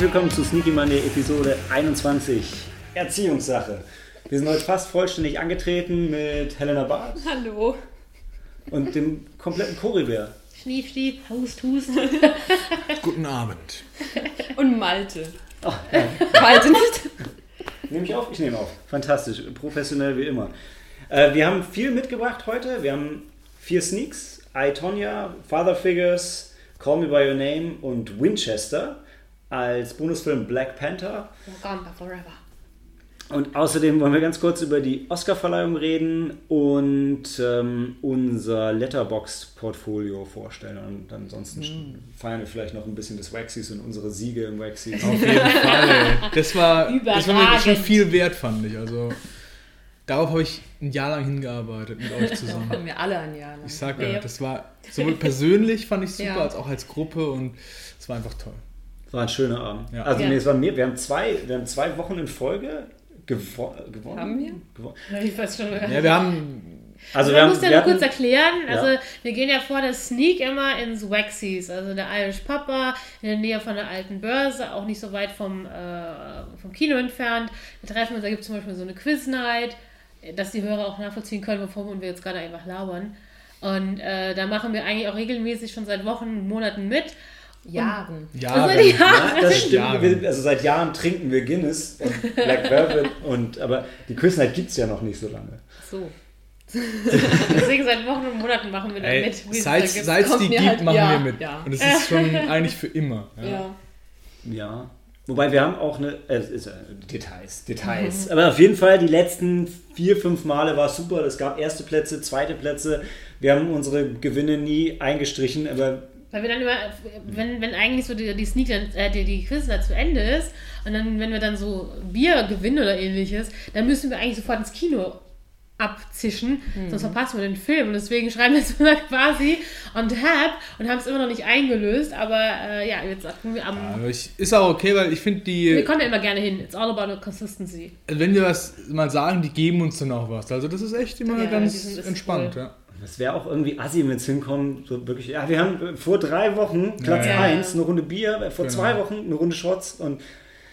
Herzlich willkommen zu Sneaky Monday Episode 21. Erziehungssache. Wir sind heute fast vollständig angetreten mit Helena Barth Hallo. und dem kompletten Koribär. Schnief, schnief, hust, hust. Guten Abend. Und Malte. Oh, ja. Malte nicht. Nehme ich auf? Ich nehme auf. Fantastisch. Professionell wie immer. Äh, wir haben viel mitgebracht heute. Wir haben vier Sneaks. I, Tonya, Father Figures, Call Me By Your Name und Winchester als Bonusfilm Black Panther. Wakanda forever. Und außerdem wollen wir ganz kurz über die Oscarverleihung reden und ähm, unser Letterbox-Portfolio vorstellen. Und ansonsten feiern wir vielleicht noch ein bisschen des Waxies und unsere Siege im Waxy. Auf jeden Fall. Das war, das war mir schon Überragend. viel wert, fand ich. Also darauf habe ich ein Jahr lang hingearbeitet mit euch zusammen. Haben wir alle an Jana. Ich sag ja, das war sowohl persönlich fand ich super, Ja. als auch als Gruppe und es war einfach toll. War ein schöner Abend. Ja. Also Ja. nee, es war mir, wir haben zwei, wir haben zwei Wochen in Folge gewo gewonnen. Haben wir? Gewonnen. Ich weiß schon. Ja, wir haben Also Man muss ja nur kurz erklären, Ja. also wir gehen ja vor der Sneak immer ins Waxies, also der Irish Papa, in der Nähe von der alten Börse, auch nicht so weit vom, äh, vom Kino entfernt. Wir treffen uns, da gibt es zum Beispiel so eine Quiz-Night, dass die Hörer auch nachvollziehen können, wovon wir jetzt gerade einfach labern. Und äh, da machen wir eigentlich auch regelmäßig schon seit Wochen und Monaten mit. Jahren. ja, Also, wenn- ja. ja, das stimmt. Jahre. Wir, also seit Jahren trinken wir Guinness und Black Velvet und aber die Quiznight gibt es ja noch nicht so lange. So. Deswegen seit Wochen und Monaten machen wir da ey, mit. seit es die gibt, halt- machen ja, wir mit. ja. Und es ist schon eigentlich für immer. Ja. Ja. Ja. Wobei wir haben auch eine. Äh, ist, äh, Details, Details. Aber auf jeden Fall, die letzten vier, fünf Male war es super. Es gab erste Plätze, zweite Plätze. Wir haben unsere Gewinne nie eingestrichen, aber Weil wir dann immer, wenn, wenn eigentlich so die, die Sneak, dann, äh, die, die Quiz zu Ende ist und dann, wenn wir dann so Bier gewinnen oder ähnliches, dann müssen wir eigentlich sofort ins Kino abzischen, sonst verpassen wir den Film. Und deswegen schreiben wir jetzt immer quasi on tap und haben es immer noch nicht eingelöst. Aber äh, ja, jetzt sagen wir am. Aber ich, ist auch okay, weil ich finde wir die, kommen ja immer gerne hin. It's all about consistency. wenn wir was mal sagen, die geben uns dann auch was. Also das ist echt immer Ja, ganz entspannt. cool. Ja. Das wäre auch irgendwie assi, wenn es hinkommt. So wirklich, ja, wir haben äh, vor drei Wochen Platz Ja, ja. 1, eine Runde Bier, äh, vor Genau. zwei Wochen eine Runde Shots und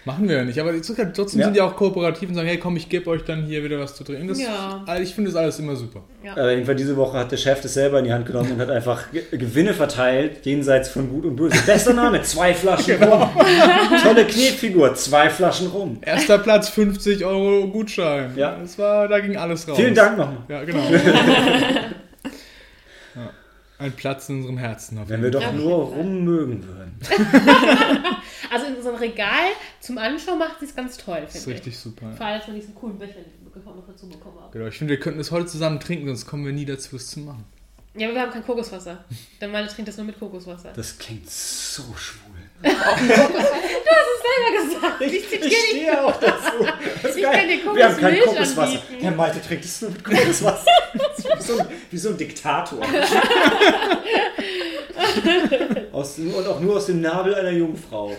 Machen wir ja nicht, aber trotzdem Ja. sind die auch kooperativ und sagen, hey komm, ich gebe euch dann hier wieder was zu trinken. Das, Ja. ich finde das alles immer super. äh, jedenfalls diese Woche hat der Chef das selber in die Hand genommen und hat einfach Ge Gewinne verteilt, jenseits von Gut und Böse. Bester Name, zwei Flaschen rum. Tolle Knetfigur, zwei Flaschen rum. Erster Platz, 50 Euro Gutschein. Ja. Das war, da ging alles raus. Vielen Dank nochmal. Ja, genau. Ein Platz in unserem Herzen. Auf Wenn wir doch nur rummögen würden. Also in einem Regal zum Anschauen macht sie es ganz toll, Das ist finde ich. richtig super. Vor allem, als wir diesen coolen Becher noch dazu bekommen haben. Genau, ich finde, wir könnten das heute zusammen trinken, sonst kommen wir nie dazu, es zu machen. Ja, aber wir haben kein Kokoswasser. Denn meine trinkt das nur mit Kokoswasser. Das klingt so schwul. Gesagt. Ich, ich stehe auch dazu. Ich geil. kann dir Wir haben kein Kokoswasser. anbieten. Der Malte trinkt es nur mit Kokoswasser. Wie, so ein, wie so ein Diktator. aus, und auch nur aus dem Nabel einer Jungfrau.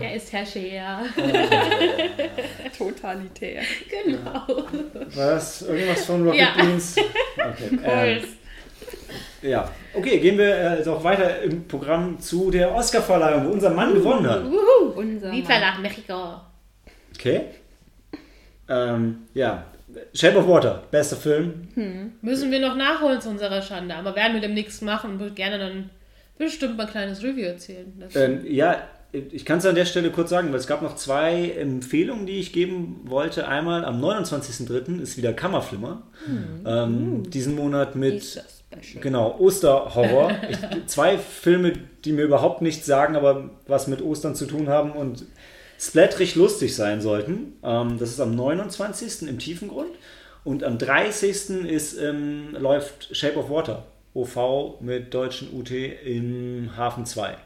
Er ist Herr Scheer. Totalitär. Genau. Was? Irgendwas von Rocket Ja. Beans? Okay. Ähm, Cool. Ja. Okay, gehen wir äh, auch weiter im Programm zu der Oscarverleihung, wo unser Mann gewonnen hat. Wuhu. Unser Viva la Mexico. Okay. Ähm, ja. Shape of Water, bester Film. Müssen wir noch nachholen zu unserer Schande. Aber werden wir demnächst machen und würde gerne dann bestimmt mal ein kleines Review erzählen. Ähm, ja, ich kann es an der Stelle kurz sagen, weil es gab noch zwei Empfehlungen, die ich geben wollte. Einmal am 29.03. ist wieder Kammerflimmer. Ähm, diesen Monat mit Special. genau Osterhorror. Ich, zwei Filme, die mir überhaupt nichts sagen, aber was mit Ostern zu tun haben und splatterig lustig sein sollten. Ähm, das ist am 29. im Tiefengrund. Und am 30. Ist, ähm, läuft Shape of Water, OV mit deutschen UT im Hafen 2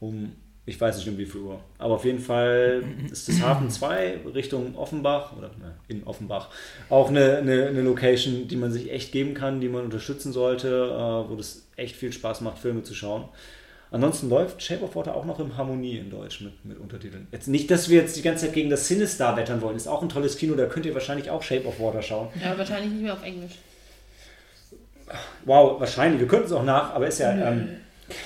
um, ich weiß nicht um wie viel Uhr, aber auf jeden Fall ist das Hafen 2 Richtung Offenbach oder ne, in Offenbach auch eine, eine, eine Location, die man sich echt geben kann, die man unterstützen sollte, äh, wo das echt viel Spaß macht, Filme zu schauen. Ansonsten läuft Shape of Water auch noch im Harmonie in Deutsch mit, mit Untertiteln. Jetzt nicht, dass wir jetzt die ganze Zeit gegen das Sinistar wettern wollen. Ist auch ein tolles Kino, da könnt ihr wahrscheinlich auch Shape of Water schauen. Ja, wahrscheinlich nicht mehr auf Englisch. Wow, wahrscheinlich. Wir könnten es auch nach, aber ist ja ähm,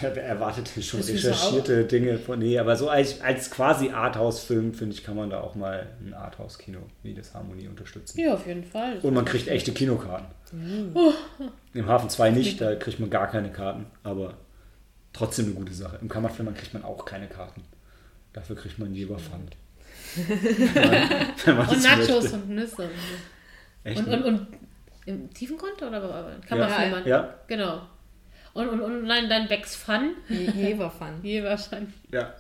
Wer erwartet denn schon Das recherchierte Dinge von. Nee, aber so als, als quasi Arthouse-Film, finde ich, kann man da auch mal ein Arthouse-Kino wie das Harmonie unterstützen. Ja, auf jeden Fall. Und man kriegt echte Kinokarten. Oh. Im Hafen 2 nicht, da kriegt man gar keine Karten, aber trotzdem eine gute Sache. Im Kammerfilm kriegt man auch keine Karten. Dafür kriegt man Jeberpfand. Und Nachos möchte. und Nüsse. Echt? Und, und, und im Tiefengrund oder man Ja. Ja, Genau. Und, und, und nein, dein Becks Fun. Je- Jever Fun. Je wahrscheinlich. ja.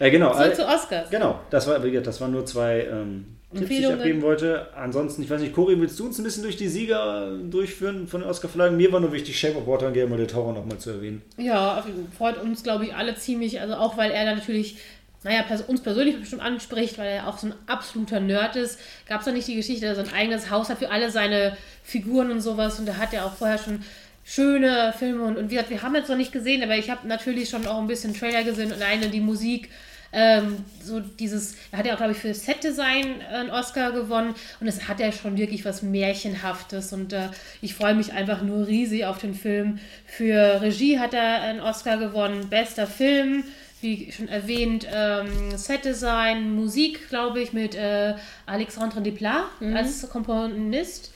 Äh, genau. So äh, zu Oscars. Genau, das, war, wie gesagt, das waren nur zwei ähm, Tipps, die ich abgeben wollte. Ansonsten, ich weiß nicht, Cory, willst du uns ein bisschen durch die Sieger äh, durchführen von den Oscar-Verleihungen? Mir war nur wichtig, Shape of Water und Guillermo del Toro nochmal zu erwähnen. Ja, freut uns, glaube ich, alle ziemlich. Also auch, weil er da natürlich, naja, pers uns persönlich bestimmt anspricht, weil er auch so ein absoluter Nerd ist. Gab es da nicht die Geschichte, dass er sein eigenes Haus hat für alle seine Figuren und sowas. Und da hat er auch vorher schon schöne Filme. Und, und wie gesagt, wir haben jetzt noch nicht gesehen, aber ich habe natürlich schon auch ein bisschen Trailer gesehen und alleine die Musik. Ähm, so dieses, er hat ja auch, glaube ich, für Setdesign einen Oscar gewonnen und es hat ja schon wirklich was Märchenhaftes und äh, ich freue mich einfach nur riesig auf den Film. Für Regie hat er einen Oscar gewonnen, bester Film, wie schon erwähnt, ähm, Setdesign, Musik, glaube ich, mit äh, Alexandre Desplat als Komponist.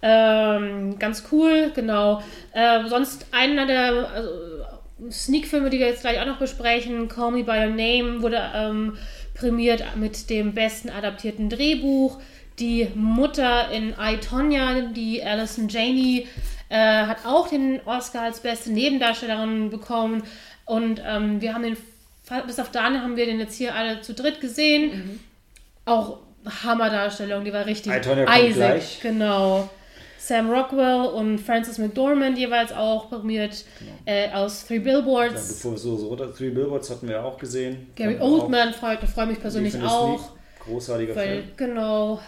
Ähm, ganz cool, genau. Äh, sonst einer der also, Sneak-Filme, die wir jetzt gleich auch noch besprechen, Call Me By Your Name, wurde ähm, prämiert mit dem besten adaptierten Drehbuch. Die Mutter in I, Tonya, die Alison Janey, äh, hat auch den Oscar als beste Nebendarstellerin bekommen. Und ähm, wir haben den, bis auf Daniel haben wir den jetzt hier alle zu dritt gesehen. Auch Hammerdarstellung, die war richtig I, Tonya kommt eisig. gleich. Genau. Sam Rockwell und Frances McDormand jeweils auch prämiert äh, aus Three Ja, Billboards. bevor wir so, so Three Billboards hatten wir ja auch gesehen. Gary. Oldman freut, freut mich persönlich auch. Großartiger Weil, Film. genau.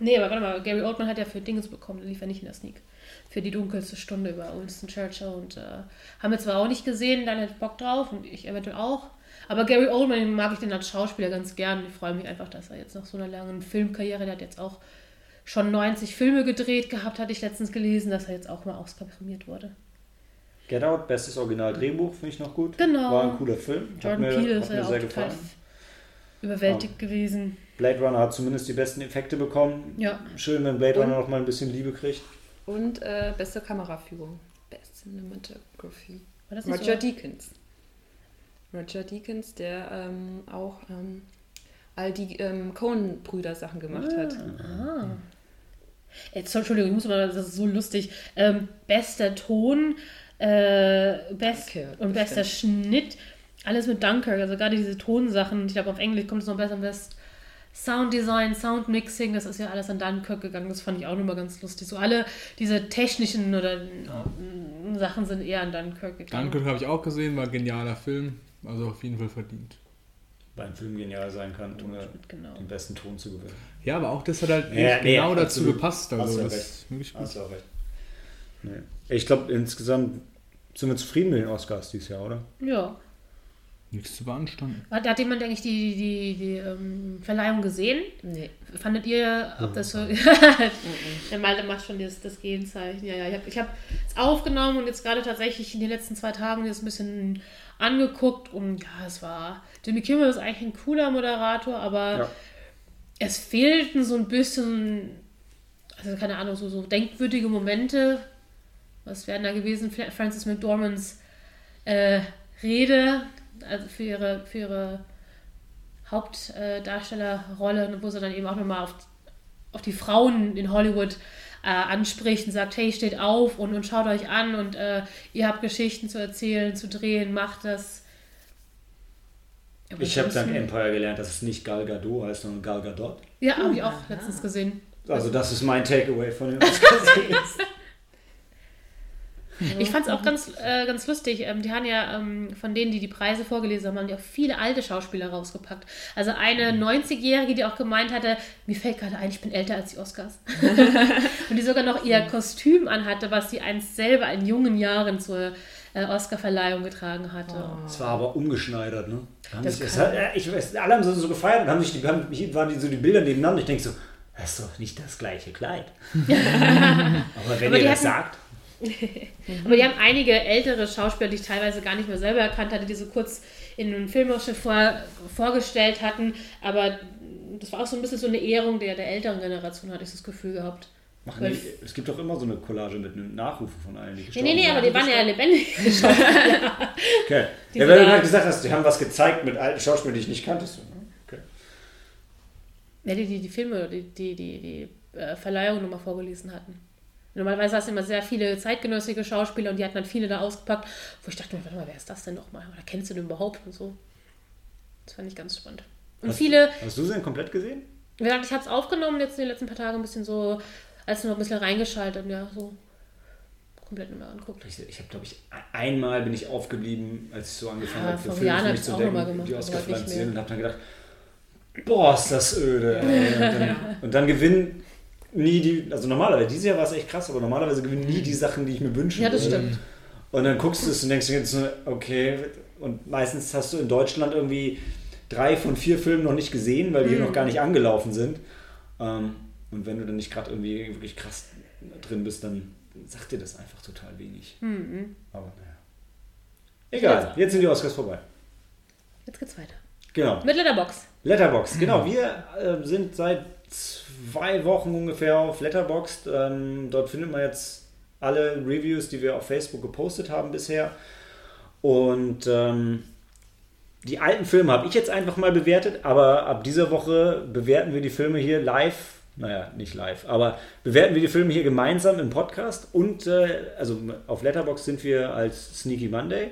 Nee, aber warte mal, Gary Oldman hat ja für Dinges bekommen, der lief ja nicht in der Sneak. Für die dunkelste Stunde über Winston Churchill und äh, haben wir zwar auch nicht gesehen, dann hätte ich Bock drauf und ich eventuell auch. Aber Gary Oldman den mag ich den als Schauspieler ganz gern. Ich freue mich einfach, dass er jetzt nach so einer langen Filmkarriere, der hat jetzt auch schon 90 Filme gedreht gehabt, hatte ich letztens gelesen, dass er jetzt auch mal Oscar prämiert wurde. Get Out, bestes Original-Drehbuch, finde ich noch gut. Genau. War ein cooler Film. Hat Jordan mir, Peele hat ist mir ja auch sehr total gefallen. überwältigt gewesen. Blade Runner hat zumindest die besten Effekte bekommen. Ja. Schön, wenn Blade Und- Runner noch mal ein bisschen Liebe kriegt. Und äh, beste Kameraführung. Best Cinematography. War das nicht Roger so? Deakins. Roger Deakins, der ähm, auch ähm, all die ähm, Coen-Brüder Sachen gemacht hat. Ah. Jetzt, Entschuldigung, ich muss mal, das ist so lustig. Ähm, bester Ton, äh, best Danke, und bester Schnitt, alles mit Dunkirk, also gerade diese Tonsachen, ich glaube auf Englisch kommt es noch besser, best Sound Design, Sound Mixing, das ist ja alles an Dunkirk gegangen, das fand ich auch nochmal ganz lustig. So alle diese technischen oder mm, Sachen sind eher an Dunkirk gegangen. Dunkirk habe ich auch gesehen, war ein genialer Film. Also auf jeden Fall verdient. Beim Film genial sein kann, ohne Genau. den besten Ton zu gewinnen. Ja, aber auch das hat halt Ja, nee, genau dazu absolut. gepasst. Hast Also du das recht. Hast du auch recht. Nee. Ich glaube, insgesamt sind wir zufrieden mit den Oscars dieses Jahr, oder? Ja. Nichts zu beanstanden. Hat, hat jemand eigentlich die, die, die ähm, Verleihung gesehen? Nee. Fandet ihr, ob das so. Der Malte macht schon das, das Gehenzeichen. Ja, ja. Ich habe ich hab es aufgenommen und jetzt gerade tatsächlich in den letzten zwei Tagen das ein bisschen angeguckt und ja, es war. Jimmy Kimmel ist eigentlich ein cooler Moderator, aber Ja. Es fehlten so ein bisschen, also keine Ahnung, so, so denkwürdige Momente. Was wären da gewesen? Francis McDormands äh, Rede, also für ihre, für ihre Hauptdarstellerrolle, wo sie dann eben auch nochmal auf, auf die Frauen in Hollywood äh, anspricht und sagt, hey, steht auf und, und schaut euch an und äh, ihr habt Geschichten zu erzählen, zu drehen, macht das. Aber Ich habe dank Empire gelernt, dass es nicht Gal Gadot heißt, sondern Gal Gadot. Ja, habe ich auch letztens gesehen. Also das ist mein Takeaway von den Oscars. Ich fand es auch ganz, äh, ganz lustig. Ähm, die haben ja ähm, von denen, die die Preise vorgelesen haben, haben die auch viele alte Schauspieler rausgepackt. Also eine 90-Jährige, die auch gemeint hatte, mir fällt gerade ein, ich bin älter als die Oscars. und die sogar noch ihr Kostüm anhatte, was sie einst selber in jungen Jahren zur äh, Oscarverleihung getragen hatte. Es war aber umgeschneidert, ne? Das kann- hat, ja, ich weiß, alle haben so, so gefeiert und haben sich die, haben, waren die, so die Bilder nebeneinander. Ich denke so, das ist doch nicht das gleiche Kleid. aber wenn Aber ihr das hatten- sagt, Aber die haben einige ältere Schauspieler, die ich teilweise gar nicht mehr selber erkannt hatte, die so kurz in einem Filmausschnitt vor, vorgestellt hatten. Aber das war auch so ein bisschen so eine Ehrung der, der älteren Generation, hatte ich das Gefühl gehabt. Machen die, es gibt doch immer so eine Collage mit einem Nachrufen von allen, die Nee, gestorben nee, nee, sind. aber die waren ja lebendig. Okay. Die Ja, weil du da- halt gesagt hast, die haben was gezeigt mit alten Schauspielern, die ich nicht kannte. So, Okay. Ja, die, die, die Filme, die, die, die, die äh, Verleihung nochmal vorgelesen hatten. Normalerweise hast du immer sehr viele zeitgenössische Schauspieler und die hatten dann viele da ausgepackt, wo ich dachte mir, warte mal, wer ist das denn nochmal? Oder kennst du den überhaupt und so? Das fand ich ganz spannend. Und Hast, viele, Hast du sie denn komplett gesehen? wie gesagt, ich habe es aufgenommen jetzt in den letzten paar Tagen ein bisschen so, als noch ein bisschen reingeschaltet und ja, so komplett nicht mehr anguckt. Ich, ich habe, glaube ich, einmal bin ich aufgeblieben, als ich so angefangen Ja, habe, für vor Filme Jahren für mich zu gemacht, die finanzieren mehr. und habe dann gedacht, boah, ist das öde. ey. Und dann, und dann gewinnen nie die, also normalerweise, dieses Jahr war es echt krass, aber normalerweise gewinnen nie die Sachen, die ich mir wünschen Ja, das würde. stimmt. Und dann guckst du es und denkst jetzt okay, und meistens hast du in Deutschland irgendwie drei von vier Filmen noch nicht gesehen, weil die Mhm. noch gar nicht angelaufen sind. Ähm, und wenn du dann nicht gerade irgendwie wirklich krass drin bist, dann sagt dir das einfach total wenig. Mhm. Aber naja. Egal, jetzt sind die Oscars vorbei. Jetzt geht's weiter. Genau. Mit Letterbox. Letterboxd, genau. Wir äh, sind seit zwei Wochen ungefähr auf Letterboxd. Ähm, dort findet man jetzt alle Reviews, die wir auf Facebook gepostet haben bisher. Und ähm, die alten Filme habe ich jetzt einfach mal bewertet, aber ab dieser Woche bewerten wir die Filme hier live. Naja, nicht live, aber bewerten wir die Filme hier gemeinsam im Podcast und äh, also auf Letterboxd sind wir als Sneaky Monday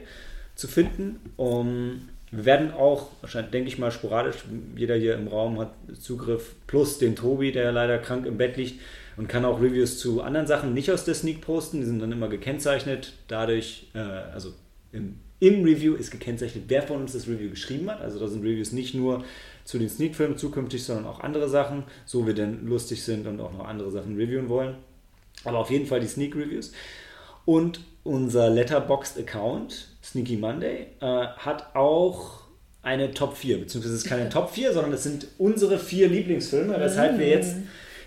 zu finden. Um, wir werden auch, wahrscheinlich denke ich mal sporadisch, jeder hier im Raum hat Zugriff, plus den Tobi, der leider krank im Bett liegt und kann auch Reviews zu anderen Sachen nicht aus der Sneak posten. Die sind dann immer gekennzeichnet. Dadurch, äh, also im, im Review ist gekennzeichnet, wer von uns das Review geschrieben hat. Also da sind Reviews nicht nur zu den Sneak-Filmen zukünftig, sondern auch andere Sachen, so wir denn lustig sind und auch noch andere Sachen reviewen wollen. Aber auf jeden Fall die Sneak-Reviews. Und unser Letterboxd-Account, Sneaky Monday, äh, hat auch eine Top 4, beziehungsweise es ist keine Top 4, sondern es sind unsere vier Lieblingsfilme, weshalb wir jetzt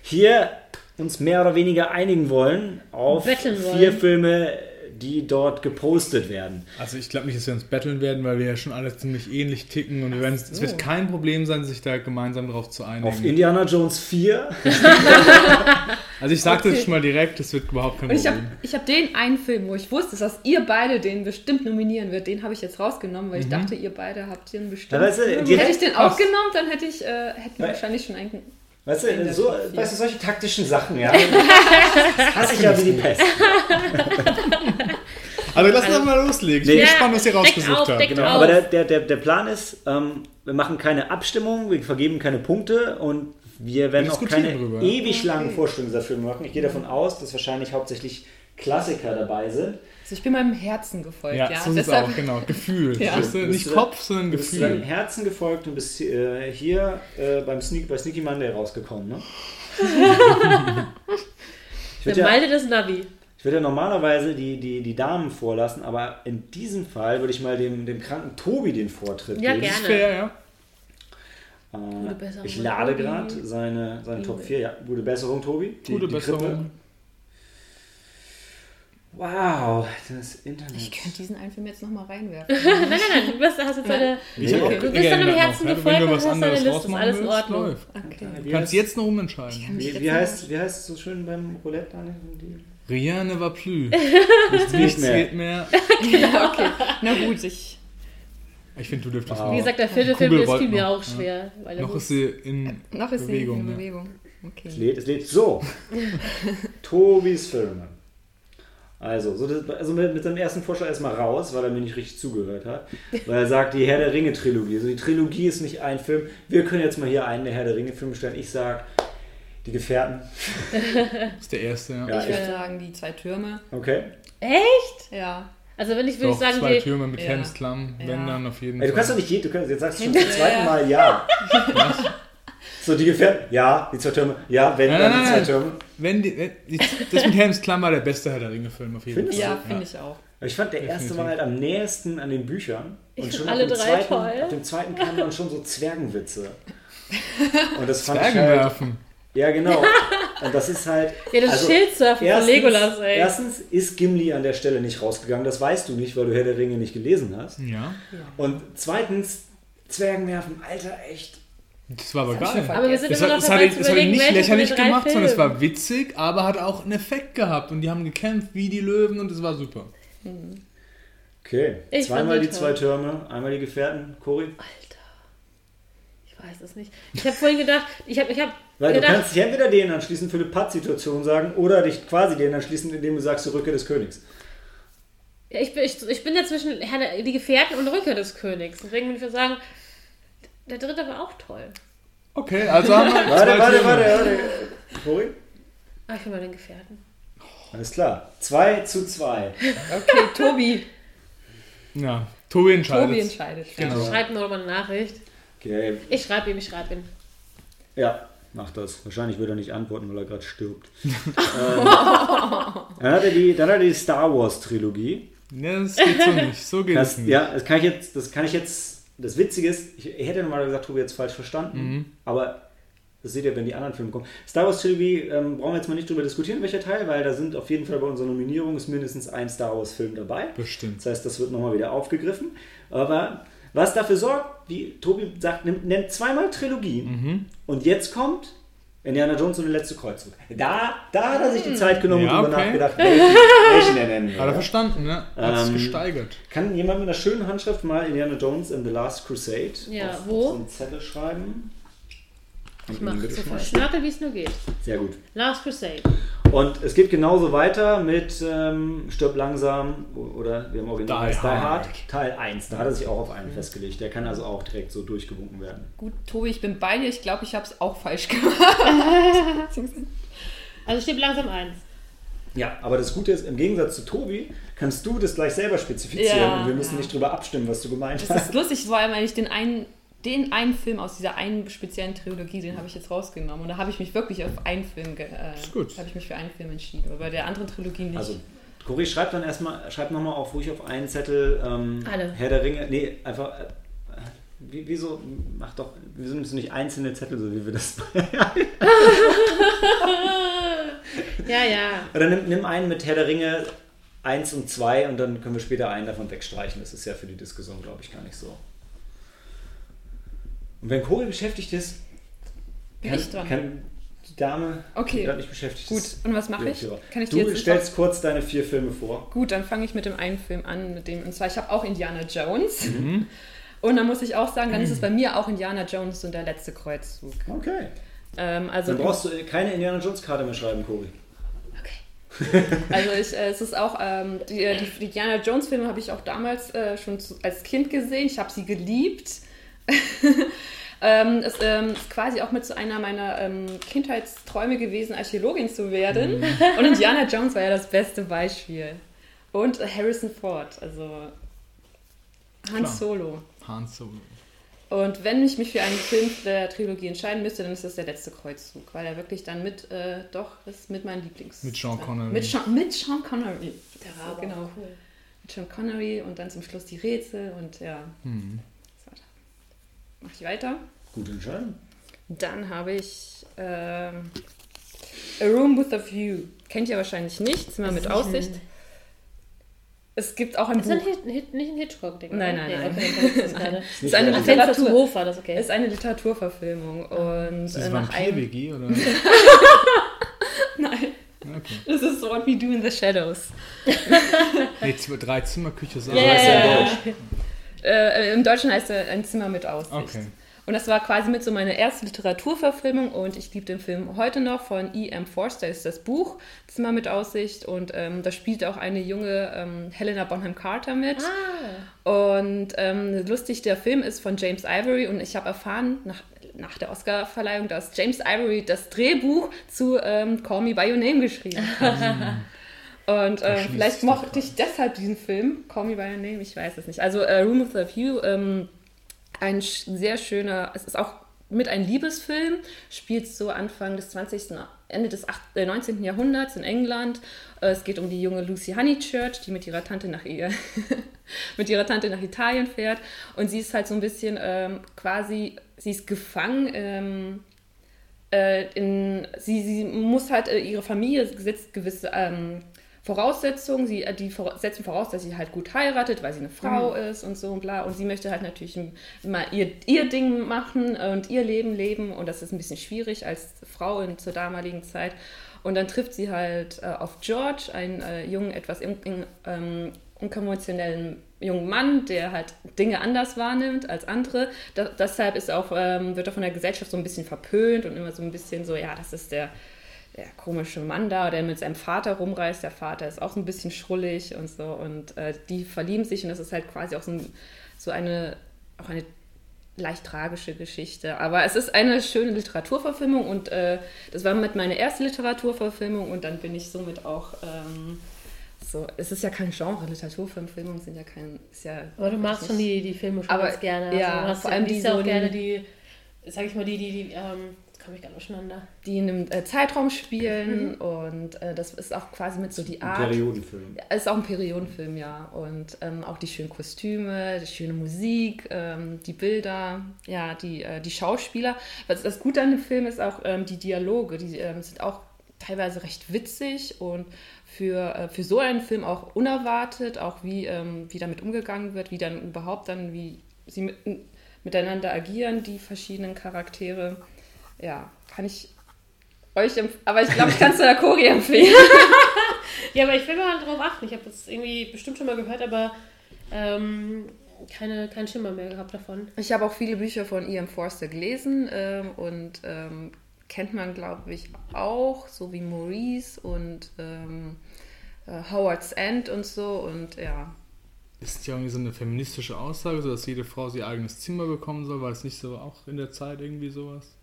hier uns mehr oder weniger einigen wollen auf Betteln vier wollen. Filme, die dort gepostet werden. Also ich glaube nicht, dass wir uns betteln werden, weil wir ja schon alle ziemlich ähnlich ticken und wir werden, es wird kein Problem sein, sich da gemeinsam drauf zu Auf einigen. Indiana Jones 4, Also ich sage Okay. das schon mal direkt, das wird überhaupt kein Und ich habe Problem. hab den einen Film, wo ich wusste, dass ihr beide den bestimmt nominieren wird. Den habe ich jetzt rausgenommen, weil ich dachte, ihr beide habt den bestimmt. Weißt du, hätte ich den auch genommen, dann hätte ich, äh, hätten wir wahrscheinlich schon einen. weißt du, so, Top 4. weißt du, solche taktischen Sachen, ja. Das hasse ich ja wie die Pest. Also lass uns doch mal loslegen. Ich bin Nee. gespannt, was ihr rausgesucht auf, habt. Genau, auf. aber der, der, der, der Plan ist, ähm, wir machen keine Abstimmung, wir vergeben keine Punkte und wir werden Wir auch keine drüber. ewig langen Vorstellungen dieser Filme machen. Ich gehe davon aus, dass wahrscheinlich hauptsächlich Klassiker dabei sind. Also ich bin meinem Herzen gefolgt. Ja, Ja, so deshalb, auch, genau. Gefühl. Ja. Weißt du, Bist nicht du- Kopf, sondern Du bist deinem Gefühl. Herzen gefolgt und bist äh, hier äh, beim Sneak, bei Sneaky Monday rausgekommen. Ne? ich Der würde ja, Malte des Navi. Ich würd ja normalerweise die, die, die Damen vorlassen, aber in diesem Fall würde ich mal dem, dem kranken Tobi den Vortritt Ja, geben. gerne. Ist fair, ja. Äh, Besserung, ich lade gerade seine, seine Top Liebe. 4. Ja, gute Besserung, Tobi. Die, Gute die Besserung. Krippe. Wow, das Internet. ich könnte diesen einen Film jetzt nochmal reinwerfen. Nein, nein, nein, du bist, hast jetzt eine. Ich hab Okay. Du bist deinem geändert Herzen noch, gefolgt und was hast deine anderes Liste, alles in Ordnung. läuft. Okay. Du kannst jetzt noch umentscheiden. wie, wie, heißt, wie heißt es so schön beim Roulette, Daniel? Die- Rien ne va plus. Nichts Nichts mehr. geht mehr. ja, okay. Na gut, ich. Ich finde, du dürftest Wow. Wie gesagt, der vierte Film ist mir auch ja. schwer. Weil er Noch ist sie in Noch ist Bewegung. sie in ne? Bewegung. Es Okay. lädt, es lädt. So. Tobis Filme. Also, so das, also mit, mit seinem ersten Vorschlag erstmal raus, weil er mir nicht richtig zugehört hat. Weil er sagt, die Herr der Ringe-Trilogie. Also die Trilogie ist nicht ein Film. Wir können jetzt mal hier einen der Herr der Ringe-Filme stellen. Ich sag, die Gefährten. ist der erste, ja. Ja, Ich würde sagen, die zwei Türme. okay. Echt? Ja. Also wenn ich würde Doch, ich sagen, zwei die, Türme mit Ja. Helms Klamm, Ja. wenn dann auf jeden Ey, du kannst Fall. doch nicht je, du kannst, jetzt sagst du schon zum zweiten Mal ja. So, die Gefährten, ja, die zwei Türme, ja, wenn, Nein, dann nein, die zwei. Türme. Wenn die, wenn die, das mit Helms Klamm war der beste Herr der Ringe-Film auf jeden Findest Fall. Ja, finde ich auch. Aber Ich fand, der erste war halt am nächsten an den Büchern. Ich Und schon alle drei zweiten, toll. ab dem zweiten kamen dann schon so Zwergenwitze. Und das fand ich halt, werfen. Ja, genau. Und das ist halt. Ja, das Schildsurfen von erstens- Legolas, ey. Erstens ist Gimli an der Stelle nicht rausgegangen. Das weißt du nicht, weil du Herr der Ringe nicht gelesen hast. Ja, Und zweitens, Zwergenwerfen, Alter, echt. das war aber Das geil. Aber wir sind Es immer hat, noch es hat, dabei es hat ihn nicht von lächerlich gemacht, sondern es war witzig, aber hat auch einen Effekt gehabt und die haben gekämpft wie die Löwen und es war super. Okay, Ich zweimal die die zwei. Türme, einmal die Gefährten, Cory. Alter. Ich weiß es nicht. Ich habe vorhin gedacht, ich habe ich hab Weil du kannst dich entweder denen anschließen für eine Pattsituation sagen oder dich quasi denen anschließen, indem du sagst, die Rückkehr des Königs. Ja, ich, bin, ich, ich bin ja zwischen Herr der, die Gefährten und Rückkehr des Königs. Deswegen würde ich sagen, der dritte war auch toll. Okay, also haben wir Warte, warte, warte, warte. Cory? Ah, ich will mal den Gefährten. Alles klar. 2 zu 2. Okay, Tobi. Ja, Tobi entscheidet. Tobi entscheidet. Genau. Schreibt mir nochmal eine Nachricht. Okay, Ich schreibe ihm, ich schreibe ihm. ja, mach das. Wahrscheinlich wird er nicht antworten, weil er gerade stirbt. ähm, dann, hat er die, dann hat er die Star Wars Trilogie. Ja, das geht so nicht. So geht es Das, nicht. ja, das kann ich jetzt, das kann ich jetzt. Das Witzige ist, ich, hätte normal gesagt, Tobi jetzt falsch verstanden, Mhm. aber das seht ihr, wenn die anderen Filme kommen. Star Wars Trilogie ähm, brauchen wir jetzt mal nicht drüber diskutieren, welcher Teil, weil da sind auf jeden Fall bei unserer Nominierung ist mindestens ein Star Wars Film dabei. Bestimmt. Das heißt, das wird nochmal wieder aufgegriffen. Aber was dafür sorgt, wie Tobi sagt, nimmt, nennt zweimal Trilogie. Mhm. Und jetzt kommt Indiana Jones und der letzte Kreuzzug. Da, da hat er sich die Zeit genommen Ja, und drüber okay. nachgedacht, welchen, welchen er nennen Hat er verstanden, ne? Hat es Ähm, gesteigert. Kann jemand mit einer schönen Handschrift mal Indiana Jones and the Last Crusade Ja, auf, wo? auf so einen Zettel schreiben? Ich mache so viel. Schnörkel, wie es nur geht. Sehr gut. Last Crusade. Und es geht genauso weiter mit ähm, Stirb langsam oder wir haben original Die Die Hard. Hard Teil 1. Da hat er sich auch auf einen festgelegt. Der kann also auch direkt so durchgewunken werden. Gut, Tobi, ich bin bei dir. Ich glaube, ich habe es auch falsch gemacht. Also steht langsam eins. Ja, aber das Gute ist, im Gegensatz zu Tobi, kannst du das gleich selber spezifizieren Ja, und wir müssen ja. nicht drüber abstimmen, was du gemeint Das hast. ist lustig, vor allem, weil ich den einen, den einen Film aus dieser einen speziellen Trilogie, den habe ich jetzt rausgenommen. Und da habe ich mich wirklich auf einen Film, ge- äh, Ist gut. habe ich mich für einen Film entschieden. Aber bei der anderen Trilogie nicht. Also, Cory, schreib dann erstmal, schreib nochmal auf ruhig auf einen Zettel ähm, Alle. Herr der Ringe. Nee, einfach. Äh, wie, wieso, mach doch, wieso nimmst du nicht einzelne Zettel, so wie wir das Ja, ja. Oder nimm, nimm einen mit Herr der Ringe 1 und 2 und dann können wir später einen davon wegstreichen. Das ist ja für die Diskussion, glaube ich, gar nicht so. Und wenn Cory beschäftigt ist, Bin kann, ich dran. kann die Dame, Okay. die gerade nicht beschäftigt Gut, und was mache ich? Kann ich du jetzt stellst kurz deine vier Filme vor. Gut, dann fange ich mit dem einen Film an, mit dem, und zwar, ich habe auch Indiana Jones. Mhm. Und dann muss ich auch sagen, dann ist es bei mir auch Indiana Jones und der letzte Kreuzzug. Okay. Ähm, also, Dann brauchst du keine Indiana Jones Karte mehr schreiben, Cory. Okay. also ich, äh, es ist auch, ähm, die, die, die Indiana Jones Filme habe ich auch damals äh, schon zu, als Kind gesehen. Ich habe sie geliebt. ähm, es ähm, ist quasi auch mit so einer meiner ähm, Kindheitsträume gewesen, Archäologin zu werden. Und Indiana Jones war ja das beste Beispiel. Und Harrison Ford, also Han Klar. Solo. Han Solo. Und wenn ich mich für einen Film der Trilogie entscheiden müsste, dann ist das der letzte Kreuzzug, weil er wirklich dann mit, äh, doch, das ist mit meinem Lieblings. Mit Sean Connery. Mit Sean, mit Sean Connery. Der war genau. cool. Mit Sean Connery und dann zum Schluss die Rätsel und ja. Hm. So. Mach ich weiter. Gute Entscheidung. Dann habe ich ähm, A Room with a View. Kennt ihr wahrscheinlich nicht, Zimmer mit ist Aussicht. Es gibt auch ein Ist das Buch. ein Hit, nicht ein Hitchcock-Ding? Nein, nein, nein. Okay, das gerade. Ist ist eine Ach, das, okay. Ist eine Literaturverfilmung und Ist äh, das nach einem oder? Nein, Okay. das ist What We Do in the Shadows. Nee, zwei- drei Zimmer, Küche, Saal. Ja, heißt ja ja, in ja. Deutsch. Äh, Im Deutschen heißt er ein Zimmer mit Aussicht. Okay. Und das war quasi mit so meine erste Literaturverfilmung und ich liebe den Film heute noch von E.M. Forster ist das Buch Zimmer mit Aussicht und ähm, da spielt auch eine junge ähm, Helena Bonham Carter mit. Ah, Und ähm, lustig, der Film ist von James Ivory und ich habe erfahren nach, nach der Oscarverleihung, dass James Ivory das Drehbuch zu ähm, Call Me By Your Name geschrieben hat. Und äh, vielleicht mochte ich deshalb diesen Film, Call Me By Your Name, ich weiß es nicht. Also äh, Room with a View, ähm, ein sehr schöner, es ist auch mit ein Liebesfilm, spielt so Anfang des 20., Ende des 8, äh, 19. Jahrhunderts in England. Äh, es geht um die junge Lucy Honeychurch, die mit ihrer Tante nach ihr, mit ihrer Tante nach Italien fährt. Und sie ist halt so ein bisschen ähm, quasi, sie ist gefangen ähm, äh, in, sie, sie muss halt, äh, ihre Familie setzt gewisse ähm, Voraussetzungen, sie, äh, die setzen voraus, dass sie halt gut heiratet, weil sie eine Frau mhm. ist und so und bla. Und sie möchte halt natürlich immer ihr, ihr Ding machen und ihr Leben leben. Und das ist ein bisschen schwierig als Frau in, zur damaligen Zeit. Und dann trifft sie halt äh, auf George, einen äh, jungen, etwas in, in, ähm, unkonventionellen jungen Mann, der halt Dinge anders wahrnimmt als andere. Da, deshalb ist auch, ähm, wird er von der Gesellschaft so ein bisschen verpönt und immer so ein bisschen so, ja, das ist der, der komische Mann da, der mit seinem Vater rumreist. Der Vater ist auch so ein bisschen schrullig und so. Und äh, die verlieben sich und das ist halt quasi auch so, ein, so eine, auch eine leicht tragische Geschichte. Aber es ist eine schöne Literaturverfilmung und äh, das war mit meiner erste Literaturverfilmung und dann bin ich somit auch. Ähm, so, es ist ja kein Genre, Literaturverfilmungen sind ja kein. Ist ja aber du magst schon die, die Filme schon aber, ganz gerne. Also ja, vor allem die so auch gerne die, sag ich mal, die, die, die ähm, komme ich nicht durcheinander. Die in einem äh, Zeitraum spielen mhm. und äh, das ist auch quasi mit so die Art. Ein Periodenfilm. Es ist auch ein Periodenfilm, ja. Und ähm, auch die schönen Kostüme, die schöne Musik, ähm, die Bilder, ja, die, äh, die Schauspieler. Was das Gute an dem Film ist auch ähm, die Dialoge, die ähm, sind auch teilweise recht witzig und für, äh, für so einen Film auch unerwartet, auch wie, ähm, wie damit umgegangen wird, wie dann überhaupt dann, wie sie mit, miteinander agieren, die verschiedenen Charaktere ja, kann ich euch empfehlen. Aber ich glaube, ich kann es der Kori empfehlen. ja, aber ich will mal darauf achten. Ich habe das irgendwie bestimmt schon mal gehört, aber ähm, keine, keinen Schimmer mehr gehabt davon. Ich habe auch viele Bücher von Ian Forster gelesen ähm, und ähm, kennt man, glaube ich, auch, so wie Maurice und ähm, äh, Howard's End und so und ja. Ist ja irgendwie so eine feministische Aussage, so dass jede Frau ihr eigenes Zimmer bekommen soll? War es nicht so auch in der Zeit irgendwie sowas?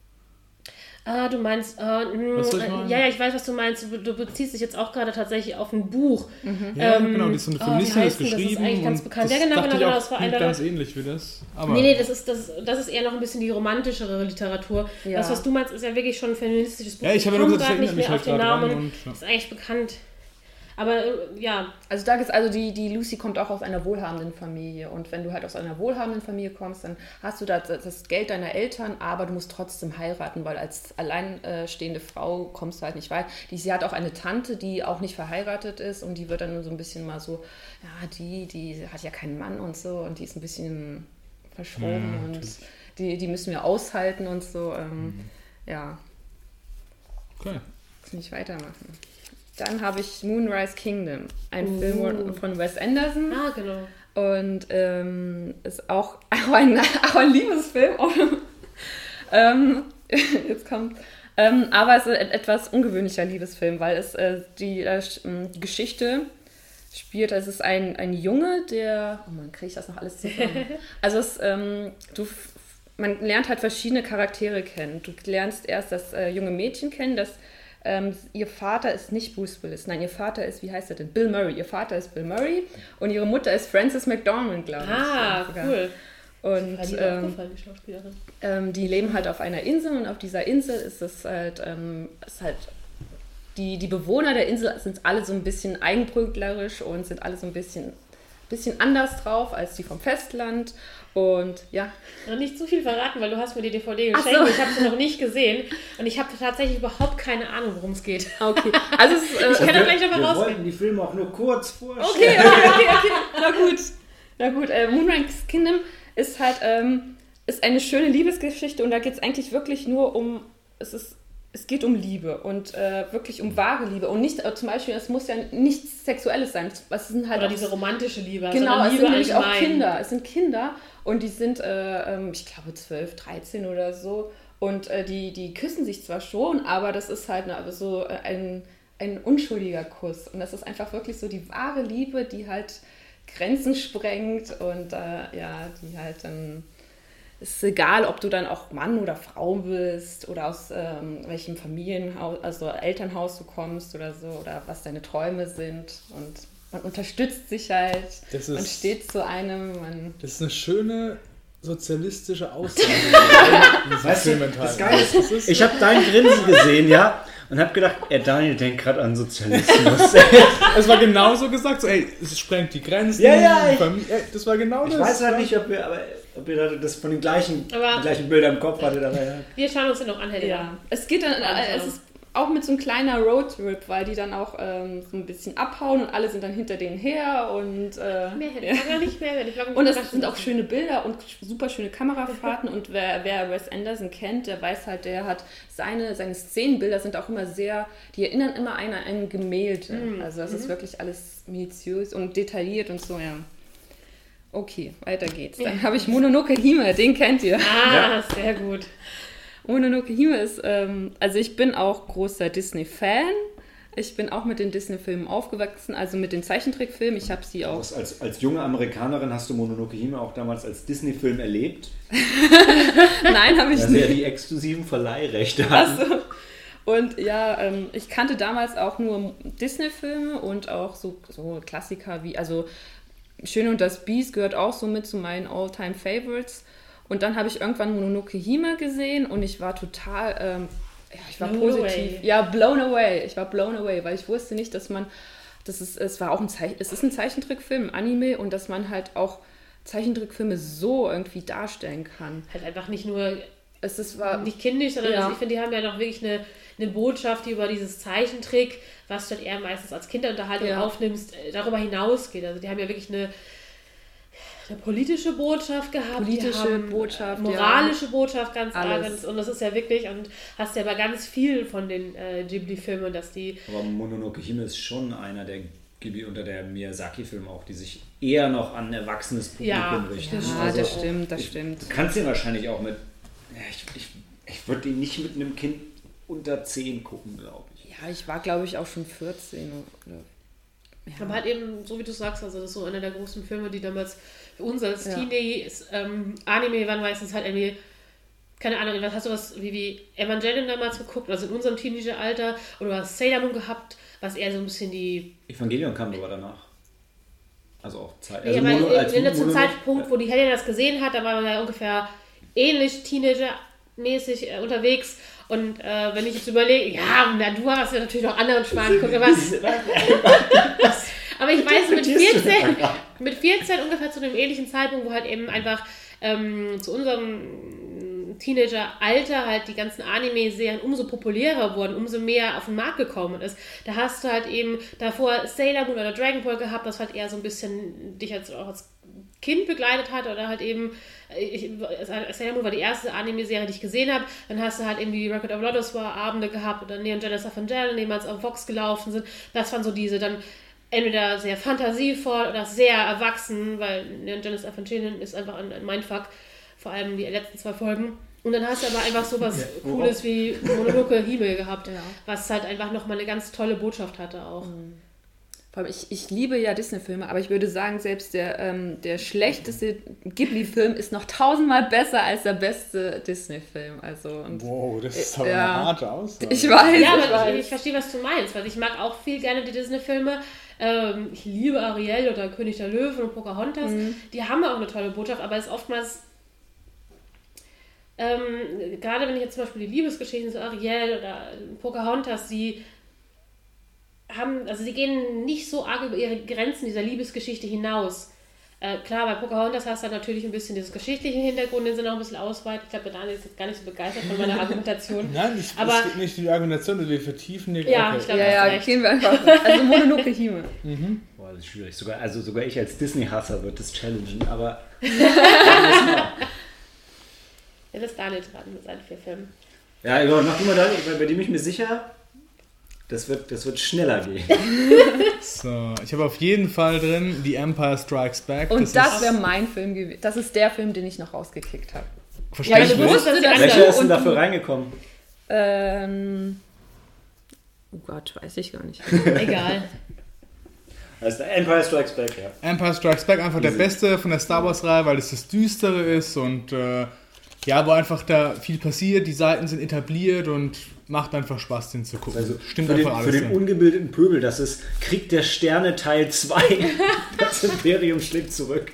Ah, du meinst, äh, was soll ich äh, ja, ja, ich weiß, was du meinst. Du, du beziehst dich jetzt auch gerade tatsächlich auf ein Buch. Mhm. Ja, ähm, genau, die ist so eine Feministin, oh, das geschrieben. Das ist eigentlich ganz bekannt. Ja, genau, genau, genau. Das war einer. Ganz ähnlich wie das. Aber nee, nee, das ist, das, das ist eher noch ein bisschen die romantischere Literatur. Ja. Das, was du meinst, ist ja wirklich schon ein feministisches Buch. Ja, ich habe ja nur gesagt, das nicht mehr halt auf den Namen. Und, ja. Das ist eigentlich bekannt. Aber äh, ja. Also da ist also die, die Lucy kommt auch aus einer wohlhabenden Familie. Und wenn du halt aus einer wohlhabenden Familie kommst, dann hast du das, das Geld deiner Eltern, aber du musst trotzdem heiraten, weil als alleinstehende Frau kommst du halt nicht weit. Die, sie hat auch eine Tante, die auch nicht verheiratet ist und die wird dann so ein bisschen mal so, ja, die, die hat ja keinen Mann und so und die ist ein bisschen verschroben ja, und die, die müssen wir aushalten und so. Ähm, mhm. Ja. Okay. Ich weitermachen. Dann habe ich Moonrise Kingdom, ein uh. Film von Wes Anderson. Ah, genau. Und ähm, ist auch, auch, ein, auch ein Liebesfilm. ähm, jetzt kommt. Ähm, aber es ist ein etwas ungewöhnlicher Liebesfilm, weil es äh, die, äh, die Geschichte spielt. Es ist ein, ein Junge, der. Oh man, kriege ich das noch alles zusammen? also es, ähm, du, man lernt halt verschiedene Charaktere kennen. Du lernst erst das äh, junge Mädchen kennen, das ähm, ihr Vater ist nicht Bruce Willis, nein, ihr Vater ist, wie heißt er denn? Bill Murray. Ihr Vater ist Bill Murray und ihre Mutter ist Frances McDormand, glaube ich. Ah, cool. Und ähm, ähm, die leben halt auf einer Insel und auf dieser Insel ist es halt, ähm, ist halt die, die Bewohner der Insel sind alle so ein bisschen eigenbrötlerisch und sind alle so ein bisschen, bisschen anders drauf als die vom Festland. Und ja. Noch nicht zu viel verraten, weil du hast mir die DVD geschenkt. So. Ich habe sie noch nicht gesehen. Und ich habe tatsächlich überhaupt keine Ahnung, worum es geht. Okay. Also, es, äh, ich kann da gleich nochmal rausgehen. Wir wollten die Filme auch nur kurz vorstellen. Okay, okay, okay. okay. Na gut. Na gut. Äh, Moonrise Kingdom ist halt ähm, ist eine schöne Liebesgeschichte und da geht es eigentlich wirklich nur um. Es ist es geht um Liebe und äh, wirklich um wahre Liebe und nicht äh, zum Beispiel, es muss ja nichts Sexuelles sein. Es sind halt Oder diese romantische Liebe. Genau, Liebe es sind nämlich auch Kinder. Es sind Kinder und die sind, äh, ähm, ich glaube, 12, 13 oder so. Und äh, die, die küssen sich zwar schon, aber das ist halt eine, so äh, ein, ein unschuldiger Kuss. Und das ist einfach wirklich so die wahre Liebe, die halt Grenzen sprengt und äh, ja, die halt dann es ist egal, ob du dann auch Mann oder Frau bist oder aus ähm, welchem Familienhaus, also Elternhaus du kommst oder so oder was deine Träume sind und man unterstützt sich halt, ist, man steht zu einem. Man das ist eine schöne sozialistische Aussage. weißt du, das Geile ist, ich habe dein Grinsen gesehen, ja, und habe gedacht, er Daniel denkt gerade an Sozialismus. es war genauso gesagt, so, ey, es sprengt die Grenzen. Ja, ja. Ich, das war genau ich das. Ich weiß halt nicht, ob wir, aber ob ihr das von den gleichen, Aber- den gleichen Bildern im Kopf hattet. Aber ja. Wir schauen uns den noch an, Helena. Ja, es geht dann, äh, es ist auch mit so einem kleiner Roadtrip, weil die dann auch ähm, so ein bisschen abhauen und alle sind dann hinter denen her und äh, Mehr hätte ja. ich gar nicht mehr. Wenn ich und es sind auch schöne Bilder und super schöne Kamerafahrten und wer, wer Wes Anderson kennt, der weiß halt, der hat seine, seine Szenenbilder sind auch immer sehr, die erinnern immer an ein Gemälde. Also das ist wirklich alles minutiös und detailliert und so, ja. Okay, weiter geht's. Dann habe ich Mononoke Hime, den kennt ihr. Ah, sehr gut. Mononoke Hime ist, ähm, also ich bin auch großer Disney-Fan. Ich bin auch mit den Disney-Filmen aufgewachsen, also mit den Zeichentrickfilmen. Ich habe sie auch. Als, als, als junge Amerikanerin hast du Mononoke Hime auch damals als Disney-Film erlebt, Nein, habe ich ja nicht. die exklusiven Verleihrechte hatten. Und ja, ähm, ich kannte damals auch nur Disney-Filme und auch so, so Klassiker wie, also Schön und das Biest gehört auch so mit zu meinen All-Time-Favorites. Und dann habe ich irgendwann Mononoke Hime gesehen und ich war total, ähm, ja, ich war Blown positiv. away. Ja, blown away. Ich war blown away, weil ich wusste nicht, dass man, das ist, es war auch ein Zeichen, es ist ein Zeichentrickfilm, ein Anime und dass man halt auch Zeichentrickfilme so irgendwie darstellen kann. Halt einfach nicht nur Es ist, war, nicht kindisch, sondern Ja. also ich finde, die haben ja noch wirklich eine, eine Botschaft, die über dieses Zeichentrick, was du dann eher meistens als Kinderunterhaltung Ja. aufnimmst, äh, darüber hinausgeht. Also die haben ja wirklich eine, eine politische Botschaft gehabt, Politische haben Botschaft, moralische Botschaft ganz. Alles. Und das ist ja wirklich, und hast ja bei ganz vielen von den äh, Ghibli-Filmen, dass die Aber Mononoke Hime ist schon einer der Ghibli unter der Miyazaki-Filme auch, die sich eher noch an ein erwachsenes Publikum Ja, richten. ja, Also, das stimmt, das stimmt. Du kannst den wahrscheinlich auch mit. Ja, ich ich, ich würde den nicht mit einem Kind unter 10 gucken, glaube ich. Ja, ich war, glaube ich, auch schon 14. Oder, Aber halt eben, so wie du sagst, also das ist so einer der großen Filme, die damals für uns als Ja. Teenies ähm, Anime waren meistens halt irgendwie, keine Ahnung, was hast du was wie, wie Evangelion damals geguckt, also in unserem Teenager-Alter, oder du hast Sailor Moon gehabt, was eher so ein bisschen die. Evangelion kam aber danach. Also auch Zeit. Nee, Also aber Mono- als in, in, zum Mono- Zeitpunkt, wo die Helena das gesehen hat, da waren wir ja ungefähr ähnlich Teenager-mäßig äh, unterwegs. Und äh, wenn ich jetzt überlege, ja, na, du hast ja natürlich noch anderen Schmarrn geguckt, aber Aber ich weiß, mit interpretierst du 14, da? mit 14 ungefähr zu einem ähnlichen Zeitpunkt, wo halt eben einfach ähm, zu unserem Teenager-Alter halt die ganzen Anime-Serien umso populärer wurden, umso mehr auf den Markt gekommen ist. Da hast du halt eben davor Sailor Moon oder Dragon Ball gehabt, das halt eher so ein bisschen dich als, auch als Kind begleitet hat oder halt eben, äh, ich, Sailor Moon war die erste Anime-Serie, die ich gesehen habe. Dann hast du halt eben die Record of Lotus war Abende gehabt oder Neon Genesis Evangelion, die damals auf Vox gelaufen sind. Das waren so diese dann entweder sehr fantasievoll oder sehr erwachsen, weil Neon Genesis Evangelion ist einfach ein, ein Mindfuck, vor allem die letzten zwei Folgen. Und dann hast du aber einfach so was Cooles wie Mononoke Hime gehabt, Ja. was halt einfach nochmal eine ganz tolle Botschaft hatte auch. Vor allem, ich, ich liebe ja Disney-Filme, aber ich würde sagen, selbst der, ähm, der schlechteste Ghibli-Film ist noch tausendmal besser als der beste Disney-Film. Also, und Wow, das ist aber Ja. eine harte Aussage. ich weiß, Ja, ich aber ich, ich weiß. verstehe, was du meinst, weil ich mag auch viel gerne die Disney-Filme. Ähm, ich liebe Ariel oder König der Löwen und Pocahontas. Die haben auch eine tolle Botschaft, aber es ist oftmals, ähm, gerade wenn ich jetzt zum Beispiel die Liebesgeschichten zu Ariel oder Pocahontas, die haben, also sie gehen nicht so arg über ihre Grenzen dieser Liebesgeschichte hinaus. Äh, klar, bei Pocahontas hast du natürlich ein bisschen dieses geschichtliche Hintergrund, den sie noch ein bisschen ausweiten. Ich glaube, Daniel ist jetzt gar nicht so begeistert von meiner Argumentation. Nein, ich, Aber- es geht nicht um die Argumentation, wir vertiefen die. Ja, okay. ich glaube, Ja, ja, recht. gehen wir einfach. Also Mononoke Hime. Boah, das ist schwierig. Sogar, also sogar ich als Disney-Hasser wird das challengen, aber Jetzt ist Daniel dran mit seinen vier Filmen. ja, ja, mach du mal da, weil bei dem bin ich mir sicher, das wird, das wird schneller gehen. So, ich habe auf jeden Fall drin The Empire Strikes Back. Und das, ist wäre mein Film gewesen. Das ist der Film, den ich noch rausgekickt habe. verständlich. Ja, dass Welcher er ist denn dafür reingekommen? Ähm, oh Gott, weiß ich gar nicht. Egal. Also der Empire Strikes Back, ja. Empire Strikes Back einfach der Easy. beste von der Star Wars Reihe, weil es das Düstere ist und äh, ja, wo einfach da viel passiert, die Seiten sind etabliert und macht einfach Spaß, den zu gucken. Also Stimmt für den, einfach für alles. den drin. ungebildeten Pöbel, das ist Krieg der Sterne Teil 2. Das Imperium schlägt zurück.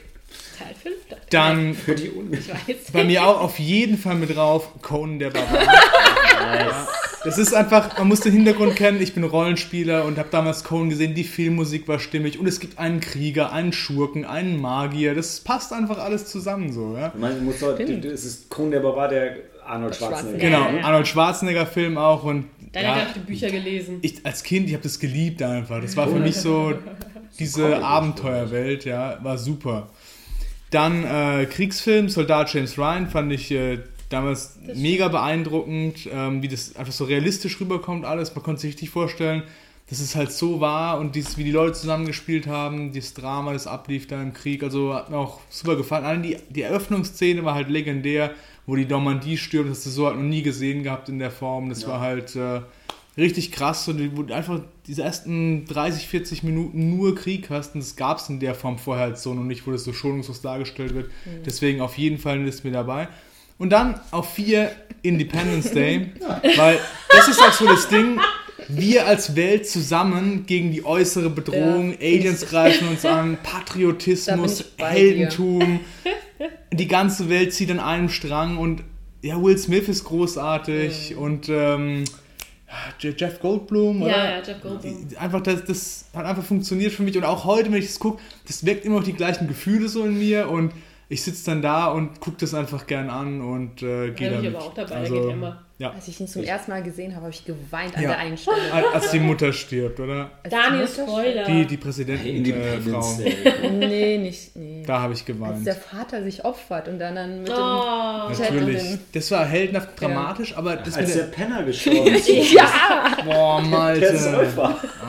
Teil 5. Dann Für die Un Ich weiß. bei mir auch auf jeden Fall mit drauf Conan der Barbar. Nice. Das ist einfach, man muss den Hintergrund kennen. Ich bin Rollenspieler und habe damals Conan gesehen. Die Filmmusik war stimmig und es gibt einen Krieger, einen Schurken, einen Magier. Das passt einfach alles zusammen so. Ja? Man muss doch, Stimmt. es ist Conan der Barbar, der Arnold Schwarzenegger. Genau, ja. Arnold Schwarzenegger Film auch und Dann ja, habe ich die Bücher gelesen. ich als Kind, ich habe das geliebt einfach. Das war für mich so diese Abenteuerwelt, ja, war super. Dann äh, Kriegsfilm, Soldat James Ryan, fand ich äh, damals mega beeindruckend, ähm, wie das einfach so realistisch rüberkommt alles. Man konnte sich richtig vorstellen, dass es halt so war und dies, wie die Leute zusammengespielt haben, dieses Drama, das ablief da im Krieg. Also hat mir auch super gefallen. Allein die, die Eröffnungsszene war halt legendär, wo die Normandie stürmt. Das hast du so halt noch nie gesehen gehabt in der Form. Das Ja. war halt äh, richtig krass und wo du einfach diese ersten 30, 40 Minuten nur Krieg hast und das gab es in der Form vorher halt so noch nicht, wo das so schonungslos dargestellt wird. Deswegen auf jeden Fall eine Liste mit dabei. Und dann auf vier Independence Day, weil das ist auch so das Ding, wir als Welt zusammen gegen die äußere Bedrohung, Ja. Aliens greifen uns an, Patriotismus, Heldentum, die ganze Welt zieht an einem Strang und ja, Will Smith ist großartig und ähm, Je- Jeff Goldblum, oder? Ja, ja, Jeff Goldblum. Einfach, das, das hat einfach funktioniert für mich und auch heute, wenn ich das gucke, das weckt immer noch die gleichen Gefühle so in mir und ich sitze dann da und gucke das einfach gern an und äh, gehe Da bin ich damit. aber auch dabei, also, geht immer. Ja, Als ich ihn zum ersten Mal gesehen habe, habe ich geweint an Ja. der einen Stelle. als die Mutter stirbt, oder? Als Daniel, Spoiler. Die, die Präsidentin äh. Nee, nicht. Nee. Da habe ich Als geweint. der Vater sich opfert und dann, dann mit Oh. dem Natürlich. Chat und Das war heldenhaft dramatisch, aber das Als der der, Penner gestorben ist. Ja! Boah, Der Malte. Säufer.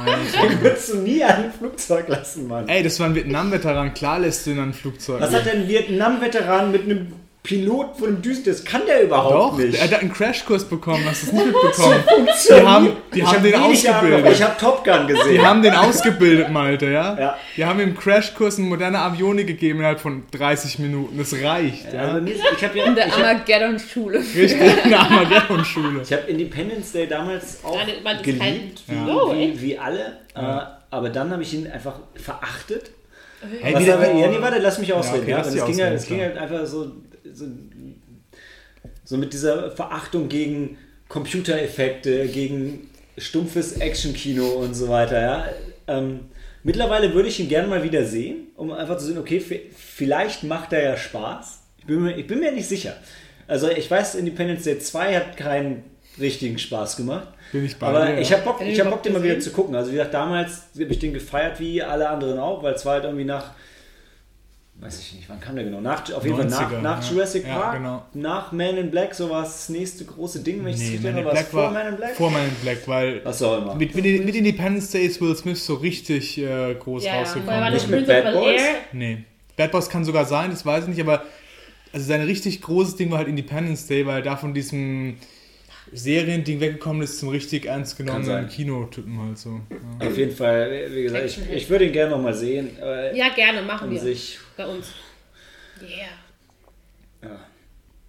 Alter. Den würdest du nie an ein Flugzeug lassen, Mann. Ey, das war ein Vietnam-Veteran. Klar lässt du ihn an ein Flugzeug. Was hat denn ein Vietnam-Veteran mit einem Pilot von einem Düsen? Das kann der überhaupt Doch, nicht. er hat einen Crashkurs bekommen. Hast du es nicht mitbekommen? Die haben- die haben den ausgebildet. Ich habe Top Gun gesehen. Die haben den ausgebildet, Malte, ja? Ja. Die haben ihm einen Crashkurs in moderne Avionik gegeben innerhalb von 30 Minuten. Das reicht, also, ja? mir ist- ich habe ja, In der ich hab, Armageddon-Schule. Richtig, eine Armageddon-Schule. ich hab Independence Day damals auch Nein, geliebt, wie, Oh, wie, wie alle. Äh, aber dann habe ich ihn einfach verachtet. Hey, Was wieder- aber, ja, nee, warte, lass mich ausreden. okay, Ja, aber dich es, ging, ja, ausreden, es ging halt einfach so, so, so mit dieser Verachtung gegen Computereffekte, gegen stumpfes Actionkino und so weiter. Ja. Ähm, mittlerweile würde ich ihn gerne mal wieder sehen, um einfach zu sehen, okay, vielleicht macht er ja Spaß. Ich bin mir, ich bin mir nicht sicher. Also ich weiß, Independence Day 2 hat keinen richtigen Spaß gemacht. Bin ich bei Aber dir, ich habe Bock, ich hab Bock, den mal wieder zu gucken. Also wie gesagt, damals habe ich den gefeiert, wie alle anderen auch, weil es war halt irgendwie nach, weiß ich nicht, wann kam der genau? Nach, auf jeden Fall 90er, nach, nach ja. Jurassic Ja, Park, genau. nach Man in Black, so war es das nächste große Ding, wenn ich es Nee, richtig Man in erinnere. Es vor Man in Black? vor Man in Black, weil Was auch immer. mit, mit, mit Independence Day ist Will Smith so richtig äh, groß Ja, ja. rausgekommen. War das Nicht mit Bad Boys? Nee. Bad Boys kann sogar sein, das weiß ich nicht, aber also sein richtig großes Ding war halt Independence Day, weil er da von diesem Seriending weggekommen ist zum richtig ernst sein. genommenen Kinotypen halt so. Ja. Auf jeden Fall, wie gesagt, ich, ich würde ihn gerne nochmal sehen. Ja, gerne, machen an wir. sich, Bei uns. Yeah. ja.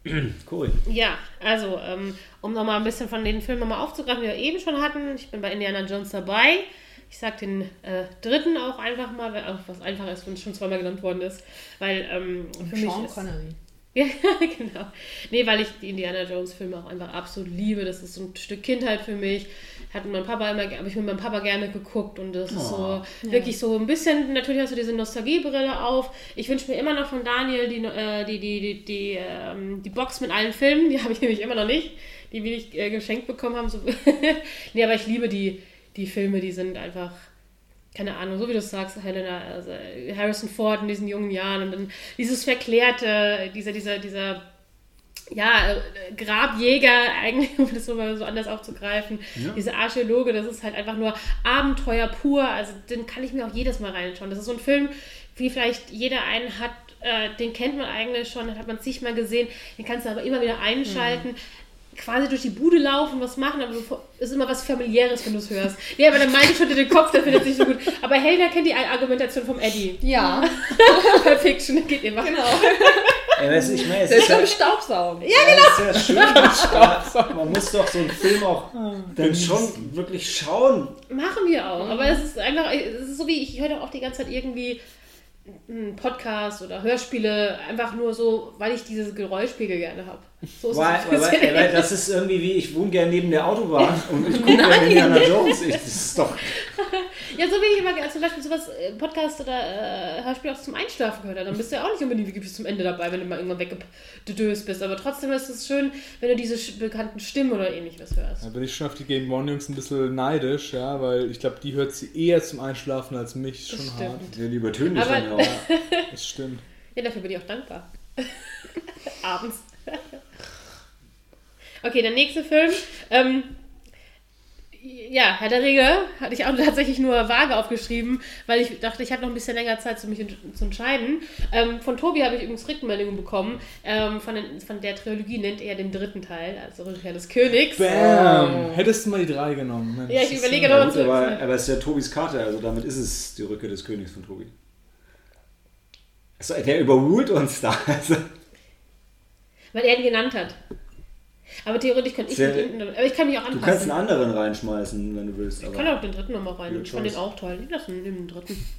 cool. Ja, also, ähm, um nochmal ein bisschen von den Filmen nochmal aufzugreifen, die wir eben schon hatten. Ich bin bei Indiana Jones dabei. Ich sag den äh, dritten auch einfach mal, weil auch was einfach ist, wenn es schon zweimal genannt worden ist. Weil ähm, für mich Sean ist, Connery. Ja, genau. Nee, weil ich die Indiana Jones Filme auch einfach absolut liebe. Das ist so ein Stück Kindheit für mich. Hat mein Papa immer, habe ich mit meinem Papa gerne geguckt und das ist so wirklich so ein bisschen, natürlich hast du diese Nostalgiebrille auf. Ich wünsche mir immer noch von Daniel die, äh, die, die, die, die, ähm, die Box mit allen Filmen, die habe ich nämlich immer noch nicht, die wir nicht äh, geschenkt bekommen haben. So. nee, aber ich liebe die, die Filme, die sind einfach keine Ahnung, so wie du es sagst, Helena, also Harrison Ford in diesen jungen Jahren und dann dieses verklärte, dieser, dieser, dieser, ja, äh, Grabjäger, eigentlich, um das so mal so anders aufzugreifen, diese Archäologe, das ist halt einfach nur Abenteuer pur, also den kann ich mir auch jedes Mal reinschauen. Das ist so ein Film, wie vielleicht jeder einen hat, äh, den kennt man eigentlich schon, den hat man zigmal gesehen, den kannst du aber immer wieder einschalten. Quasi durch die Bude laufen, was machen, aber es ist immer was familiäres, wenn du es hörst. Nee, aber dann meinte ich schon den Kopf, der findet sich so gut. Aber Helga kennt die Argumentation vom Eddie. Ja, Bei Fiction geht immer. genau. Ja, du, ich meine, es Der ist ist ja, im Staubsaugen. ja, genau. ist ja schön. aber man muss doch so einen Film auch dann schon wirklich schauen. Machen wir auch. Aber es ist einfach, es ist so wie, ich höre doch auch die ganze Zeit irgendwie einen Podcast oder Hörspiele einfach nur so, weil ich diese Geräuschpegel gerne habe. So ist Weil, weil, bisschen. weil das ist irgendwie wie, ich wohne gerne neben der Autobahn und ich gucke gerne Indiana Jones. Ich, das ist doch. Ja, so wie ich immer zum Beispiel sowas, äh, Podcast oder äh, Hörspiel auch zum Einschlafen gehört habe. Dann bist du ja auch nicht unbedingt bis zum Ende dabei, wenn du mal irgendwann weggedöst bist. Aber trotzdem ist es schön, wenn du diese bekannten Stimmen oder ähnliches hörst. Da bin ich schon auf die Game One Jungs ein bisschen neidisch, ja, weil ich glaube, die hört sie eher zum Einschlafen als mich. Das Schon stimmt. hart. Ja, die übertönen dich Aber- dann ja auch. Das stimmt. Ja, dafür bin ich auch dankbar. Abends. Okay, der nächste Film. Ähm, ja, Herr der Ringe hatte ich auch tatsächlich nur vage aufgeschrieben, weil ich dachte, ich habe noch ein bisschen länger Zeit, zu mich zu entscheiden. Ähm, von Tobi habe ich übrigens Rückmeldungen bekommen. Ähm, von, den, von der Trilogie nennt er den dritten Teil, also Rückkehr des Königs. Bam! Hättest du mal die drei genommen. Mensch, Ja, ich überlege noch- gut, aber, aber es ist ja Tobis Karte, also damit ist es die Rückkehr des Königs von Tobi. Also, der überholt uns da. Also, Weil er ihn genannt hat. Aber theoretisch könnte ich Sehr- ihn, aber ich kann mich auch du anpassen. kannst einen anderen reinschmeißen, wenn du willst. Ich kann auch den dritten nochmal rein. Ich fand den auch toll. Ich lasse ihn den dritten.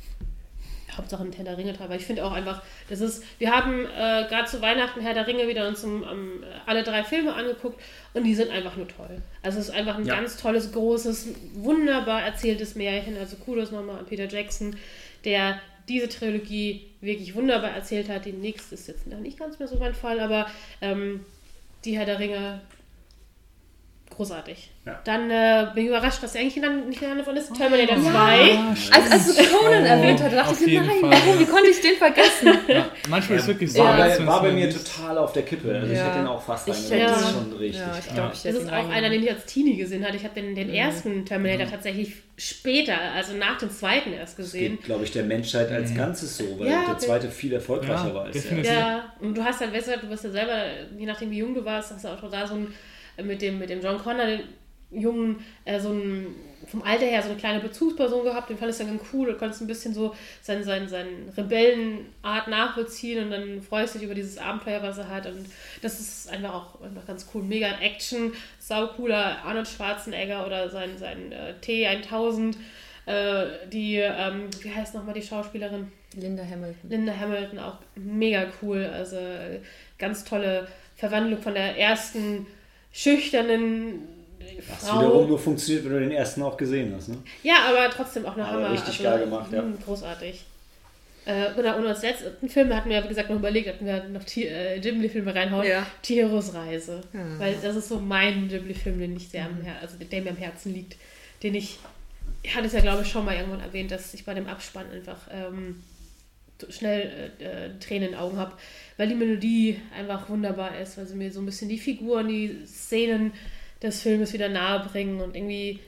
Hauptsache ein Herr der Ringe Teil. Aber ich finde auch einfach, das ist, wir haben äh, gerade zu Weihnachten Herr der Ringe wieder uns um, um, alle drei Filme angeguckt und die sind einfach nur toll. Also es ist einfach ein Ja. ganz tolles, großes, wunderbar erzähltes Märchen. Also Kudos nochmal an Peter Jackson, der diese Trilogie wirklich wunderbar erzählt hat. Die nächste ist jetzt noch nicht ganz mehr so mein Fall, aber ähm, die Herr der Ringe großartig. Ja. Dann äh, bin ich überrascht, dass er eigentlich genannt- nicht genannt worden ist. Terminator 2. Ah, Als, als du Conan Oh, erwähnt hast, dachte ich mir, nein, Fall, warum, ja. wie konnte ich den vergessen? Ja, manchmal ist es wirklich so. war, bei, war bei mir total auf der Kippe. Also ich Ja. hätte den auch fast hätte- Das ist schon richtig. Ja, ich glaube, ich Das ist ihn auch einer, den ich als Teenie gesehen hatte. Ich habe den, den ersten Terminator tatsächlich später, also nach dem zweiten erst Das gesehen. geht, glaube ich, der Menschheit als Ganzes so, weil Ja, der der- zweite viel erfolgreicher Ja, war als der. Ja, und du hast halt, weißt du, du wirst ja selber, je nachdem wie jung du warst, hast du auch da so ein, mit dem, mit dem John Connor, den Jungen, äh, so ein, vom Alter her so eine kleine Bezugsperson gehabt, den fandest du dann ganz cool, du konntest ein bisschen so seine sein, sein Rebellenart nachvollziehen und dann freust du dich über dieses Abenteuer, was er hat und das ist einfach auch einfach ganz cool. Mega Action, sau cooler Arnold Schwarzenegger oder sein, sein äh, T1000, äh, die, ähm, wie heißt nochmal die Schauspielerin? Linda Hamilton. Linda Hamilton auch mega cool. Also äh, ganz tolle Verwandlung von der ersten schüchternen Was wiederum nur funktioniert, wenn du den ersten auch gesehen hast. Ne? Ja, aber trotzdem auch eine Aber Hammer. richtig geil gemacht, ja. mh, Großartig. Äh, genau, und als letzten Film hatten wir, wie gesagt, noch überlegt, hatten wir noch äh, Ghibli-Filme reinhauen. Ja. Chihiros Reise. Ja. Weil das ist so mein Ghibli-Film, den ich sehr am Her also der mir am Herzen liegt. Den ich, ich hatte es ja, glaube ich, schon mal irgendwann erwähnt, dass ich bei dem Abspann einfach ähm, schnell äh, äh, Tränen in den Augen habe, weil die Melodie einfach wunderbar ist, weil sie mir so ein bisschen die Figuren, die Szenen des Filmes wieder nahe bringen und irgendwie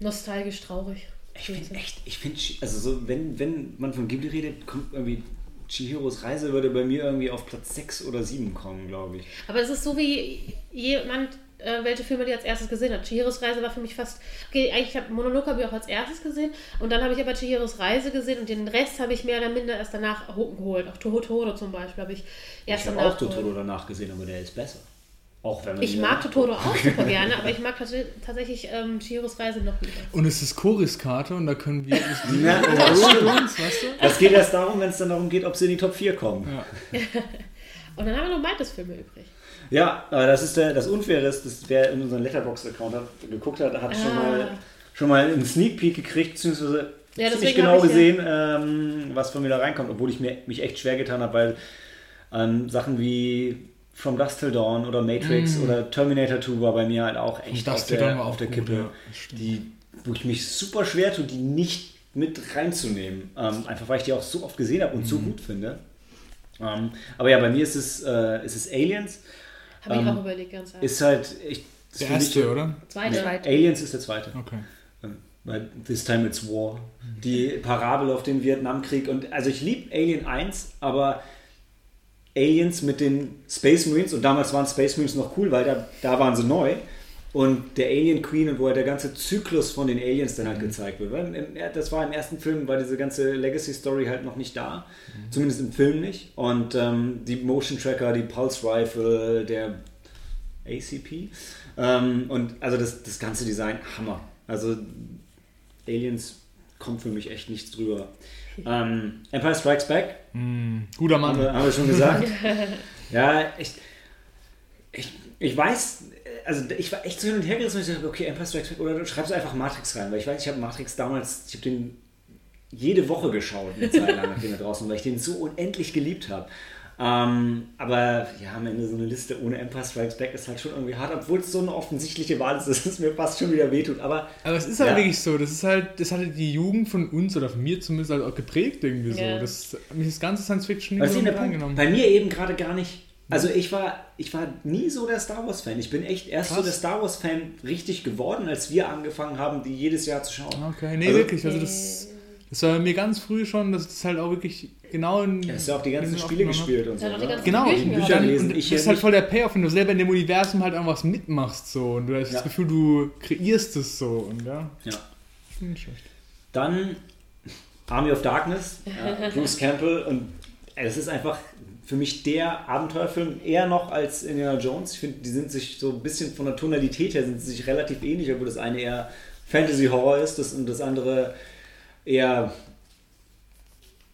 nostalgisch traurig. Ich finde echt, ich finde, also so, wenn, wenn man von Ghibli redet, kommt irgendwie Chihiros Reise würde bei mir irgendwie auf Platz 6 oder 7 kommen, glaube ich. Aber es ist so wie jemand, äh, welche Filme die als erstes gesehen hat. Chihiros Reise war für mich fast. Okay, eigentlich habe Mononoke habe ich auch als erstes gesehen und dann habe ich aber Chihiros Reise gesehen und den Rest habe ich mehr oder minder erst danach geholt. Auch Totoro zum Beispiel habe ich erst Ich habe danach auch Totoro danach gesehen, aber der ist besser. Auch wenn man Ich mag Totoro auch super gerne, aber ich mag tats tatsächlich ähm, Chihiros Reise noch lieber. Und es ist Choris Karte und da können wir die Ja, das, für stimmt. uns, weißt du? das geht erst darum, wenn es dann darum geht, ob sie in die Top 4 kommen. Ja. Und dann haben wir noch Maites Filme übrig. Ja, aber das ist der, das Unfaire ist, dass wer in unseren Letterbox-Account hat, geguckt hat, hat schon, Ah. mal, schon mal einen Sneak Peek gekriegt, beziehungsweise Ja, ziemlich deswegen genau gesehen, ähm, was von mir da reinkommt, obwohl ich mir, mich echt schwer getan habe, weil an Sachen wie From Dust Till Dawn oder Matrix oder Terminator 2 war bei mir halt auch echt auf der, auf der gut, Kippe, ja, die, wo ich mich super schwer tue, die nicht mit reinzunehmen. Ähm, einfach weil ich die auch so oft gesehen habe und Mhm. so gut finde. Ähm, aber ja, bei mir ist es, äh, ist es Aliens. Habe ich Ähm, auch überlegt, ganz ehrlich. Ist halt. Ich, das Der erste, ich, oder? Zweite. Zweite. Aliens ist der zweite. Okay. Ähm, Weil This Time It's War. Die Parabel auf den Vietnamkrieg. Und also ich liebe Alien 1, aber Aliens mit den Space Marines, und damals waren Space Marines noch cool, weil da, da waren sie neu. Und der Alien Queen und wo halt der ganze Zyklus von den Aliens dann halt gezeigt wird. Weil im, das war im ersten Film, war diese ganze Legacy-Story halt noch nicht da. Zumindest im Film nicht. Und ähm, die Motion Tracker, die Pulse Rifle, der ACP. Ähm, und also das, das ganze Design, Hammer. Also Aliens kommt für mich echt nichts drüber. Ähm, Empire Strikes Back, Mm, guter haben Mann. wir, haben wir schon gesagt. ja, ich, ich, ich weiß, also ich war echt so hin und her gerissen, weil ich dachte, okay, Empire Strikes Back, oder du schreibst einfach Matrix rein, weil ich weiß, ich habe Matrix damals, ich habe den jede Woche geschaut, eine Zeit lang, nachdem er draußen, war, weil ich den so unendlich geliebt habe. Ähm, aber ja, am Ende so eine Liste ohne Empire Strikes Back ist halt schon irgendwie hart, obwohl es so eine offensichtliche Wahl ist, dass es mir fast schon wieder wehtut. Aber Aber es ist halt Ja. wirklich so, das ist halt, das hat halt die Jugend von uns oder von mir zumindest halt auch geprägt irgendwie so. Ja. Das, mich das ganze Science Fiction Punkt? reingenommen. Bei mir eben gerade gar nicht. Also ich war, ich war nie so der Star Wars Fan. Ich bin echt erst so Krass. der Star Wars Fan richtig geworden, als wir angefangen haben, die jedes Jahr zu schauen. Okay, nee, Also- wirklich. Also das, das war bei mir ganz früh schon, dass das halt auch wirklich genau in. Du hast ja auch die ganzen Spiele hat. gespielt und so. Ja, ne? ganzen Genau, Bücher. Bücher gelesen. und das ja ist halt voll der Payoff, wenn du selber in dem Universum halt irgendwas mitmachst so und du hast Ja. das Gefühl, du kreierst es so und ja, Ja. nicht schlecht. Dann Army of Darkness, ja, Bruce Campbell und das ist einfach für mich der Abenteuerfilm eher noch als Indiana Jones. Ich finde, die sind sich so ein bisschen von der Tonalität her sind sie sich relativ ähnlich, obwohl das eine eher Fantasy Horror ist das, und das andere eher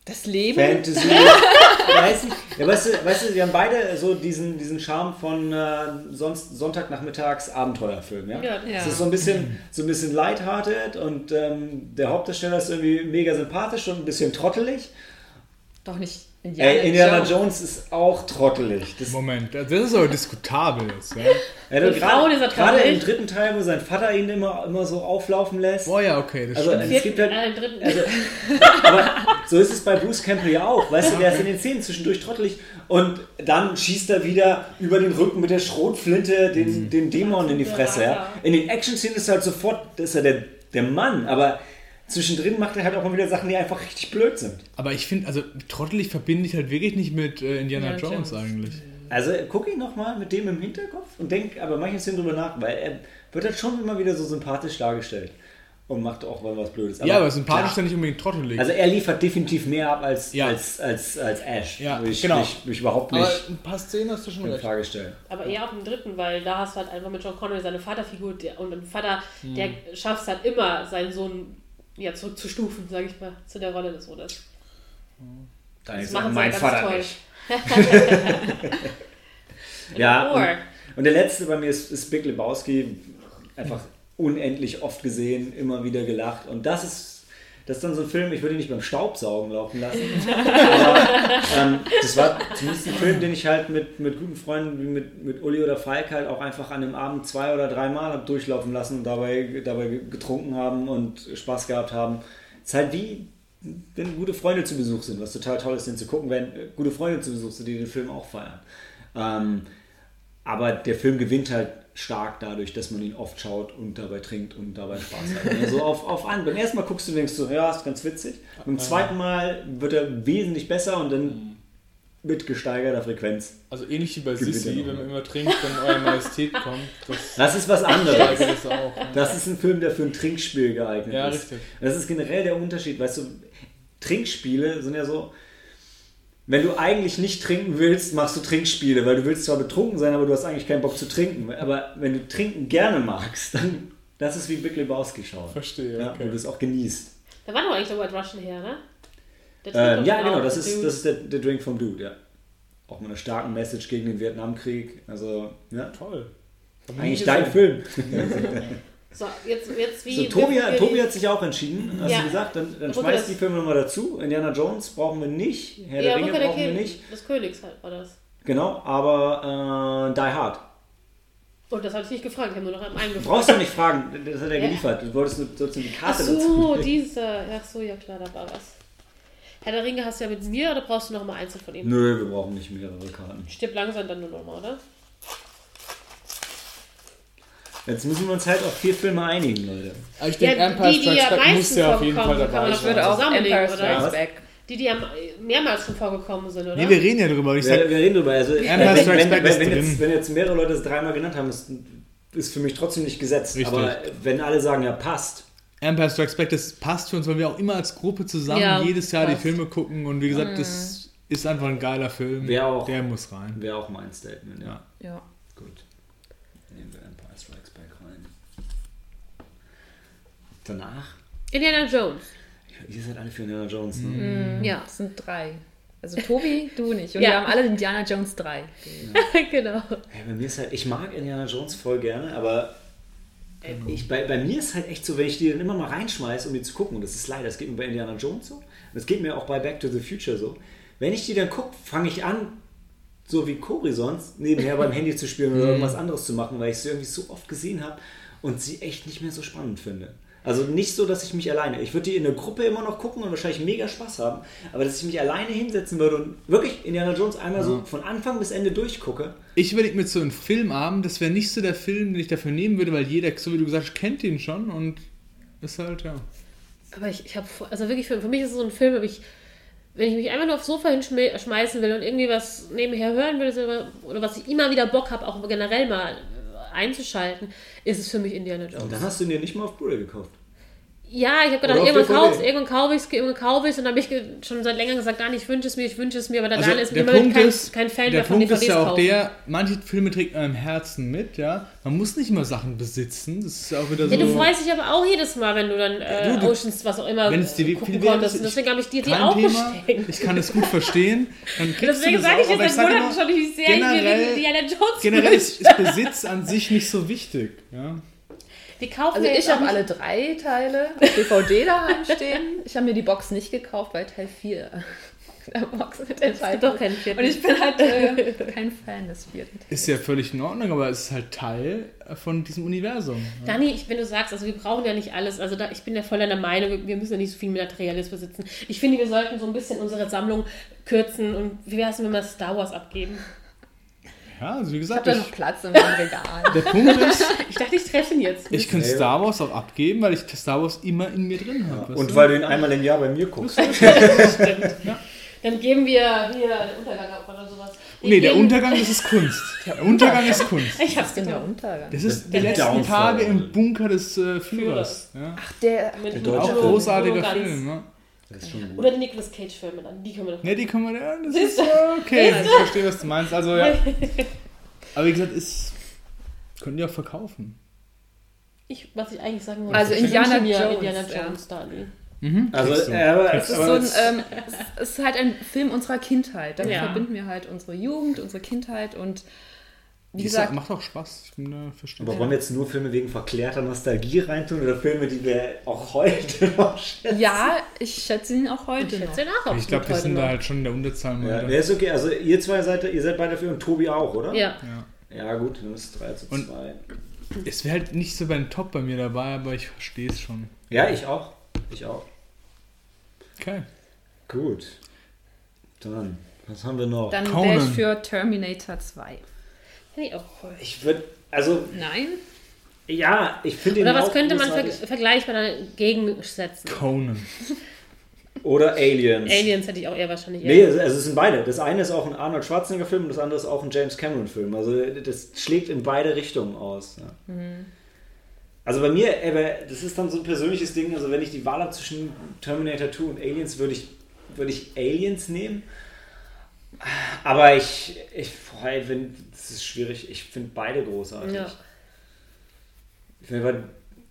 Das Leben. Fantasy. weiß nicht. Ja, weißt du, weißt du, die haben beide so diesen, diesen Charme von äh, sonst Sonntagnachmittags Abenteuerfilm, ja? Ja. Ja. Es ist so ein bisschen, so ein bisschen lighthearted und ähm, der Hauptdarsteller ist irgendwie mega sympathisch und ein bisschen trottelig. Doch nicht Indiana, Ey, Indiana Jones. Jones ist auch trottelig. Das, Moment, das ist aber diskutabel jetzt, ja. ja, Für Frauen ist er gerade im dritten Teil, wo sein Vater ihn immer, immer so auflaufen lässt. Boah, ja, okay, das Also, stimmt. es gibt halt, äh. Also, aber so ist es bei Bruce Campbell ja auch. Weißt du, der ist in den Szenen zwischendurch trottelig und dann schießt er wieder über den Rücken mit der Schrotflinte den, den Dämon in die Fresse. Ja. In den Action-Szenen ist er halt sofort, ist er der, der Mann, aber zwischendrin macht er halt auch mal wieder Sachen, die einfach richtig blöd sind. Aber ich finde, also trottelig verbinde ich halt wirklich nicht mit äh, Indiana Indiana Jones, Jones. eigentlich. Also guck ihn nochmal mit dem im Hinterkopf und denk aber manchmal Szenen drüber nach, weil er wird halt schon immer wieder so sympathisch dargestellt und macht auch mal was Blödes. ja, aber sympathisch klar. ist ja nicht unbedingt trottelig. Also er liefert definitiv mehr ab als, Ja. als, als, als Ash. Ja, ich, genau. ich, ich überhaupt nicht aber ein paar Szenen hast du schon in recht. Frage stellen. Aber eher auf dem dritten, weil da hast du halt einfach mit John Connery seine Vaterfigur der, und ein Vater, der schafft es halt immer, seinen Sohn ja, zurückzustufen, sage ich mal, zu der Rolle des Sohnes. Dann Das ist machen sie mein Vater toll. nicht. Ja, und, und der letzte bei mir ist, ist Big Lebowski. Einfach unendlich oft gesehen, immer wieder gelacht. Und das ist, das ist dann so ein Film, ich würde ihn nicht beim Staubsaugen laufen lassen. Aber ähm, das war zumindest ein Film, den ich halt mit, mit guten Freunden wie mit, mit Uli oder Falk halt auch einfach an dem Abend zwei oder dreimal hab durchlaufen lassen und dabei, dabei getrunken haben und Spaß gehabt haben. Es ist halt wie, wenn gute Freunde zu Besuch sind, was total toll ist, den zu gucken, wenn gute Freunde zu Besuch sind, die den Film auch feiern. Ähm, aber der Film gewinnt halt stark dadurch, dass man ihn oft schaut und dabei trinkt und dabei Spaß hat. Also auf, auf an. Beim ersten Mal guckst du und denkst so, ja, ist ganz witzig. Beim zweiten Mal wird er wesentlich besser und dann mit gesteigerter Frequenz. Also ähnlich wie bei Sissi, wenn man immer trinkt, wenn Eure Majestät kommt. Das Das ist was anderes. es auch. ja. Das ist ein Film, der für ein Trinkspiel geeignet Ja, ist. richtig. Das ist generell der Unterschied. Weißt du, Trinkspiele sind ja so, wenn du eigentlich nicht trinken willst, machst du Trinkspiele, weil du willst zwar betrunken sein, aber du hast eigentlich keinen Bock zu trinken. Aber wenn du trinken gerne magst, dann das ist wie Big Lebowski schauen. Verstehe, Ja, okay. wo du es auch genießt. Da war doch eigentlich der White Russian her, ne? Ähm, ja, genau, das ist, Dude. das ist der, der Drink vom Dude, ja. Auch mit einer starken Message gegen den Vietnamkrieg. Also, ja. Toll. Eigentlich dein. Film. So, jetzt, jetzt wie. So, Tobi, hat- Tobi hat sich auch entschieden, hast Ja. du gesagt, dann, dann schmeißt die Filme nochmal dazu. Indiana Jones brauchen wir nicht, Herr Ja, der Ringe brauchen wir nicht. des Königs halt war das. Genau, aber äh, Die Hard. Und das hatte ich nicht gefragt, ich habe nur noch einen eingefragt. Brauchst du nicht fragen, das hat er Ja. geliefert. Du wolltest nur die Ach Karte so, dazu. dieser. Ach so, ja klar, da war was. Herr der Ringe hast du ja mit mir oder brauchst du noch mal einzeln von ihm? Nö, wir brauchen nicht mehrere Karten. Stirb langsam dann nur noch mal, oder? Jetzt müssen wir uns halt auf vier Filme einigen, Leute. Aber ich Ja, denke, Empire die, die Strikes Back muss ja auf jeden Fall dabei man Ich sein. würde auch Empire? Strikes? Back. Die, die am mehrmals schon vorgekommen sind, oder? Nee, wir reden ja drüber. Ich Wir, sag, wir reden drüber. Also, Empire wenn, Strikes wenn, Back wenn, ist wenn, drin. jetzt, wenn jetzt mehrere Leute es dreimal genannt haben, ist, ist für mich trotzdem nicht gesetzt. Richtig. Aber wenn alle sagen, ja, passt. Empire Strikes Back, das passt für uns, weil wir auch immer als Gruppe zusammen Ja, jedes Jahr passt. die Filme gucken. Und wie gesagt, das ist einfach ein geiler Film. Wer auch. Der muss rein. Wäre auch mein Statement, ja. Ja. Ja. Gut. Nehmen wir Empire Strikes Back rein. Danach? Indiana Jones. Ihr seid alle für Indiana Jones, ne? Mhm. Ja, Es sind drei. Also Tobi, du nicht. Und Ja. wir haben alle Indiana Jones 3. genau. Hey, bei mir ist halt, ich mag Indiana Jones voll gerne, aber äh, ich, bei, bei mir ist halt echt so, wenn ich die dann immer mal reinschmeiße, um die zu gucken, und das ist leider, das geht mir bei Indiana Jones so, und das geht mir auch bei Back to the Future so, wenn ich die dann gucke, fange ich an, so wie Cory sonst, nebenher beim Handy zu spielen oder irgendwas anderes zu machen, weil ich sie irgendwie so oft gesehen habe und sie echt nicht mehr so spannend finde. Also nicht so, dass ich mich alleine. Ich würde die in der Gruppe immer noch gucken und wahrscheinlich mega Spaß haben. Aber dass ich mich alleine hinsetzen würde und wirklich Indiana Jones einmal so von Anfang bis Ende durchgucke, Ich überlege mir so einen Filmabend, das wäre nicht so der Film, den ich dafür nehmen würde, weil jeder, so wie du gesagt hast, kennt ihn schon und ist halt, ja. Aber ich, ich habe, also wirklich, für, für mich ist es so ein Film, ich, wenn ich mich einfach nur aufs Sofa hinschmeißen will und irgendwie was nebenher hören will oder, oder was ich immer wieder Bock habe, auch generell mal einzuschalten, ist es für mich Indiana Jones. Und dann hast du ihn dir nicht mal auf Blu-ray gekauft. Ja, ich habe gedacht, irgendwann DVD. kaufst irgendwann kaufe ich es, irgendwann kaufe ich es und dann habe ich schon seit längerem gesagt, nein, ich wünsche es mir, ich wünsche es mir, aber dann Also ist der Punkt kein, ist, kein Fan der mehr von Punkt DVDs ist ja auch kaufen. der, manche Filme trägt man im Herzen mit, ja. Man muss nicht immer Sachen besitzen, das ist ja auch wieder so. Ja, du freust dich aber auch jedes Mal, wenn du dann äh, Du, du- Oceans, was auch immer, wenn es dir gucken viel konntest. ist, Und deswegen habe ich dir die auch Thema, bestellt. ich kann es gut verstehen. Deswegen sage ich jetzt seit Monaten schon, wie sehr ich mir wegen Indiana Jones Generell ist, ist Besitz an sich nicht so wichtig, ja. Wir kaufen Also ich habe alle drei Teile auf DVD daheim stehen. Ich habe mir die Box nicht gekauft, weil Teil 4 der Box mit enthalten. doch keinen vierten. Und ich bin halt äh, kein Fan des vierten Teils. Ist ja völlig in Ordnung, aber es ist halt Teil von diesem Universum. Ja. Dani, ich, wenn du sagst, also wir brauchen ja nicht alles, also da, ich bin ja voll deiner Meinung, wir, müssen ja nicht so viel Materielles besitzen. Ich finde, wir sollten so ein bisschen unsere Sammlung kürzen und wie wäre es, wenn wir mal Star Wars abgeben? Ja, also wie Ich habe gesagt, da noch Platz in meinem Regal. der Punkt ist, Ich dachte, ich treffe ihn jetzt. ich kann Star Wars auch abgeben, weil ich Star Wars immer in mir drin habe. Und weil du ihn einmal im Jahr bei mir guckst. Dann geben wir hier den Untergang ab oder sowas. Nee, der Untergang, das ist Kunst. Der Untergang ist Kunst. Ich hab's denn der. Untergang? Das ist die Der letzten Downfall. Tage im Bunker des äh, Führers. Ja. Ach, der. Mit Der Auch großartiger. Film. Ne? Das ist schon gut. Oder die Nicolas Cage-Filme dann, die können wir doch. Ne, die kann man, ja, das ist okay. Ich verstehe, was du meinst. Also, ja. Aber wie gesagt, ist, können die auch verkaufen. Ich, was ich eigentlich sagen wollte, Also Indiana Jones, Indiana ja. Jones. Also, Kriegst du. äh, aber, Es ist, aber so ein, ähm, es ist halt ein Film unserer Kindheit. Damit Ja. verbinden wir halt unsere Jugend, unsere Kindheit und wie gesagt, macht auch Spaß. Ich bin da aber wollen wir jetzt nur Filme wegen verklärter Nostalgie reintun oder Filme, die wir auch heute noch schätzen? ja, ich schätze ihn auch heute Ich schätze nach Ich glaube, wir sind da halt schon in der Unterzahl. Ja, nee, ist okay. Also ihr zwei seid, ihr seid beide dafür und Tobi auch, oder? Ja. Ja. Ja gut, dann ist es 3 zu 2. Und- Es wäre halt nicht so bei den Top bei mir dabei, aber ich verstehe es schon. ja, ich auch. Ich auch. Okay. Gut. Dann, was haben wir noch? Dann wäre ich für Terminator 2. Finde ich auch cool. ich würde, also, Nein? ja, ich finde ihn Oder was auch könnte man ver vergleichbar dagegen setzen? Conan. Oder Aliens. Aliens hätte ich auch eher wahrscheinlich Nee, eher. also es sind beide. Das eine ist auch ein Arnold Schwarzenegger-Film und das andere ist auch ein James Cameron-Film. Also das schlägt in beide Richtungen aus. Ja. Also bei mir, aber das ist dann so ein persönliches Ding. Also wenn ich die Wahl habe zwischen Terminator 2 und Aliens, würde ich, würde ich Aliens nehmen. Aber ich, ich boah, ey, wenn, das ist schwierig. Ich finde beide großartig. Ja. Ich finde,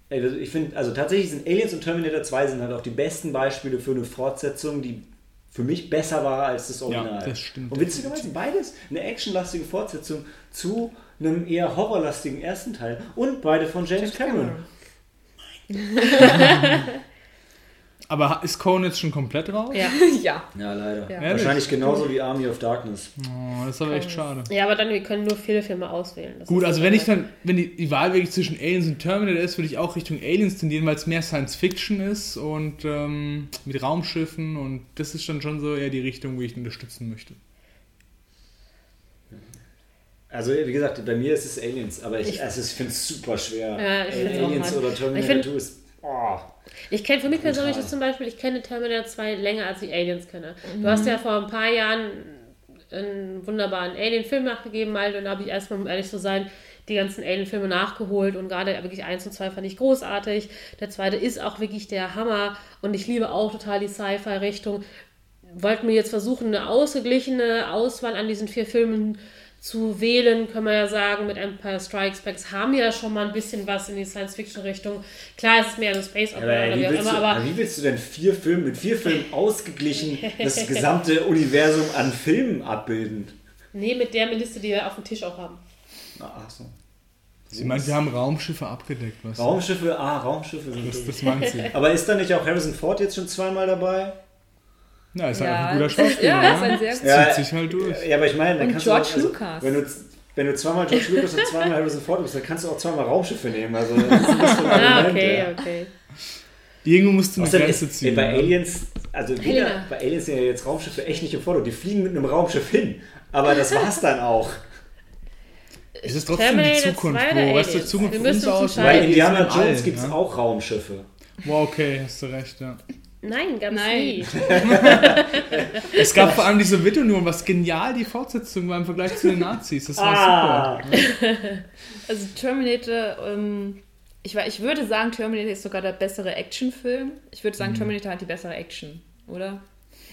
ey, also ich also tatsächlich sind Aliens und Terminator 2 sind halt auch die besten Beispiele für eine Fortsetzung, die für mich besser war als das Original. das stimmt. Und witzigerweise beides eine actionlastige Fortsetzung zu einem eher horrorlastigen ersten Teil und beide von James, Cameron. Aber ist Conan jetzt schon komplett raus? Ja. ja. Ja, leider. Ja. Wahrscheinlich genauso wie Army of Darkness. Oh, das ist aber echt schade. ja, aber dann, wir können nur viele Filme auswählen. Das Gut, also so wenn ich dann, wenn die, die Wahl wirklich zwischen Aliens und Terminator ist, würde ich auch Richtung Aliens tendieren, weil es mehr Science Fiction ist und ähm, mit Raumschiffen und das ist dann schon so eher die Richtung, wo ich unterstützen möchte. Also wie gesagt, bei mir ist es Aliens, aber ich, Ich- also, ich finde es super schwer. Ja, Aliens oder Terminator find- 2 ist... Oh. Ich kenne für mich persönlich ist zum Beispiel, ich kenne Terminator 2 länger als ich Aliens kenne. Mhm. Du hast ja vor ein paar Jahren einen wunderbaren Alien-Film nachgegeben, mal, und da habe ich erstmal, um ehrlich zu sein, die ganzen Alien-Filme nachgeholt und gerade wirklich 1 und 2 fand ich großartig. Der zweite ist auch wirklich der Hammer und ich liebe auch total die Sci-Fi-Richtung. Wollten wir jetzt versuchen, eine ausgeglichene Auswahl an diesen vier Filmen zu wählen, können wir ja sagen, mit Empire Strikes Back haben ja schon mal ein bisschen was in die Science-Fiction-Richtung. Klar, es ist mehr eine Space Opera ey, oder wie, auch willst immer, du, aber aber wie willst du denn vier Filme mit vier Filmen ausgeglichen das gesamte Universum an Filmen abbilden? nee, mit der Liste, die wir auf dem Tisch auch haben. Ach so. Sie meint, wir haben Raumschiffe abgedeckt. Was? Raumschiffe, ah, Raumschiffe sind Das, das meint sie. Aber ist da nicht auch Harrison Ford jetzt schon zweimal dabei? Ja, ist halt Ja, ein guter Schauspieler. ja, ist ne? ein sehr Das Ja. zieht sich halt durch. Ja, aber ich meine, dann Und kannst George du auch, also, Lucas. Wenn du, wenn du zweimal George Lucas und zweimal Harrison Ford bist, dann kannst du auch zweimal Raumschiffe nehmen. Also das ist ein bisschen ein Ah, Argument, okay, ja. okay. Irgendwo musst du eine Außerdem Grenze ist, ziehen. bei ne? Aliens, also wieder, bei Aliens sind ja jetzt Raumschiffe echt nicht im Vordergrund. Die fliegen mit einem Raumschiff hin. Aber das war's dann auch. Es ist trotzdem die Terminator Zukunft, 2 oder Bro. Weißt du? Zukunft Wir von uns aus. Bei die Indiana Jones gibt es ja? auch Raumschiffe. Wow, okay, hast du recht, ja. Nein, gab's Nein. nie. Es gab vor allem die Sowjetunion, was genial die Fortsetzung war im Vergleich zu den Nazis. Das war super. Also Terminator, ähm, ich, war- ich würde sagen, Terminator ist sogar der bessere Actionfilm. Ich würde Mhm. sagen, Terminator hat die bessere Action, oder?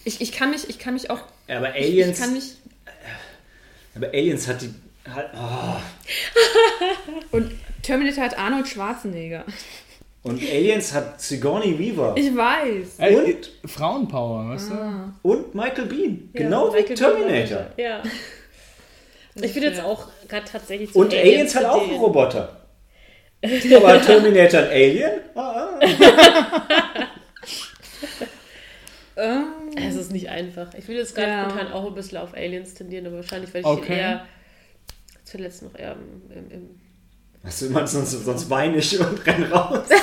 Ich, ich, kann, mich, ich kann mich auch. Ja, aber Ich, Aliens, ich kann mich. aber Aliens hat die. Hat, oh. Und Terminator hat Arnold Schwarzenegger. Und Aliens hat Sigourney Weaver. Ich weiß. Ey, Und? Frauenpower, weißt du? Und Michael Bean. Ja, Genau wie Michael Terminator. Ja. Ich bin jetzt auch gerade tatsächlich zu Und Aliens hat auch einen. Roboter. Aber Terminator ein Alien? Ah, ah. Ähm, Es ist nicht einfach. Ich will jetzt gerade Ja. spontan auch ein bisschen auf Aliens tendieren, aber wahrscheinlich werde ich Okay. ihn eher zuletzt noch eher im, im, im Was will man sonst, sonst weine ich und renn raus.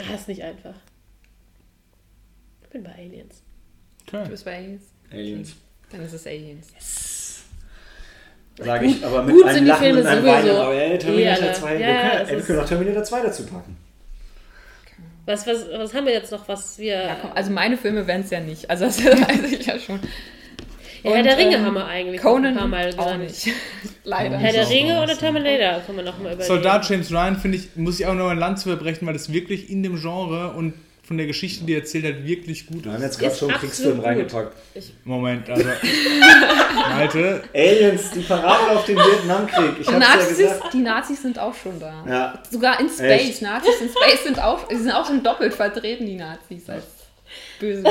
Ah, ist nicht einfach. Ich bin bei Aliens. du Okay. bist bei Aliens. Aliens. Dann ist es Aliens. Sage ich, aber mit gut einem sind die Lachen Filme und einem. Weinen. Aber ey, Terminator Ja, 2, ja, wir, können, ey, wir können auch Terminator 2 dazu packen. Was, was, was haben wir jetzt noch, was wir. Ja, komm, also meine Filme wären es ja nicht. Also das weiß ich ja schon. Ja, Herr der Ringe ähm, haben wir eigentlich Conan ein paar Mal auch nicht. Leider. Herr der Ringe oder ja. Terminator? Können wir noch mal überlegen. Soldat James Ryan, finde ich, muss ich auch noch ein Land zu verbrechen, weil das wirklich in dem Genre und von der Geschichte, die er erzählt hat, wirklich gut Wir haben ist. jetzt gerade Ist schon einen Kriegsfilm gut. reingepackt. Moment, also. Malte, Aliens, die Parabel auf den Vietnamkrieg. Ich Und ja Nazis, gesagt. die Nazis sind auch schon da. Ja. Sogar in Space. Echt? Nazis in Space sind auch, die sind auch schon doppelt vertreten, die Nazis als böse.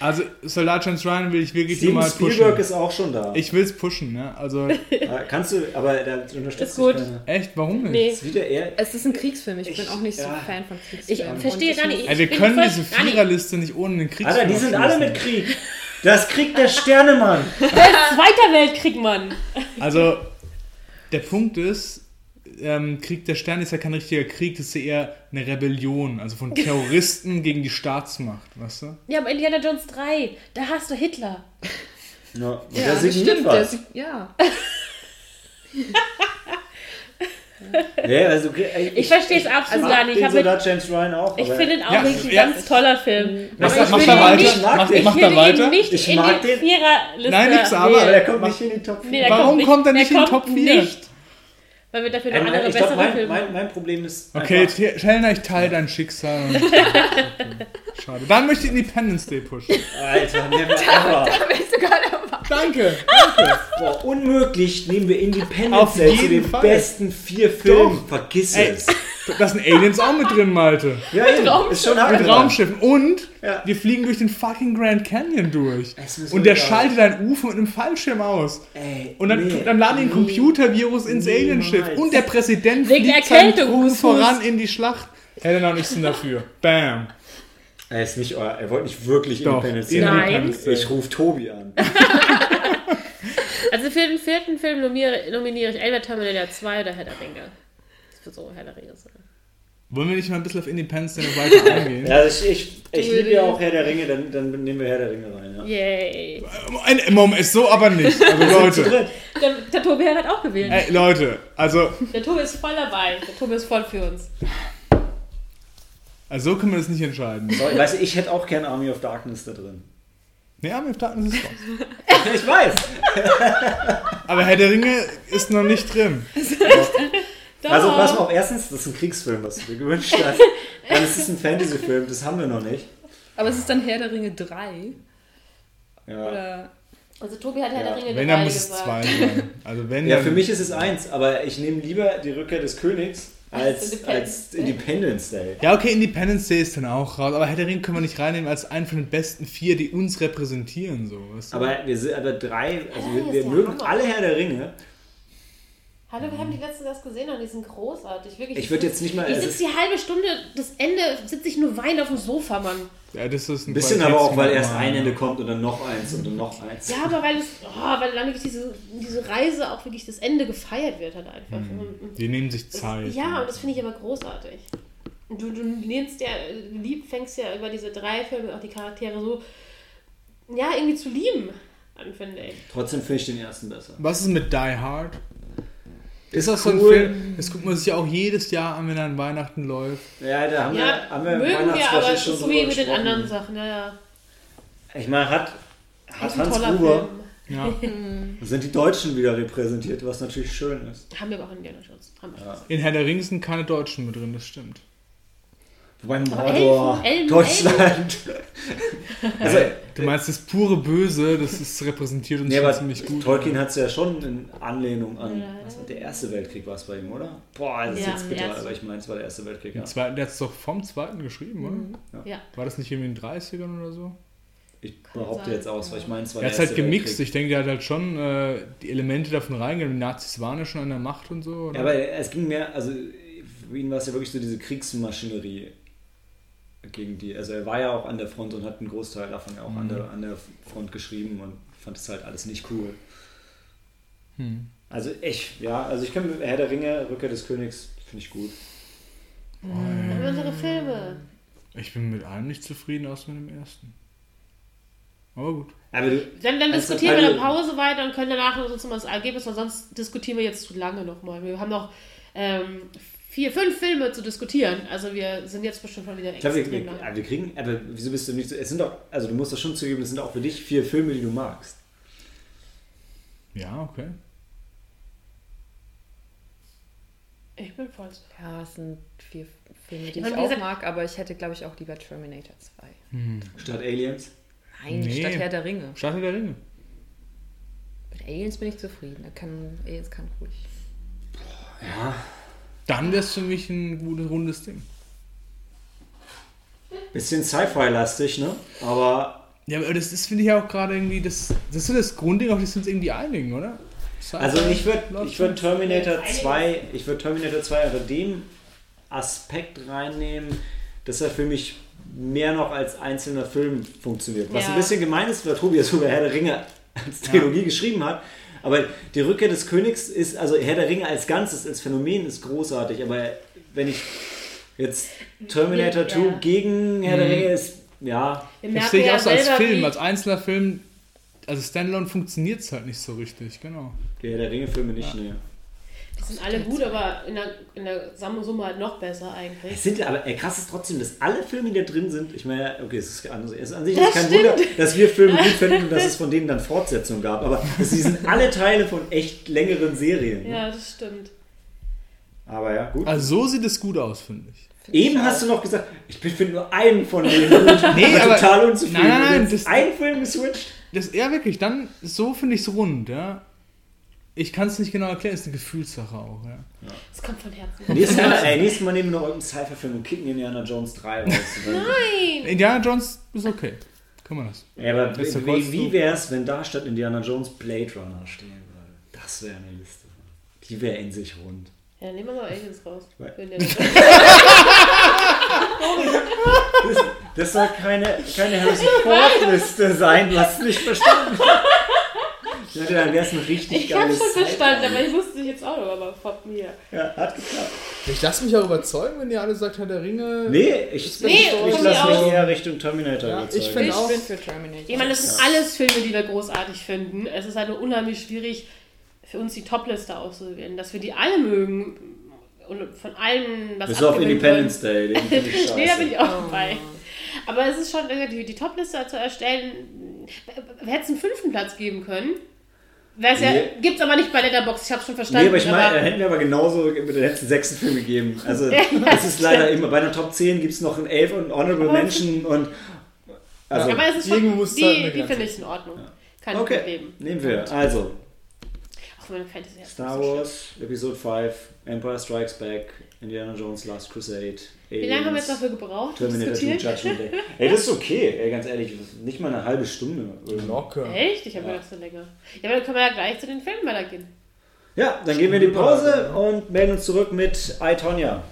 Also Soldat James Ryan will ich wirklich Steven nur mal Spielberg pushen. ist auch schon da. Ich will es pushen, ne? Also, Kannst du, aber da unterstützt Ist gut. dich keiner. echt, warum nicht? Nee. Ist wieder eher. Es ist ein Kriegsfilm. Ich, bin Ich- auch nicht so ja. Fan von Ich Kriegsfilmen. verstehe Und gar nicht. Ey, wir bin können voll- diese Viererliste nicht ohne den Krieg Alter, die sind alle mit Krieg. Das Krieg der Sterne, Mann. Zweiter Weltkrieg, Mann! Also, der Punkt ist, ähm, Krieg der Sterne ist ja kein richtiger Krieg, das ist ja eher eine Rebellion, also von Terroristen gegen die Staatsmacht, weißt du? Ja, aber Indiana Jones 3, da hast du Hitler. Ja, und Ja, der das signiert stimmt. Der, was. sig- ja. Ja, also, ey, Ich verstehe es absolut gar nicht. Ich, Soldat James Ryan auch. ich finde ihn auch Ja, wirklich ein ja. ganz toller Film. Aber ich mach da ihn weiter. nicht, Ich mag den. ich Mach da weiter. ihn nicht Ich in mag die den. Viererliste Nein, nix, aber- aber der kommt nicht in die Top 4. Nee, der Warum nicht- kommt er nicht in der die Top kommt 4? Nicht, weil wir dafür noch Ähm, andere ich bessere mein, Filme mein, mein Problem ist. Okay, Helena, ich teile dein Schicksal. Und Schade. Dann möchte ich Independence Day pushen. Alter, never ever. Weißt du gar nicht, Danke. Boah, unmöglich nehmen wir Independence Auf Day zu jeden den Fall. besten vier Filmen. Vergiss Ey, es. da sind Aliens auch mit drin, Malte. Ja, eben, ist schon hart. Mit Raumschiffen. Und Ja. wir fliegen durch den fucking Grand Canyon durch. Und der schaltet ein UFO mit einem Fallschirm aus. Ey, Und dann, nee. dann laden die ein Computervirus ins Niemals. Alienschiff. Und der Präsident Wegen fliegt seinen Truppen voran in die Schlacht. Helena und ich sind dafür. Bam. Er ist nicht euer, er wollte nicht wirklich Doch. Independence Day. Nein. Ich rufe Tobi an. Also für den vierten Film nominiere, nominiere ich entweder Terminator 2 oder Herr der Ringe. Das wird so Herr der Ringe sein. Wollen wir nicht mal ein bisschen auf Independence Day noch weiter eingehen? Ja, ich, ich, ich liebe ja auch Herr der Ringe, dann, dann nehmen wir Herr der Ringe rein. Ja. Yay. Ein Moment, ist so aber nicht. Also Leute. Der, der Tobi hat auch gewählt. ey, Leute, also, Der Tobi ist voll dabei. Der Tobi ist voll für uns. also so können wir das nicht entscheiden. So, weißt du, ich hätte auch gern Army of Darkness da drin. Nee, Army of Darkness ist raus. Ich weiß. Aber Herr der Ringe ist noch nicht drin. Doch. Also pass mal auf, erstens, das ist ein Kriegsfilm, was du dir gewünscht hast. Dann ist es ein Fantasy-Film, das haben wir noch nicht. Aber es ist dann Herr der Ringe 3. Ja. Oder. Also Tobi hat Herr Ja. der Ringe Wenn, 3 dann muss es gesagt. zwei sein. Also wenn, Ja, für mich ist es eins, aber ich nehme lieber die Rückkehr des Königs als, Independence als Day. Independence Day. Ja, okay, Independence Day ist dann auch raus, aber Herr der Ringe können wir nicht reinnehmen als einen von den besten vier, die uns repräsentieren. So, weißt du? Aber wir sind aber drei, also Ja, wir, wir mögen alle Herr der Ringe. Hallo, wir haben die letzten das gesehen und die sind großartig. Wirklich. Ich würde jetzt nicht mal. Ich sitze die halbe Stunde, das Ende sitze ich nur weinend auf dem Sofa, Mann. ja, das ist ein ein bisschen aber auch, weil erst ein Ende kommt und dann noch eins und dann noch eins. Ja, aber weil es, oh, weil dann wirklich diese, diese Reise auch wirklich das Ende gefeiert wird halt einfach. Und Die nehmen sich das, Zeit. ja, und das finde ich aber großartig. Du, du lehnst ja, lieb, fängst ja über diese drei Filme auch die Charaktere so, ja, irgendwie zu lieben an, finde ich. Trotzdem finde ich den ersten besser. Was ist mit Die Hard? Ist das so ein cool. Film? Das guckt man sich ja auch jedes Jahr an, wenn er an Weihnachten läuft. Ja, da haben Ja, wir, haben wir mögen wir, aber es schon ist so wie mit den anderen Sachen, ja, ja. Ich meine, hat, hat Hans toller Gruber, Film. Ja. sind die Deutschen wieder repräsentiert, was natürlich schön ist. Haben wir aber auch in Indiana Jones. Haben wir. Ja. In Herr der Ringe sind keine Deutschen mit drin, das stimmt. Wobei Mordor, Elfen, Elben, Deutschland. also, Du meinst das pure Böse, das ist repräsentiert uns nee, schon ziemlich gut. Tolkien hat es ja schon in Anlehnung an. Ja. Was war der Erste Weltkrieg war es bei ihm, oder? Boah, das ist Ja, jetzt bitter, aber ich meine, es war der Erste Weltkrieg. Ja. Zweiten, der hat es doch vom zweiten geschrieben, oder? Ja. War das nicht irgendwie in den 30ern oder so? Ich behaupte sein, jetzt aus, weil ich meine, es war Er der hat es halt gemixt. Weltkrieg. Ich denke, der hat halt schon äh, die Elemente davon reingegangen. Die Nazis waren ja schon an der Macht und so. Oder? Ja, aber es ging mehr, also für ihn war es ja wirklich so diese Kriegsmaschinerie gegen die. Also er war ja auch an der Front und hat einen Großteil davon ja auch an, der, an der Front geschrieben und fand es halt alles nicht cool. Hm. Also ich, ja, also ich kann Herr der Ringe, Rückkehr des Königs, finde ich gut. Wir unsere Filme. Ich bin mit allem nicht zufrieden, außer mit dem ersten. Aber gut. Aber du, Dann, dann Also, diskutieren wir in der weil- Pause weiter und können danach uns mal das Ergebnis, weil sonst diskutieren wir jetzt zu lange nochmal. Wir haben noch ähm, vier, fünf Filme zu diskutieren. Also wir sind jetzt bestimmt schon wieder ich glaube, wir, wir, wir kriegen, aber wieso bist du nicht so, es sind doch, also du musst das schon zugeben, es sind auch für dich vier Filme, die du magst. Ja, okay. Ich bin voll. Ja, es sind vier Filme, die Ich ich, auch gesagt- mag, aber ich hätte, glaube ich, auch lieber Terminator 2. Statt Aliens. Nein, Nee. statt Herr der Ringe. Stadt der Ringe. Mit Aliens bin ich zufrieden. Da kann, Aliens kann ruhig. Ja, Dann wäre es für mich ein gutes, rundes Ding. bisschen Sci-Fi-lastig, ne? Aber Ja, aber das ist, finde ich auch gerade irgendwie, das, das ist so das Grundding, auf das wir uns irgendwie einigen, oder? Also ich würde ich würd. Terminator 2, ich würde Terminator 2 unter dem Aspekt reinnehmen, dass er für mich mehr noch als einzelner Film funktioniert. Was Ja. ein bisschen gemein ist, weil Tobias über Herr der Ringe als Trilogie geschrieben hat. Aber die Rückkehr des Königs ist, also Herr der Ringe als Ganzes, als Phänomen ist großartig. Aber wenn ich jetzt Terminator Ja. 2 gegen Herr der Mhm. Ringe ist, ja, Das sehe ich ja auch so als Film, als einzelner Film. Also Standalone funktioniert es halt nicht so richtig, genau. die Herr der Ringe-Filme nicht, ne. Die sind alle gut, aber in der, in der Summe halt noch besser eigentlich. Es sind aber krass ist trotzdem, dass alle Filme, die da drin sind, ich meine, okay, es ist, anders, es ist an sich Das ist kein stimmt. Wunder, dass wir Filme gut finden und dass es von denen dann Fortsetzungen gab, aber das, die sind alle Teile von echt längeren Serien. ne? Ja, das stimmt. Aber ja, gut. Also so sieht es gut aus, finde ich. Eben hast du noch gesagt, ich finde nur einen von denen gut, Nee, aber total unzufrieden. Nein, nein, nein, das- ein Film geswitcht. Das, ja, wirklich, dann, so finde ich es rund, ja. Ich kann es nicht genau erklären, ist eine Gefühlssache auch, ja. Es kommt von Herzen. Nächstes Mal, ey, nächstes Mal nehmen wir noch irgendeinen Cypher-Film und kicken Indiana Jones 3 raus. Nein! Indiana Jones ist okay. Kann man das. Ja, aber wie, wie so- wäre es, wenn da statt Indiana Jones Blade Runner stehen würde? Das wäre eine Liste. Die wäre in sich rund. Ja, nehmen wir mal Aliens raus. Das, das soll keine, keine Harrison Ford-Liste sein, du hast es nicht verstanden. Ich dachte, dann wäre es ein richtig Ich hab's geiles schon verstanden, aber ich wusste jetzt auch noch, aber fuck mir. Ja, hat geklappt. Ich lasse mich auch überzeugen, wenn ihr alle sagt, Herr der Ringe. Nee, ich, Nee, ich, von ich lasse mich eher Richtung Terminator Ja, überzeugen. ich find Ich auch- bin für Terminator. Ich meine, das sind alles Filme, die wir großartig finden. Es ist halt nur unheimlich schwierig, für uns die Topliste auszuwählen. Dass wir die alle mögen und von allen was Bis auf Independence Day, den ich. Nee, da bin ich auch dabei. Aber es ist schon, äh, die, die Topliste zu erstellen, wir hätten es einen fünften Platz geben können. Wär's ja, Nee. gibt's aber nicht bei Letterboxd, ich hab's schon verstanden. Nee, aber ich meine, hätten wir aber genauso mit den letzten sechsten Film gegeben. Also, Ja, das ist leider immer, bei der Top 10 gibt es noch ein 11 und Honorable Aber- Mention und. Also, aber es ist schon, es die, die finde ich in Ordnung. Kann ich Okay, mitleben. nehmen wir. Also, Auch meine Fantasy Star Wars, Episode 5, Empire Strikes Back, Indiana Jones, Last Crusade. Wie lange haben wir jetzt dafür gebraucht? Terminator 2 diskutieren? Judgment Day. Ey, das ist okay, ey, ganz ehrlich, nicht mal eine halbe Stunde. Locker. Echt? Ich habe Ja. gedacht, so länger. Ja, aber dann können wir ja gleich zu den Filmen weitergehen. Ja, dann gehen wir in die Pause und melden uns zurück mit I, Tonya.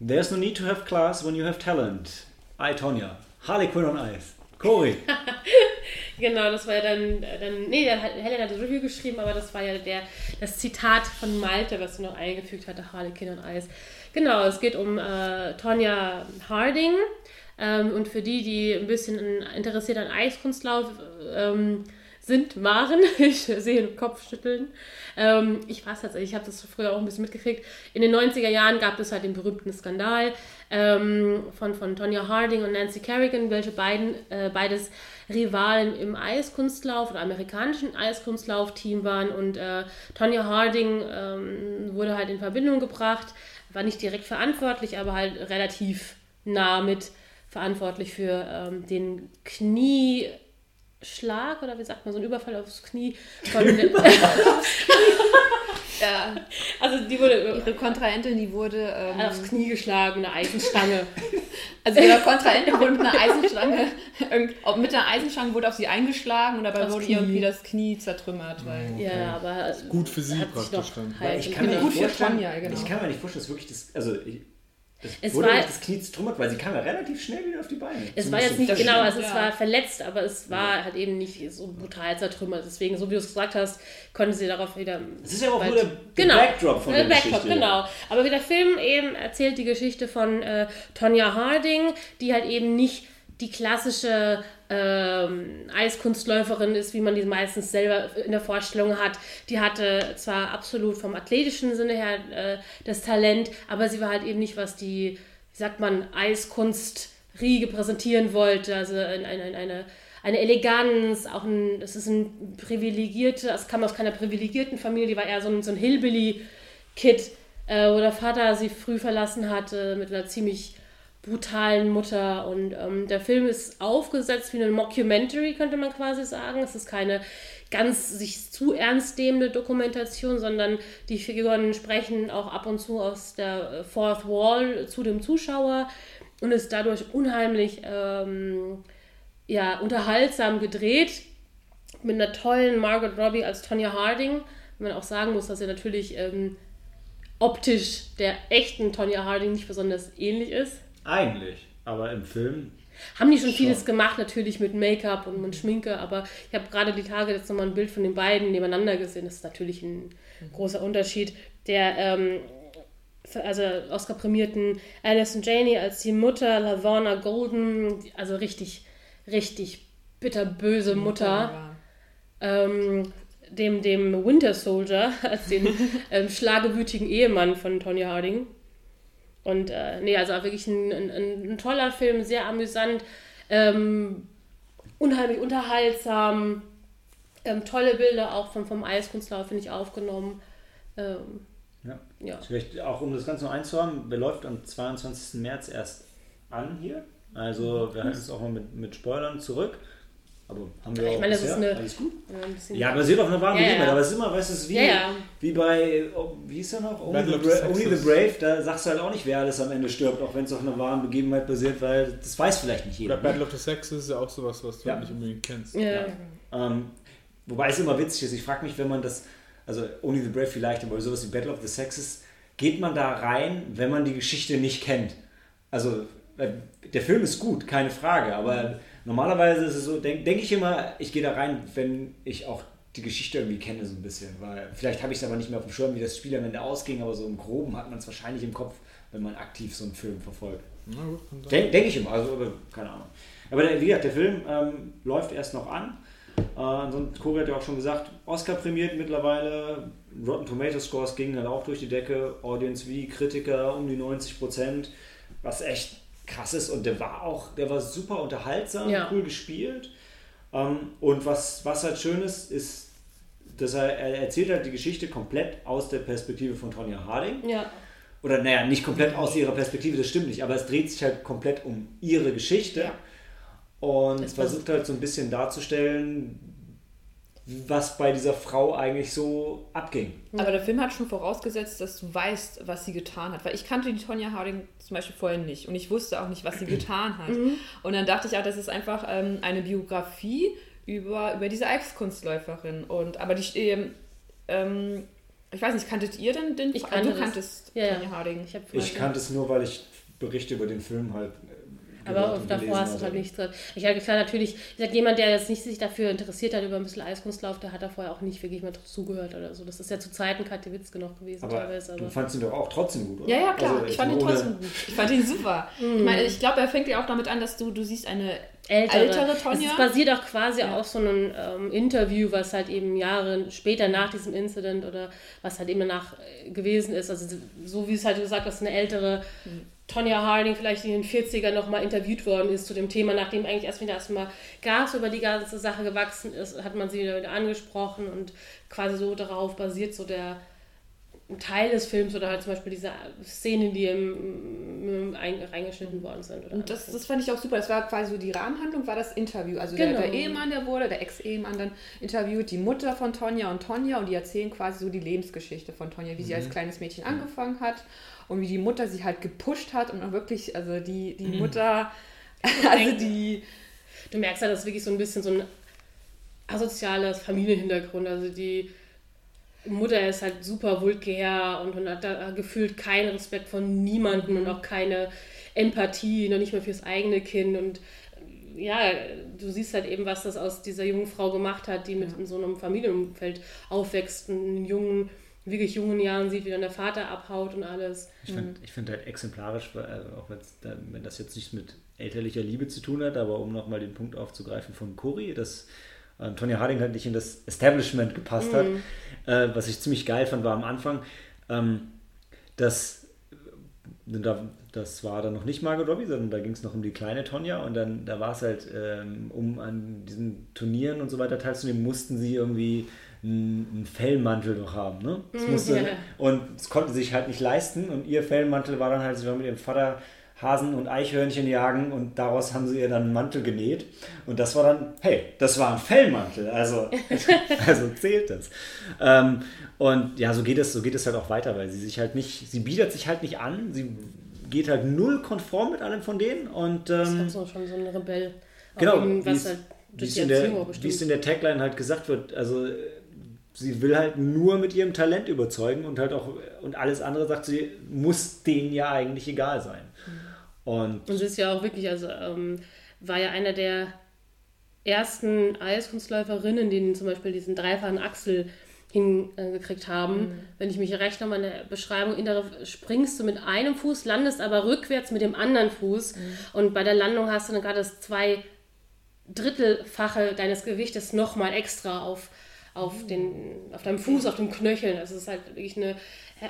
There's no need to have class when you have talent. I, Tonya. Harley Quinn on Ice. Cory. Genau, das war ja dann, dann nee, Helen hat das Review geschrieben, aber das war ja der, das Zitat von Malte, was du noch eingefügt hatte, Harlequin und Eis. Genau, es geht um äh, Tonya Harding ähm, und für die, die ein bisschen interessiert an Eiskunstlauf ähm, sind, waren, ich sehe den Kopf schütteln. Ähm, ich weiß tatsächlich, ich habe das früher auch ein bisschen mitgekriegt. In den 90er Jahren gab es halt den berühmten Skandal ähm, von, von Tonya Harding und Nancy Kerrigan, welche beiden, äh, beides Rivalen im Eiskunstlauf oder amerikanischen Eiskunstlaufteam waren. Und äh, Tonya Harding ähm, wurde halt in Verbindung gebracht, war nicht direkt verantwortlich, aber halt relativ nah mit verantwortlich für ähm, den Knie. Schlag oder wie sagt man, so ein Überfall aufs Knie von Ja, also die wurde ihre Kontrahentin, die wurde. Ähm, aufs Knie geschlagen, eine Eisenstange. also ihre Kontrahentin wurde mit einer Eisenstange. mit einer Eisenstange wurde auf sie eingeschlagen und dabei Aufs wurde Knie. ihr irgendwie das Knie zertrümmert. Weil, Ja, aber Gut für sie praktisch dann. halt Ich kann, vorstellen, Tonya, genau. ich kann mir nicht vorstellen, dass wirklich das. Also, ich, es, Es wurde war- das Knie zertrümmert, weil sie kam ja relativ schnell wieder auf die Beine. Es war jetzt nicht genau, also es Ja. war verletzt, aber es war halt eben nicht so brutal zertrümmert. Deswegen, so wie du es gesagt hast, konnte sie darauf wieder. Es ist ja auch bald- nur der, der genau, Backdrop von der, der Backdrop, Geschichte. genau. Aber wie der Film eben erzählt die Geschichte von äh, Tonya Harding, die halt eben nicht die klassische ähm, Eiskunstläuferin ist, wie man die meistens selber in der Vorstellung hat. Die hatte zwar absolut vom athletischen Sinne her äh, das Talent, aber sie war halt eben nicht, was die, wie sagt man, Eiskunstriege präsentieren wollte. Also eine, eine, eine, eine Eleganz, auch ein, es ist ein privilegierte, es kam aus keiner privilegierten Familie, die war eher so ein, so ein Hillbilly-Kid, äh, wo der Vater sie früh verlassen hatte mit einer ziemlich brutalen Mutter. Und ähm, der Film ist aufgesetzt wie eine Mockumentary, könnte man quasi sagen. Es ist keine ganz sich zu ernst nehmende Dokumentation, sondern die Figuren sprechen auch ab und zu aus der äh, Fourth Wall zu dem Zuschauer und ist dadurch unheimlich ähm, ja, unterhaltsam gedreht mit einer tollen Margot Robbie als Tonya Harding. Wenn man auch sagen muss, dass sie natürlich ähm, optisch der echten Tonya Harding nicht besonders ähnlich ist. Eigentlich. Aber im Film. Haben die schon Schon. vieles gemacht, natürlich mit Make-up und mit Schminke, aber ich habe gerade die Tage jetzt nochmal ein Bild von den beiden nebeneinander gesehen. Das ist natürlich ein großer Unterschied. Der, ähm, also Oscar-prämierten Alison Janey als die Mutter, Lavona Golden, also richtig, richtig bitterböse Mutter. ähm, dem, dem Winter Soldier als den ähm, schlagewütigen Ehemann von Tonya Harding. Und äh, nee, also wirklich ein, ein, ein toller Film, sehr amüsant, ähm, unheimlich unterhaltsam, ähm, tolle Bilder auch vom, vom Eiskunstlauf, finde ich, aufgenommen. Ähm, Ja. ja. Vielleicht auch, um das Ganze noch einzuhaben, der läuft am 22. März erst an hier. Also, wir halten uns auch mal mit, mit Spoilern zurück. Aber haben wir Ich auch meine, das ist eine- Alles gut. Ja, Ja, basiert auf einer wahren Ja, ja. Begebenheit, aber es ist immer, weißt du, es ist wie, Ja, ja. wie bei, oh, wie hieß er noch? Only the, Bra Only the. Brave, da sagst du halt auch nicht, wer alles am Ende stirbt, auch wenn es auf einer wahren Begebenheit basiert, weil das weiß vielleicht nicht jeder. Oder Battle of the Sexes ist ja auch sowas, was du Ja. nicht unbedingt kennst. Ja. Ähm, wobei es immer witzig ist, ich frage mich, wenn man das, also Only the Brave vielleicht, aber sowas wie Battle of the Sexes, geht man da rein, wenn man die Geschichte nicht kennt? Also, äh, der Film ist gut, keine Frage, aber normalerweise ist es so, denke denk ich immer, ich gehe da rein, wenn ich auch die Geschichte irgendwie kenne, so ein bisschen, weil vielleicht habe ich es aber nicht mehr auf dem Schirm, wie das Spiel am Ende ausging, aber so im Groben hat man es wahrscheinlich im Kopf, wenn man aktiv so einen Film verfolgt. Denke denk ich immer, also keine Ahnung. Aber der, wie gesagt, der Film ähm, läuft erst noch an. Äh, ansonsten, Corey hat ja auch schon gesagt, Oscar prämiert mittlerweile. Rotten Tomato Scores gingen dann auch durch die Decke. Audience wie Kritiker um die 90 Prozent, was echt krass ist. Und der war auch, der war super unterhaltsam, Ja. cool gespielt. Ähm, und was, was halt schön ist, ist, dass er, er erzählt halt die Geschichte komplett aus der Perspektive von Tonya Harding. Ja. Oder naja, nicht komplett aus ihrer Perspektive, das stimmt nicht, aber es dreht sich halt komplett um ihre Geschichte. Ja. Und versucht halt so ein bisschen darzustellen, was bei dieser Frau eigentlich so abging. Aber der Film hat schon vorausgesetzt, dass du weißt, was sie getan hat. Weil ich kannte die Tonya Harding zum Beispiel vorher nicht. Und ich wusste auch nicht, was sie getan hat. Und dann dachte ich auch, das ist einfach ähm, eine Biografie über, über diese Eiskunstläuferin. Und, aber die, ähm, ähm, ich weiß nicht, kanntet ihr denn den Ich kannte Du kanntest Ja, ja. Tonya Harding. Ich, Ich kannte es nur, weil ich Berichte über den Film halt. Aber gehört davor hast du halt nichts drin. Ich hatte klar natürlich, ich sag, jemand, der jetzt nicht sich dafür interessiert hat über ein bisschen Eiskunstlauf, der hat da vorher auch nicht wirklich mal zugehört oder so. Das ist ja zu Zeiten Katja Witz genug gewesen Aber teilweise. du Aber fandst ihn doch auch trotzdem gut, oder? Ja, ja, klar. Also, ich fand ihn ohne- trotzdem gut. Ich fand ihn super. Ich meine, ich glaube, er fängt ja auch damit an, dass du, du siehst eine ältere, ältere Tonja. Es basiert auch quasi auf so einem ähm, Interview, was halt eben Jahre später nach diesem Incident oder was halt eben danach äh, gewesen ist. Also so wie es halt gesagt hast, eine ältere Tonya Harding vielleicht in den 40ern nochmal interviewt worden ist zu dem Thema, nachdem eigentlich erst wieder erstmal Gas über die ganze Sache gewachsen ist, hat man sie wieder angesprochen und quasi so darauf basiert so der ein Teil des Films oder halt zum Beispiel diese Szenen, die im, im, ein, reingeschnitten worden sind. Oder Und das, das fand ich auch super. Das war quasi so die Rahmenhandlung, war das Interview. Also Genau. der, der Ehemann, der wurde, der Ex-Ehemann dann interviewt die Mutter von Tonja und Tonja und die erzählen quasi so die Lebensgeschichte von Tonja, wie sie als kleines Mädchen angefangen hat und wie die Mutter sie halt gepusht hat und auch wirklich, also die, die Mutter, also die, du merkst ja, das ist wirklich so ein bisschen so ein asoziales Familienhintergrund. Also die Mutter ist halt super vulgär und, und hat da gefühlt keinen Respekt von niemandem und auch keine Empathie, noch nicht mal fürs eigene Kind. Und ja, du siehst halt eben, was das aus dieser jungen Frau gemacht hat, die mit in so einem Familienumfeld aufwächst in jungen, wirklich jungen Jahren sieht, wie dann der Vater abhaut und alles. Ich finde ich find halt exemplarisch, also auch wenn das jetzt nichts mit elterlicher Liebe zu tun hat, aber um nochmal den Punkt aufzugreifen von Cory, dass äh, Tonya Harding halt nicht in das Establishment gepasst hat, äh, was ich ziemlich geil fand, war am Anfang, ähm, dass äh, da, das war dann noch nicht Margot Robbie, sondern da ging es noch um die kleine Tonja und dann da war es halt, ähm, um an diesen Turnieren und so weiter teilzunehmen, mussten sie irgendwie einen Fellmantel noch haben. Ne? Das musste, ja. Und es konnte sich halt nicht leisten und ihr Fellmantel war dann halt, sie war mit ihrem Vater Hasen und Eichhörnchen jagen und daraus haben sie ihr dann einen Mantel genäht und das war dann, hey, das war ein Fellmantel, also, also zählt das. Ähm, und ja, so geht es, so geht es halt auch weiter, weil sie sich halt nicht, sie bietet sich halt nicht an, sie geht halt null konform mit allem von denen und Das ähm, ist so schon so ein Rebell. Genau, eben, wie was es- halt durch die in, der, wie es bestimmt. in der Tagline halt gesagt wird, also sie will halt nur mit ihrem Talent überzeugen und halt auch und alles andere sagt sie muss denen ja eigentlich egal sein. Und Und sie ist ja auch wirklich, also ähm, war ja einer der ersten Eiskunstläuferinnen, die zum Beispiel diesen dreifachen Achsel hingekriegt haben. Wenn ich mich recht in der Beschreibung innere, springst du mit einem Fuß, landest aber rückwärts mit dem anderen Fuß. Und bei der Landung hast du dann gerade das zwei Drittelfache deines Gewichtes nochmal extra auf, auf, den, auf deinem Fuß, auf den Knöcheln. Also es ist halt wirklich eine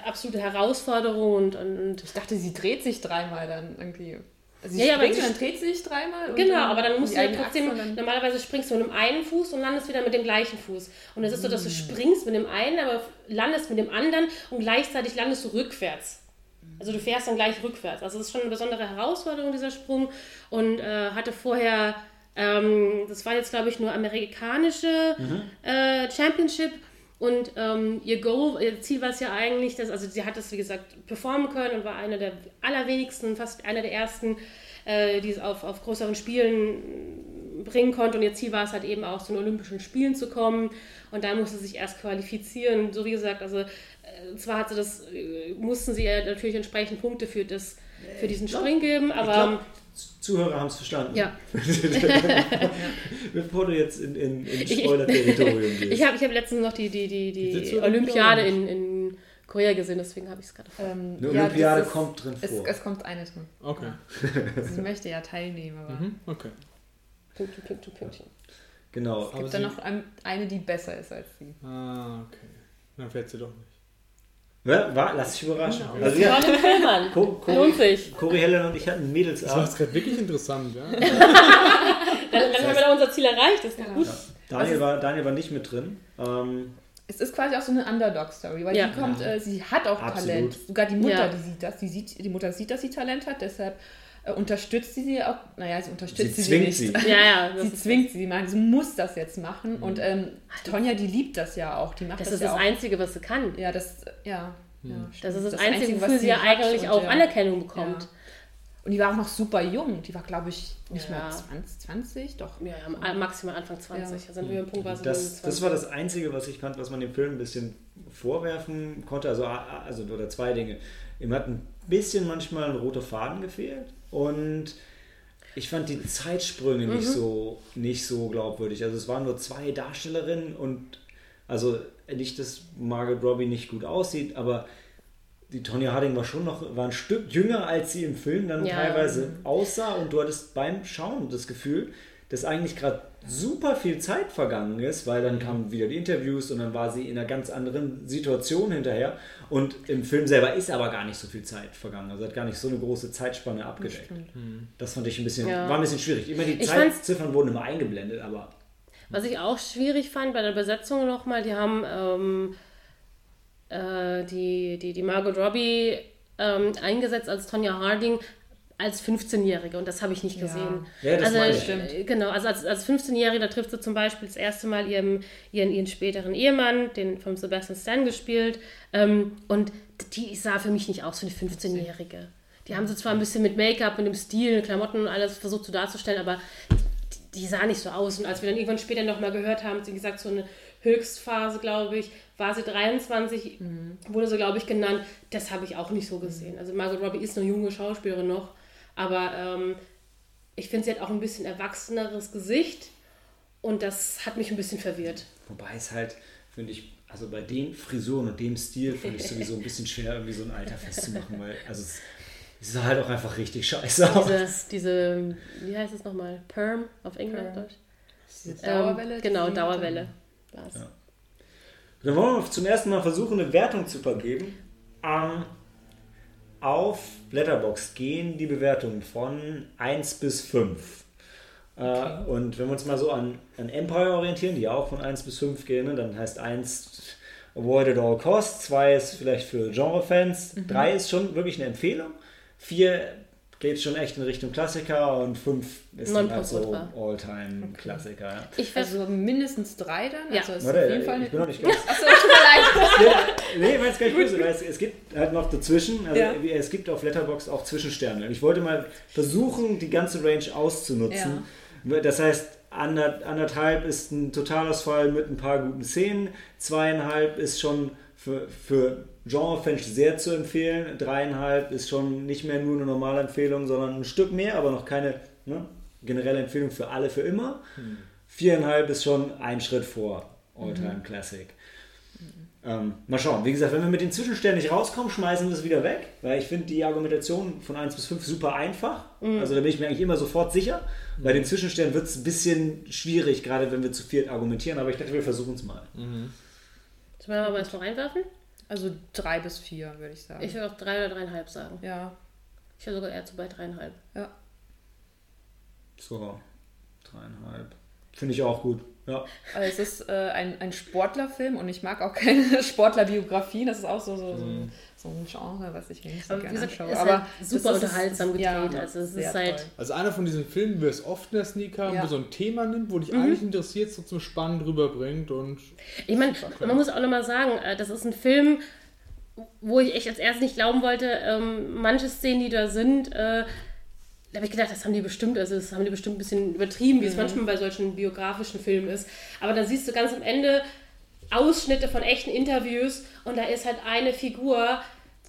absolute Herausforderung und, und, ich dachte, sie dreht sich dreimal dann irgendwie. Also Ja, ja, aber dann dreht sie sich dreimal. Genau, aber dann musst du ja trotzdem, normalerweise springst du mit dem einen Fuß und landest wieder mit dem gleichen Fuß. Und es ist so, dass du springst mit dem einen, aber landest mit dem anderen und gleichzeitig landest du rückwärts. Also du fährst dann gleich rückwärts. Also es ist schon eine besondere Herausforderung, dieser Sprung. Und äh, hatte vorher, ähm, das war jetzt glaube ich nur amerikanische äh, Championship. Und ähm, ihr Goal, ihr Ziel war es ja eigentlich, dass, also sie hat das wie gesagt performen können und war eine der allerwenigsten, fast einer der ersten, äh, die es auf, auf größeren Spielen bringen konnte. Und ihr Ziel war es halt eben auch zu den Olympischen Spielen zu kommen. Und da musste sie sich erst qualifizieren. So wie gesagt, also äh, zwar hat sie das, äh, mussten sie ihr natürlich entsprechend Punkte für, das, für diesen Spring geben, aber Zuhörer haben es verstanden. ja. Bevor du jetzt in, in, in Spoiler-Territorium gehst. Ich habe ich hab letztens noch die, die, die, die Olympiade in, in Korea gesehen, deswegen habe ich es gerade Ähm, Eine ja, Olympiade ist- kommt drin es, vor. es kommt eine drin. Okay. Sie möchte ja teilnehmen, aber Mhm. Okay. Pünktchen, Pünktchen, Pünktchen. genau. es Aber gibt dann sie- noch ein- eine, die besser ist als sie. Ah, okay. Dann fährt sie doch nicht. Ja, war, lass dich überraschen. Genau. Also, ja. Co Co Lohnt sich. Cory Helen und ich hatten Das war Mädelsabend. jetzt gerade wirklich interessant, ja? Dann, dann haben wir da unser Ziel erreicht, das ist doch gut. Daniel war, Daniel war nicht mit drin. Ähm, es ist quasi auch so eine Underdog-Story, weil Ja. sie kommt, äh, sie hat auch Absolut. Talent. Sogar die Mutter, Ja. die sieht das, die sieht, die Mutter sieht, dass sie Talent hat, deshalb unterstützt sie sie auch. Naja, sie unterstützt Sie sie, zwingt sie nicht. sie. Ja, ja. Das Sie zwingt sie, sie meint, sie muss das jetzt machen. Und ähm, Tonja, die liebt das ja auch. Die macht das das, ist ja das auch. Einzige, was sie kann. Ja, das, ja. ja Das ist das, Einzige, wofür was sie ja eigentlich und auch ja. Anerkennung bekommt. Ja. Und die war auch noch super jung. Die war, glaube ich, nicht Ja. mal 20, 20, doch. Ja, ja, maximal Anfang 20. Ja. Also an dem Punkt war sie Das, 20. das war das Einzige, was ich fand, was man dem Film ein bisschen vorwerfen konnte. Also, also oder zwei Dinge. Ihm hat ein bisschen manchmal ein roter Faden gefehlt und ich fand die Zeitsprünge nicht, so, nicht so glaubwürdig. Also es waren nur zwei Darstellerinnen und also nicht, dass Margaret Robbie nicht gut aussieht, aber die Tonya Harding war schon noch war ein Stück jünger, als sie im Film dann Ja. teilweise aussah und du hattest beim Schauen das Gefühl, dass eigentlich gerade super viel Zeit vergangen ist, weil dann kamen wieder die Interviews und dann war sie in einer ganz anderen Situation hinterher und im Film selber ist aber gar nicht so viel Zeit vergangen, also hat gar nicht so eine große Zeitspanne abgedeckt. Das fand ich ein bisschen, Ja. war ein bisschen schwierig. Immer die Zeitziffern wurden immer eingeblendet, aber Was ich auch schwierig fand bei der Besetzung nochmal, die haben ähm, äh, die, die, die Margot Robbie ähm, eingesetzt als Tonya Harding als 15-Jährige und das habe ich nicht Ja. gesehen. Ja, das also, meine ich. äh, Genau, also als, als 15-Jährige, da trifft sie zum Beispiel das erste Mal ihren, ihren, ihren späteren Ehemann, den von Sebastian Stan gespielt ähm, und die sah für mich nicht aus wie eine 15-Jährige. Die haben sie zwar ein bisschen mit Make-up und dem Stil, Klamotten und alles versucht so darzustellen, aber die, die sah nicht so aus. Und als wir dann irgendwann später nochmal gehört haben, sie gesagt, so eine Höchstphase, glaube ich, war sie 23, wurde sie, glaube ich, genannt. Das habe ich auch nicht so gesehen. Also Margot Robbie ist eine junge Schauspielerin noch, aber ähm, ich finde, sie hat auch ein bisschen erwachseneres Gesicht und das hat mich ein bisschen verwirrt. Wobei es halt, finde ich, also bei den Frisuren und dem Stil finde ich sowieso ein bisschen schwer, irgendwie so ein Alter festzumachen, weil also es, es sah halt auch einfach richtig scheiße aus. Diese, diese wie heißt es nochmal? Perm auf Englisch? Perm. Deutsch? Diese Dauerwelle. Ähm, genau, Dauerwelle. war's. Ja. Dann wollen wir zum ersten Mal versuchen, eine Wertung zu vergeben. Ähm, auf Letterbox gehen die Bewertungen von 1 bis 5. Äh, und wenn wir uns mal so an, an Empire orientieren, die ja auch von 1 bis 5 gehen, ne, dann heißt 1 Avoid at all costs, 2 ist vielleicht für Genre-Fans, 3 ist schon wirklich eine Empfehlung, 4 geht schon echt in Richtung Klassiker und 5 ist dann halt so. All-Time-Klassiker. Ja. Ich weiß, Also mindestens drei dann? Ja. Also ist Warte, auf jeden Fall ich bin noch nicht ganz. Achso, tut mir leid. Nee, weil es gar nicht böse, weil es, es gibt halt noch dazwischen, also Ja. es gibt auf Letterbox auch Zwischensterne. Und ich wollte mal versuchen, die ganze Range auszunutzen. Das heißt, ander, anderthalb ist ein Totalausfall mit ein paar guten Szenen, zweieinhalb ist schon für, für Genre-Fans sehr zu empfehlen, dreieinhalb ist schon nicht mehr nur eine normale Empfehlung, sondern ein Stück mehr, aber noch keine ne, generelle Empfehlung für alle für immer. Viereinhalb ist schon ein Schritt vor All-Time Classic. Ähm, mal schauen. Wie gesagt, wenn wir mit den Zwischensternen nicht rauskommen, schmeißen wir es wieder weg, weil ich finde die Argumentation von 1 bis 5 super einfach. Also da bin ich mir eigentlich immer sofort sicher. Bei den Zwischensternen wird es ein bisschen schwierig, gerade wenn wir zu viert argumentieren, aber ich dachte, wir versuchen es mal. sollen wir mal was noch reinwerfen? Also drei bis vier, würde ich sagen. Ich würde auch drei oder dreieinhalb sagen. ja. Ich wäre sogar eher zu bei dreieinhalb. Ja. So, dreieinhalb. Finde ich auch gut. Ja. Also es ist äh, ein, ein Sportlerfilm und ich mag auch keine Sportlerbiografien. Das ist auch so, so, so, ein, so ein Genre, was ich mir nicht so Aber wie gerne anschaue. es ist Aber halt das super ist- unterhaltsam ja, gedreht. also es ist halt. toll. Also einer von diesen Filmen, wie wir es oft in der Sneak haben, Ja. wo so ein Thema nimmt, wo dich eigentlich interessiert, so zum Spannen rüberbringt und Ich meine, man muss auch nochmal sagen, äh, das ist ein Film, wo ich echt als erstes nicht glauben wollte, ähm, manche Szenen, die da sind, äh, da habe ich gedacht, das haben die bestimmt, also das haben die bestimmt ein bisschen übertrieben, wie es manchmal bei solchen biografischen Filmen ist. Aber da siehst du ganz am Ende Ausschnitte von echten Interviews und da ist halt eine Figur,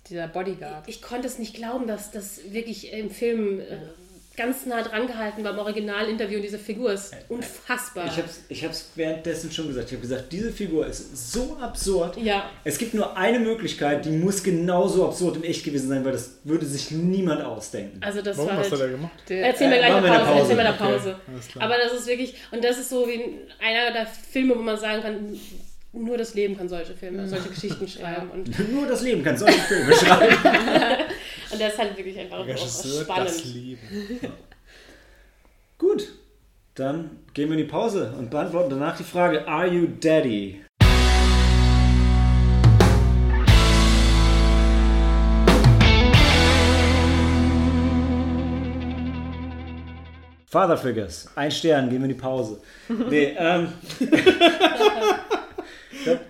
Dieser Bodyguard. ich konnte es nicht glauben, dass das wirklich im Film äh, ganz nah dran gehalten war im Originalinterview und diese Figur ist unfassbar. Ich habe es ich hab's währenddessen schon gesagt. Ich habe gesagt, diese Figur ist so absurd. Ja. Es gibt nur eine Möglichkeit, die muss genauso absurd in echt gewesen sein, weil das würde sich niemand ausdenken. Also das warum war was halt, hat er gemacht? Der, Erzähl mir Äh, gleich eine der Pause. Erzähl mir Pause. eine Pause. Okay. Aber das ist wirklich, und das ist so wie einer der Filme, wo man sagen kann, nur das Leben kann solche Filme, mhm. solche Geschichten schreiben. Und nur das Leben kann solche Filme schreiben. und das ist halt wirklich einfach auch Regisseur, spannend. Das Leben. Gut, dann gehen wir in die Pause und beantworten danach die Frage: Are you daddy? Father Figures, ein Stern, gehen wir in die Pause. Nee, ähm.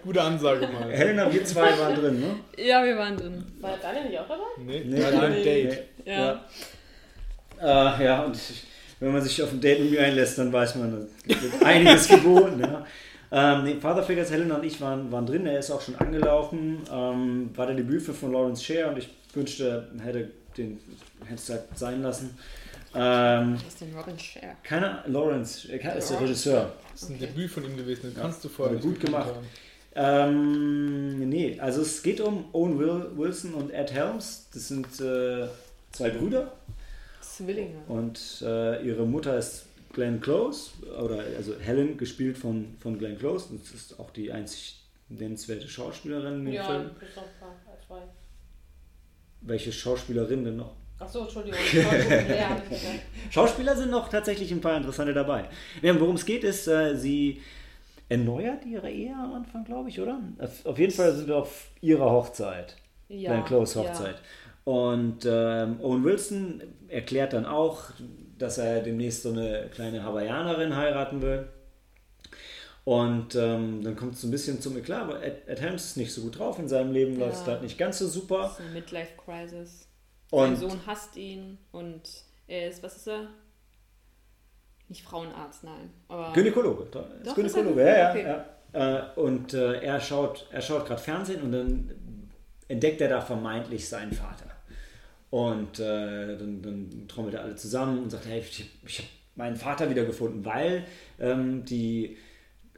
Gute Ansage mal. Helena, wir zwei waren drin, ne? Ja, wir waren drin. War Daniel nicht auch dabei? Nee, Nee, bei einem Date. Ja. Ja, äh, ja und ich, wenn man sich auf ein Date mit mir einlässt, dann weiß man, da wird einiges geboten. Ja. Ähm, nee, Father Figures, Helena und ich waren, waren drin, er ist auch schon angelaufen. Ähm, war der Debütfilm von Lawrence Sher und ich wünschte, er hätte den hätte es halt sein lassen. Ähm, ist denn Robin Sher? keiner, Lawrence er ist der Regisseur. Das ist ein Debüt von ihm gewesen, das kannst du vorher gut gemacht. haben. Ähm, nee, also es geht um Owen Will, Wilson und Ed Helms. Das sind äh, zwei Brüder Zwillinge. und äh, ihre Mutter ist Glenn Close, oder also Helen, gespielt von, von Glenn Close. Das ist auch die einzig nennenswerte Schauspielerin in dem Ja, Film. zwei. Welche Schauspielerin denn noch? Achso, Entschuldigung. Ja. Schauspieler sind noch tatsächlich ein paar interessante dabei. Ja, Worum es geht, ist, äh, sie erneuert ihre Ehe am Anfang, glaube ich, oder? Auf, jeden Fall sind wir auf ihrer Hochzeit. Ja. Glenn Close Hochzeit. Und ähm, Owen Wilson erklärt dann auch, dass er demnächst so eine kleine Hawaiianerin heiraten will. Und ähm, dann kommt es so ein bisschen zum Eklat, aber Ed, Ed Helms ist nicht so gut drauf in seinem Leben, Ja. läuft es gerade nicht ganz so Das super. ist eine Midlife-Crisis. Sein Und Sohn hasst ihn und er ist, was ist er? Nicht Frauenarzt, nein. Aber Gynäkologe, da ist Doch, Gynäkologe, ist ja, Okay. ja, ja. Äh, Und äh, er schaut, er schaut gerade Fernsehen und dann entdeckt er da vermeintlich seinen Vater. Und äh, dann, dann trommelt er alle zusammen und sagt, hey, ich, ich habe meinen Vater wiedergefunden, weil ähm, die,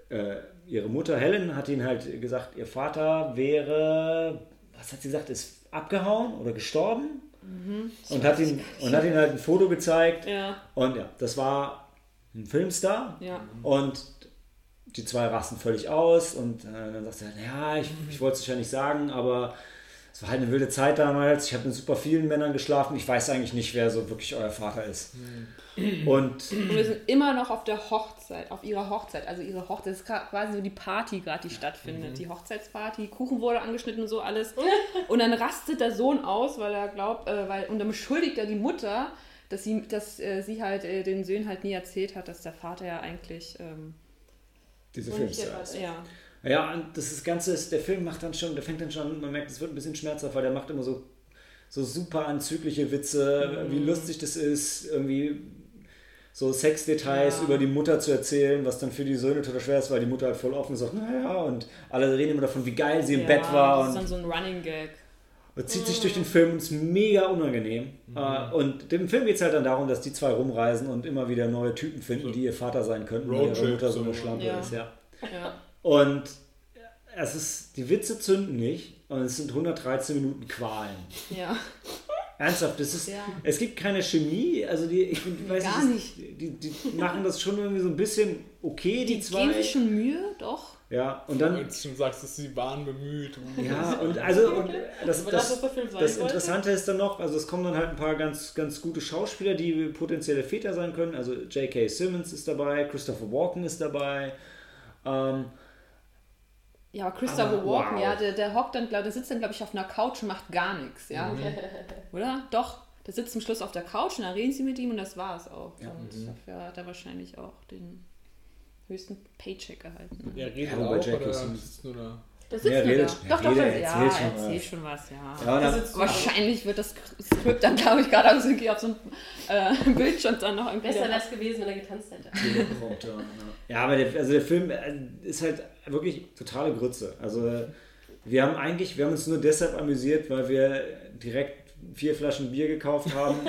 äh, ihre Mutter Helen hat ihnen halt gesagt, ihr Vater wäre, was hat sie gesagt, ist abgehauen oder gestorben. Und, hat ihn, und hat ihm halt ein Foto gezeigt. Ja, Und ja, das war ein Filmstar. ja. Und die zwei rasten völlig aus und äh, dann sagt er, ja, ich, ich wollte es ja nicht sagen, aber es war halt eine wilde Zeit damals. Ich habe mit super vielen Männern geschlafen. Ich weiß eigentlich nicht, wer so wirklich euer Vater ist. Und Und wir sind immer noch auf der Hochzeit, auf ihrer Hochzeit. Also ihre Hochzeit ist quasi so die Party gerade, die stattfindet. Die Hochzeitsparty, Kuchen wurde angeschnitten und so alles. Und dann rastet der Sohn aus, weil er glaubt, äh, weil, und dann beschuldigt er die Mutter, dass sie, dass, äh, sie halt äh, den Söhnen halt nie erzählt hat, dass der Vater ja eigentlich, ähm, diese Filmstar ist. ja. Ja, und das ist Ganze ist, der Film macht dann schon, der fängt dann schon, man merkt, es wird ein bisschen schmerzhaft, weil der macht immer so, so super anzügliche Witze, wie lustig das ist, irgendwie so Sexdetails Ja. über die Mutter zu erzählen, was dann für die Söhne total schwer ist, weil die Mutter halt voll offen sagt, naja, und alle reden immer davon, wie geil sie im ja, Bett war Das ist und dann so ein Running Gag. und zieht sich durch den Film und ist mega unangenehm. Äh, Und dem Film geht es halt dann darum, dass die zwei rumreisen und immer wieder neue Typen finden, die ihr Vater sein könnten, weil ihre Mutter so eine so. Schlampe Ja. ist, ja. Ja. Und es ist, die Witze zünden nicht und es sind 113 Minuten Qualen. ja. Ernsthaft, das ist, Ja. es gibt keine Chemie, also die, ich bin- weiß Gar nicht, Die, die machen das schon irgendwie so ein bisschen okay, die, Die zwei. geben sich schon Mühe, doch. Ja, und Wenn dann, du schon sagst, dass sie waren bemüht. ja, und also, und das, das, das? Interessante ist dann noch, also es kommen dann halt ein paar ganz, ganz gute Schauspieler, die potenzielle Väter sein können. Also J.K. Simmons ist dabei, Christopher Walken ist dabei. Ähm, Ja, aber Christopher Aber Walken, wow. ja, der, der hockt dann, glaub, der sitzt dann, glaube ich, auf einer Couch und macht gar nichts, ja. Mhm. Oder? Doch. Der sitzt zum Schluss auf der Couch und dann reden sie mit ihm und das war es auch. Ja. Und dafür hat er wahrscheinlich auch den höchsten Paycheck erhalten. Ja, redet Ja, auch oder Simmons- sitzt nur da? Der sitzt Ja, nur redet- da. ja, Doch, doch, redet, das, er ja, erzählt schon er was. erzählt schon was, ja. ja, Wahrscheinlich wird das Skript dann, glaube ich, gerade auf so, auf so einem äh, Bildschirm dann noch irgendwie. Besser das gewesen, wenn er getanzt hätte. Ja. Aber der, also der Film äh, ist halt wirklich totale Grütze. Also wir haben eigentlich, wir haben uns nur deshalb amüsiert, weil wir direkt vier Flaschen Bier gekauft haben.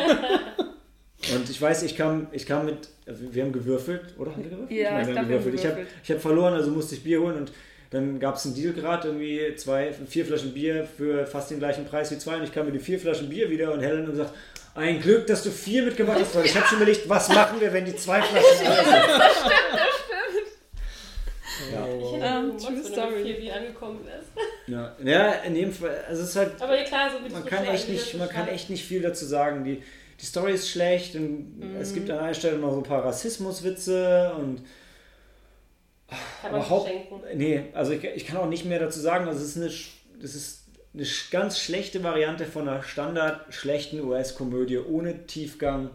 Und ich weiß, ich kam, ich kam mit, wir haben gewürfelt, oder haben wir gewürfelt? Ja, ich haben gewürfelt. Ich habe gewürfelt. ich hab verloren, also musste ich Bier holen und dann gab es einen Deal gerade, irgendwie zwei, vier Flaschen Bier für fast den gleichen Preis wie zwei und ich kam mit den vier Flaschen Bier wieder und Helen hat gesagt, ein Glück, dass du vier mitgemacht hast, weil ich habe schon überlegt, was machen wir, wenn die zwei Flaschen alle sind. Ja. Oh, Ich hätte Ähm, ähm, true wenn du story. vier Bier angekommen wärst. Ja, ja, in dem Fall, also es ist halt, Aber ja, klar, so man du kann echt nicht, man das kann echt nicht viel dazu sagen. Die, die Story ist schlecht und es gibt an einer Stelle noch so ein paar Rassismuswitze und Kann man überhaupt, schenken. nee, also ich, ich kann auch nicht mehr dazu sagen. Also es ist eine, das ist eine ganz schlechte Variante von einer standard schlechten US-Komödie ohne Tiefgang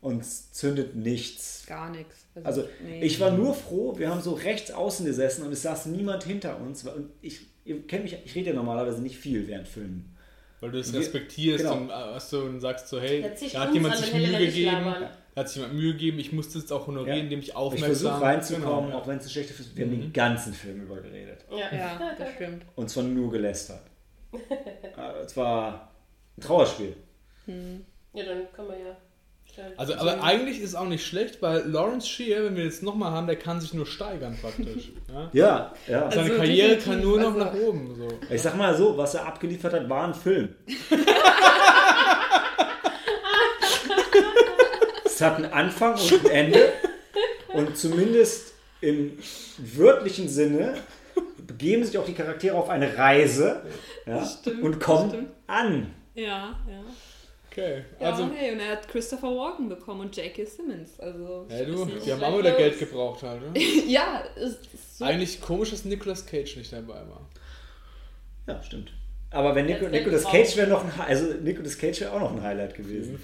und es zündet nichts. Gar nichts. Also nee. ich war nur froh, wir haben so rechts außen gesessen und es saß niemand hinter uns. Und ich, ihr kennt mich, ich rede ja normalerweise nicht viel während Filmen. Weil du es respektierst genau. und, äh, und sagst so, hey, da hat jemand an, sich Mühe gegeben, labern. Da hat sich jemand Mühe gegeben, ich musste es auch honorieren, Ja. indem ich Ich aufmerksam... versuche reinzukommen, Genau, auch wenn es ein schlechter Film ist. Wir haben den ganzen Film über geredet. Ja. Ja, das stimmt. Und zwar nur gelästert. Es war ein Trauerspiel. ja, dann können wir ja. Also, aber eigentlich ist es auch nicht schlecht, weil Lawrence Shear, wenn wir jetzt nochmal haben, der kann sich nur steigern praktisch. Ja? Ja, ja. Seine Also Karriere definitiv, kann nur noch also- nach oben. So. Ich sag mal so, was er abgeliefert hat, war ein Film. es hat einen Anfang und ein Ende. Und zumindest im wörtlichen Sinne begeben sich auch die Charaktere auf eine Reise ja, stimmt, und kommen stimmt. an. Ja, ja. Okay, Ja, also, hey, und er hat Christopher Walken bekommen und J.K. Simmons. Also, hey, du, die haben auch wieder. Geld gebraucht halt. Ne? ja, ist, ist so. Eigentlich komisch, dass Nicolas Cage nicht dabei war. Ja, stimmt. Aber wenn Nico, Nicolas. Cage wäre noch ein, also Nicolas Cage wäre auch noch ein Highlight gewesen.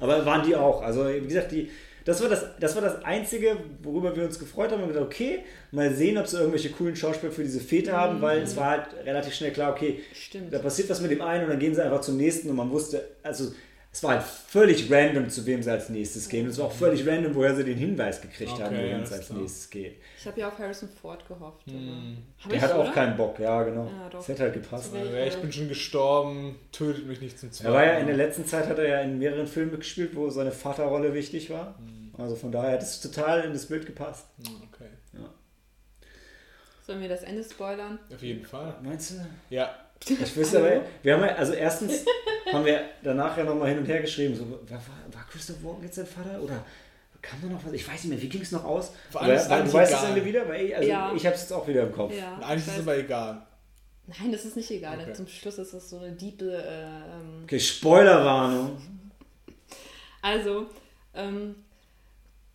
Aber waren die auch. Also wie gesagt, die, das, war das, das war das Einzige, worüber wir uns gefreut haben und gesagt, okay, mal sehen, ob sie irgendwelche coolen Schauspieler für diese Fete haben, weil es war halt relativ schnell klar, okay, Stimmt. da passiert was mit dem einen und dann gehen sie einfach zum nächsten und man wusste, also es war halt völlig random, zu wem sie als nächstes gehen. Und es war auch völlig random, woher sie den Hinweis gekriegt Okay, haben, wohin es als klar. nächstes geht. Ich habe ja auf Harrison Ford gehofft. Hm. Der ich, hat auch oder? keinen Bock, ja genau. Ja. Das hätte halt gepasst. Ja. Ja, ich bin schon gestorben, tötet mich nicht zum Er zweiten war ja in der letzten Zeit hat er ja in mehreren Filmen gespielt, wo seine Vaterrolle wichtig war. Also von daher hat es total in das Bild gepasst. Hm, Okay, Sollen wir das Ende spoilern? auf jeden Fall. Meinst du? Ja, Ich wüsste aber, wir haben ja, also erstens haben wir danach ja nochmal hin und her geschrieben, so, war, war, Christoph Walken jetzt sein Vater oder kam da noch was? Ich weiß nicht mehr, wie ging es noch aus? Vor allem Aber, eigentlich du weißt egal. Ende wieder? Weil ich, also Ja. ich habe es jetzt auch wieder im Kopf. Ja. und eigentlich ich ist es aber egal. Nein, das ist nicht egal. Okay. Zum Schluss ist das so eine diepe. ähm, Okay, Spoilerwarnung. Also, ähm,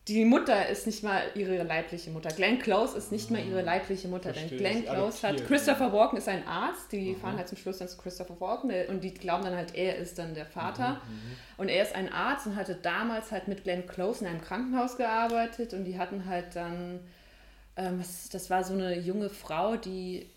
die Mutter ist nicht mal ihre leibliche Mutter. Glenn Close ist nicht mal ihre leibliche Mutter. Verstehe, denn Glenn Close hat. Christopher Walken ist ein Arzt. Die fahren halt zum Schluss dann zu Christopher Walken der- und die glauben dann halt, er ist dann der Vater. Und er ist ein Arzt und hatte damals halt mit Glenn Close in einem Krankenhaus gearbeitet und die hatten halt dann. Ähm, das war so eine junge Frau, die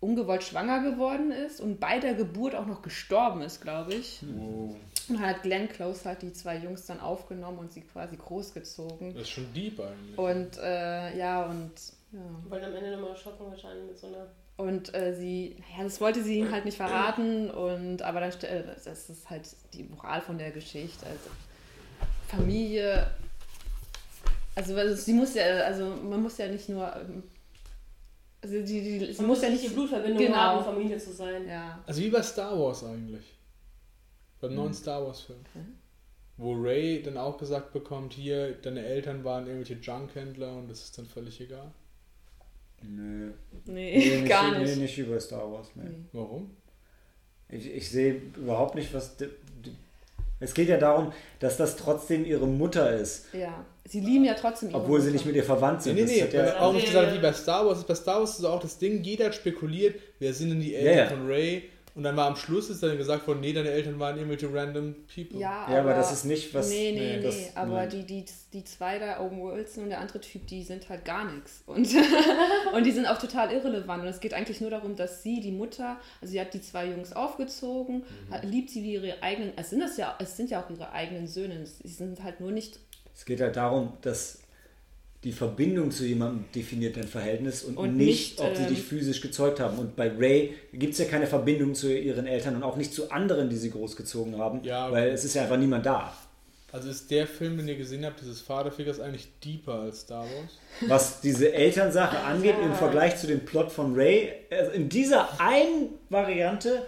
ungewollt schwanger geworden ist und bei der Geburt auch noch gestorben ist, glaube ich. Wow. Und hat Glenn Close halt die zwei Jungs dann aufgenommen und sie quasi großgezogen. Das ist schon deep eigentlich. Und äh, ja, und ja. Wollen am Ende nochmal schocken wahrscheinlich mit so einer. Und äh, sie, naja, das wollte sie ihm halt nicht verraten. Und aber dann, äh, das ist halt die Moral von der Geschichte. Also Familie, also weil sie muss ja, also man muss ja nicht nur, ähm, also die, die, sie Man muss ja nicht nicht, die Blutverbindung genau. haben, Familie zu sein. ja, Also wie bei Star Wars eigentlich. Beim neuen Star Wars Film. Wo Ray dann auch gesagt bekommt, hier, deine Eltern waren irgendwelche Junkhändler und das ist dann völlig egal. Nö. nee, Nee, nicht, gar Nee, nicht. nicht über Star Wars. Nee. Nee. Warum? Ich, ich sehe überhaupt nicht, was. di- di- Es geht ja darum, dass das trotzdem ihre Mutter ist, Ja, sie lieben ja trotzdem ihre obwohl sie Mutter. nicht mit ihr verwandt Nee, sind. nee, Das nee. hat weil ja, auch nicht gesagt, wie bei Star Wars. Bei Star Wars ist auch das Ding, jeder hat spekuliert, wer sind denn die Eltern ja. von Ray? Und dann war am Schluss ist dann gesagt worden, nee, deine Eltern waren irgendwelche random people. Ja, ja, aber das ist nicht was. Nee, nee, nee. das- aber nein. die, die, die zwei da, Owen Wilson und der andere Typ, die sind halt gar nichts. Und, und die sind auch total irrelevant. Und es geht eigentlich nur darum, dass sie, die Mutter, also sie hat die zwei Jungs aufgezogen, Mhm. hat, liebt sie wie ihre eigenen, es sind, das ja, es sind ja auch ihre eigenen Söhne. Sie sind halt nur nicht, Es geht halt darum, dass die Verbindung zu jemandem definiert dein Verhältnis und, Und nicht, nicht, ob sie ähm, dich physisch gezeugt haben. Und bei Ray gibt es ja keine Verbindung zu ihren Eltern und auch nicht zu anderen, die sie großgezogen haben, Ja, weil es ist ja einfach niemand da. Also ist der Film, den ihr gesehen habt, dieses Vaterfigures eigentlich deeper als Star Wars? Was diese Elternsache angeht, im Vergleich zu dem Plot von Ray, also in dieser einen Variante,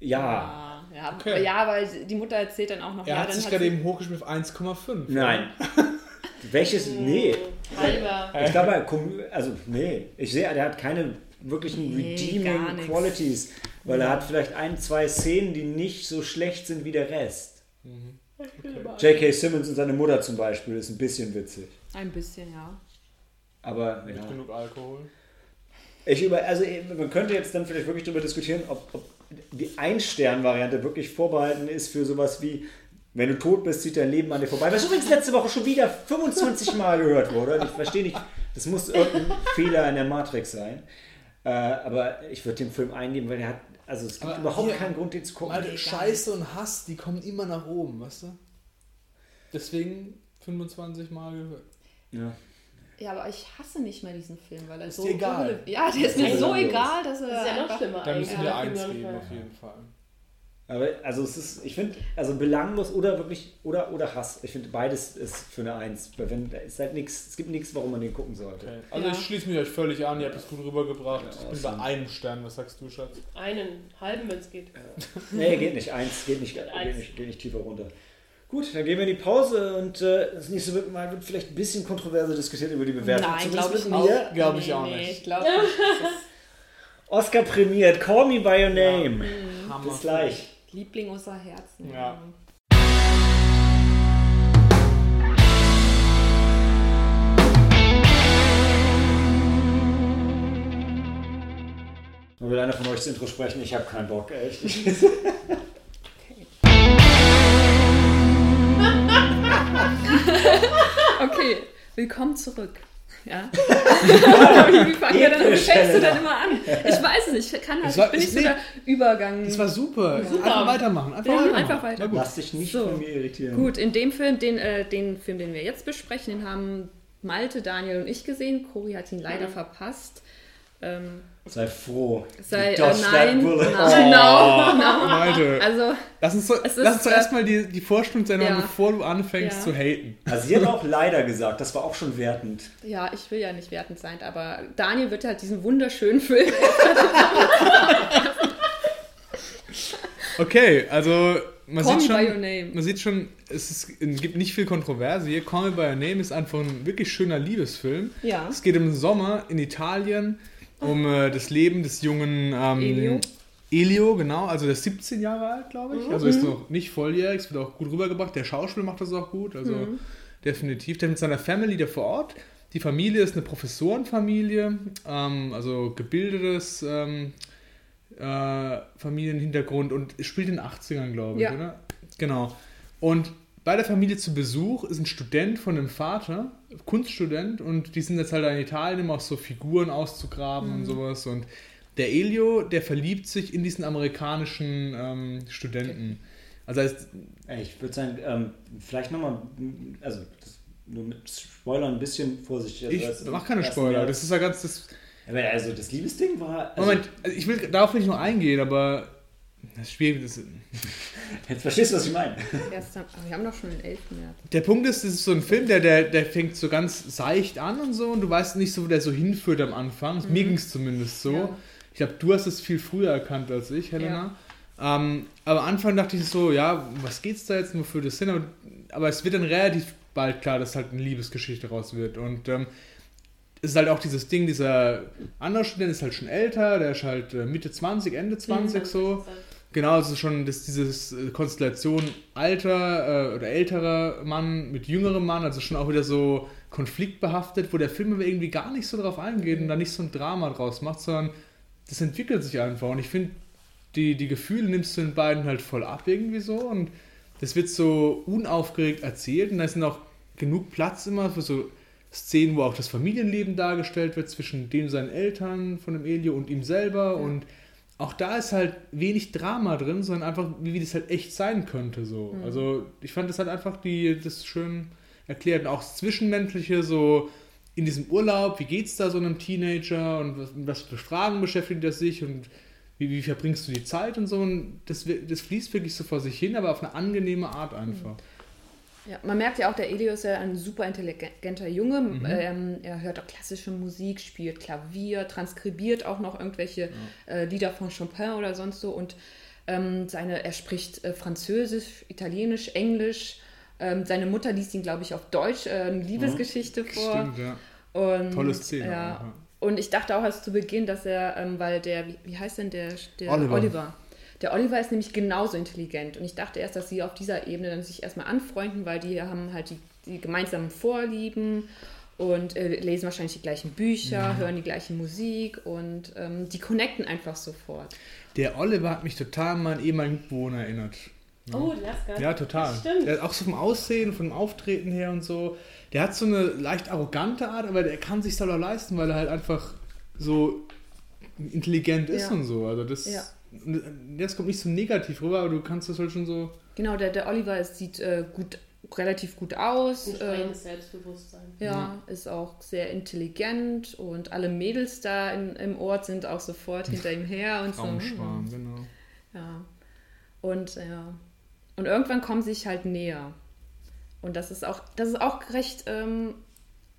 ja, ja, ja, Okay. ja, weil die Mutter erzählt dann auch noch, Er ja, hat dann sich hat gerade sie, eben hochgeschmissen auf 1,5. nein. Welches? Nee. Halber. Ich glaube, also nee, ich sehe, der hat keine wirklichen Nee, redeeming. Qualities, weil er hat vielleicht ein, zwei Szenen, die nicht so schlecht sind wie der Rest. J.K. Simmons und seine Mutter zum Beispiel ist ein bisschen witzig. ein bisschen, ja. Aber Mit ja. genug Alkohol. Ich über, also man könnte jetzt dann vielleicht wirklich darüber diskutieren, ob, ob die Ein-Stern-Variante wirklich vorbehalten ist für sowas wie, wenn du tot bist, zieht dein Leben an dir vorbei. Was übrigens letzte Woche schon wieder 25 Mal gehört wurde. Ich verstehe nicht, das muss irgendein Fehler in der Matrix sein. Äh, aber ich würde den Film einnehmen, weil er hat, also es gibt Aber überhaupt hier- keinen Grund, den zu gucken. Alter, Scheiße und Hass, die kommen immer nach oben, weißt du? Deswegen 25 Mal gehört. Ja. Ja, aber ich hasse nicht mehr diesen Film, weil er Ist so. dir egal. Ja, der ist mir so egal, dass er. Das ist ja noch schlimmer Da müssen wir eins geben, auf jeden Fall. Aber also es ist, ich finde, also belanglos oder wirklich, oder, oder Hass. Ich finde beides ist für eine Eins. Weil wenn, da ist halt nichts, es gibt nichts, warum man den gucken sollte. Okay. Also Ja. ich schließe mich euch völlig an, ihr habt es gut rübergebracht. Ja, ich bin bei einem Stern, was sagst du, Schatz? Einen halben, wenn es geht. Nee, geht nicht. Eins geht nicht, geht Eins. nicht, geht nicht tiefer runter. Gut, dann gehen wir in die Pause und äh, das nächste wird mal wird vielleicht ein bisschen kontroverser diskutiert über die Bewertung. Nein, Zumindest glaube ich mir. Glaub ich auch nee, nicht. Ich glaube nicht. Oscar prämiert, Call Me By Your Name. Hammer. Bis gleich. Liebling unser Herzen. Ja. Nur will einer von euch das Intro sprechen, ich habe keinen Bock, echt. Okay, willkommen zurück. Ja. Wie fangen wir dann, wie fängst du dann immer an? Ich weiß es nicht, ich kann halt, Es war- ich bin nicht so der Übergang. Das war super. Super. Einfach weitermachen. Einfach Ja, weitermachen. einfach weiter. Lass dich nicht So. von mir irritieren. Gut, in dem Film, den, äh, den Film, den wir jetzt besprechen, den haben Malte, Daniel und ich gesehen. Cori hat ihn leider verpasst. Ähm, Sei froh. sei, äh, that nein, bullet. nein, genau, genau. Malte, Also, lass uns, doch, Es lass ist, uns doch äh, erstmal die, die Vorstellungssendung, ja. bevor du anfängst Ja. zu haten. Also sie hat auch leider gesagt, das war auch schon wertend. ja, ich will ja nicht wertend sein, aber Daniel wird halt diesen wunderschönen Film. Okay, also man Call sieht schon, By Your Name. man sieht schon, es, ist, es gibt nicht viel Kontroverse hier. Call Me By Your Name ist einfach ein wirklich schöner Liebesfilm. Ja. Es geht im Sommer in Italien um äh, das Leben des jungen ähm, Elio. Elio, genau, also der ist 17 Jahre alt, glaube ich. Also Mhm. ist noch nicht volljährig, es wird auch gut rübergebracht. Der Schauspieler macht das auch gut, also Mhm. definitiv. Der mit seiner Family da vor Ort. Die Familie ist eine Professorenfamilie, ähm, also gebildetes ähm, äh, Familienhintergrund und spielt in den 80ern, glaube ich, Ja. oder? Genau. Und bei der Familie zu Besuch ist ein Student von dem Vater, Kunststudent, und die sind jetzt halt in Italien, um auch so Figuren auszugraben und sowas. Und der Elio, der verliebt sich in diesen amerikanischen ähm, Studenten. Also heißt, Ey, Ich würde sagen, ähm, vielleicht nochmal, also das, nur mit Spoilern ein bisschen vorsichtig. Also ich das- mach keine Spoiler. Das ist ja ganz. Das, Aber also das Liebesding war. Also, Moment, also ich will darauf nicht nur eingehen, aber das ist schwierig. Das, Jetzt verstehst du, was ich meine. Erst dann, wir haben doch schon den 11. März. der Punkt ist, das ist so ein Film, der, der, der fängt so ganz seicht an und so und du weißt nicht so, wo der so hinführt am Anfang. Mir ging es zumindest so. Ja. Ich glaube, du hast es viel früher erkannt als ich, Helena. Ähm, aber am Anfang dachte ich so, ja, was geht's da jetzt, wofür das hin? Aber, aber es wird dann relativ bald klar, dass halt eine Liebesgeschichte raus wird. Und ähm, es ist halt auch dieses Ding, dieser andere Student ist halt schon älter, der ist halt äh, Mitte 20, Ende 20 so. Genau, es ist schon das, dieses äh, Konstellation alter äh, oder älterer Mann mit jüngerem Mann, also schon auch wieder so konfliktbehaftet, wo der Film aber irgendwie gar nicht so drauf eingeht und da nicht so ein Drama draus macht, sondern das entwickelt sich einfach. Und ich finde, die, die Gefühle nimmst du den beiden halt voll ab irgendwie so und das wird so unaufgeregt erzählt und da ist auch genug Platz immer für so Szenen, wo auch das Familienleben dargestellt wird zwischen dem seinen Eltern von dem Elio und ihm selber und auch da ist halt wenig Drama drin, sondern einfach, wie, wie das halt echt sein könnte. So. Also ich fand das halt einfach die, das schön erklärt. Und auch das Zwischenmenschliche, so in diesem Urlaub, wie geht's da so einem Teenager und was, was für Fragen beschäftigt er sich und wie, wie verbringst du die Zeit und so. Und das, das fließt wirklich so vor sich hin, aber auf eine angenehme Art einfach. Ja, man merkt ja auch, der Elio ist ja ein super intelligenter Junge. Mhm. Ähm, er hört auch klassische Musik, spielt Klavier, transkribiert auch noch irgendwelche äh, Lieder von Chopin oder sonst so. Und ähm, seine, er spricht äh, Französisch, Italienisch, Englisch. Ähm, seine Mutter liest ihn, glaube ich, auf Deutsch äh, eine Liebesgeschichte vor. Stimmt, ja. Und, Tolle Szene. Ja. ja. Und ich dachte auch erst zu Beginn, dass er, ähm, weil der, wie, wie heißt denn der, der Oliver. Der Oliver ist nämlich genauso intelligent. Und ich dachte erst, dass sie auf dieser Ebene dann sich erstmal anfreunden, weil die haben halt die, die gemeinsamen Vorlieben und äh, lesen wahrscheinlich die gleichen Bücher, hören die gleiche Musik und ähm, die connecten einfach sofort. Der Oliver hat mich total an meinen ehemaligen Mitbewohner erinnert. Oh, Lasker. Ja, total. Das stimmt. Der, auch so vom Aussehen, vom Auftreten her und so. Der hat so eine leicht arrogante Art, aber der kann sich selber leisten, weil er halt einfach so intelligent ist Ja. und so. Also das, Ja. Das kommt nicht so negativ rüber, aber du kannst das halt schon so. Genau, der, der Oliver sieht äh, gut, relativ gut aus. Ein Äh, Selbstbewusstsein. ja, ist auch sehr intelligent und alle Mädels da in, im Ort sind auch sofort hinter ihm her und so. Raumschwarm, genau. Ja. Und ja. Und irgendwann kommen sie sich halt näher. Und das ist auch, das ist auch recht, ähm,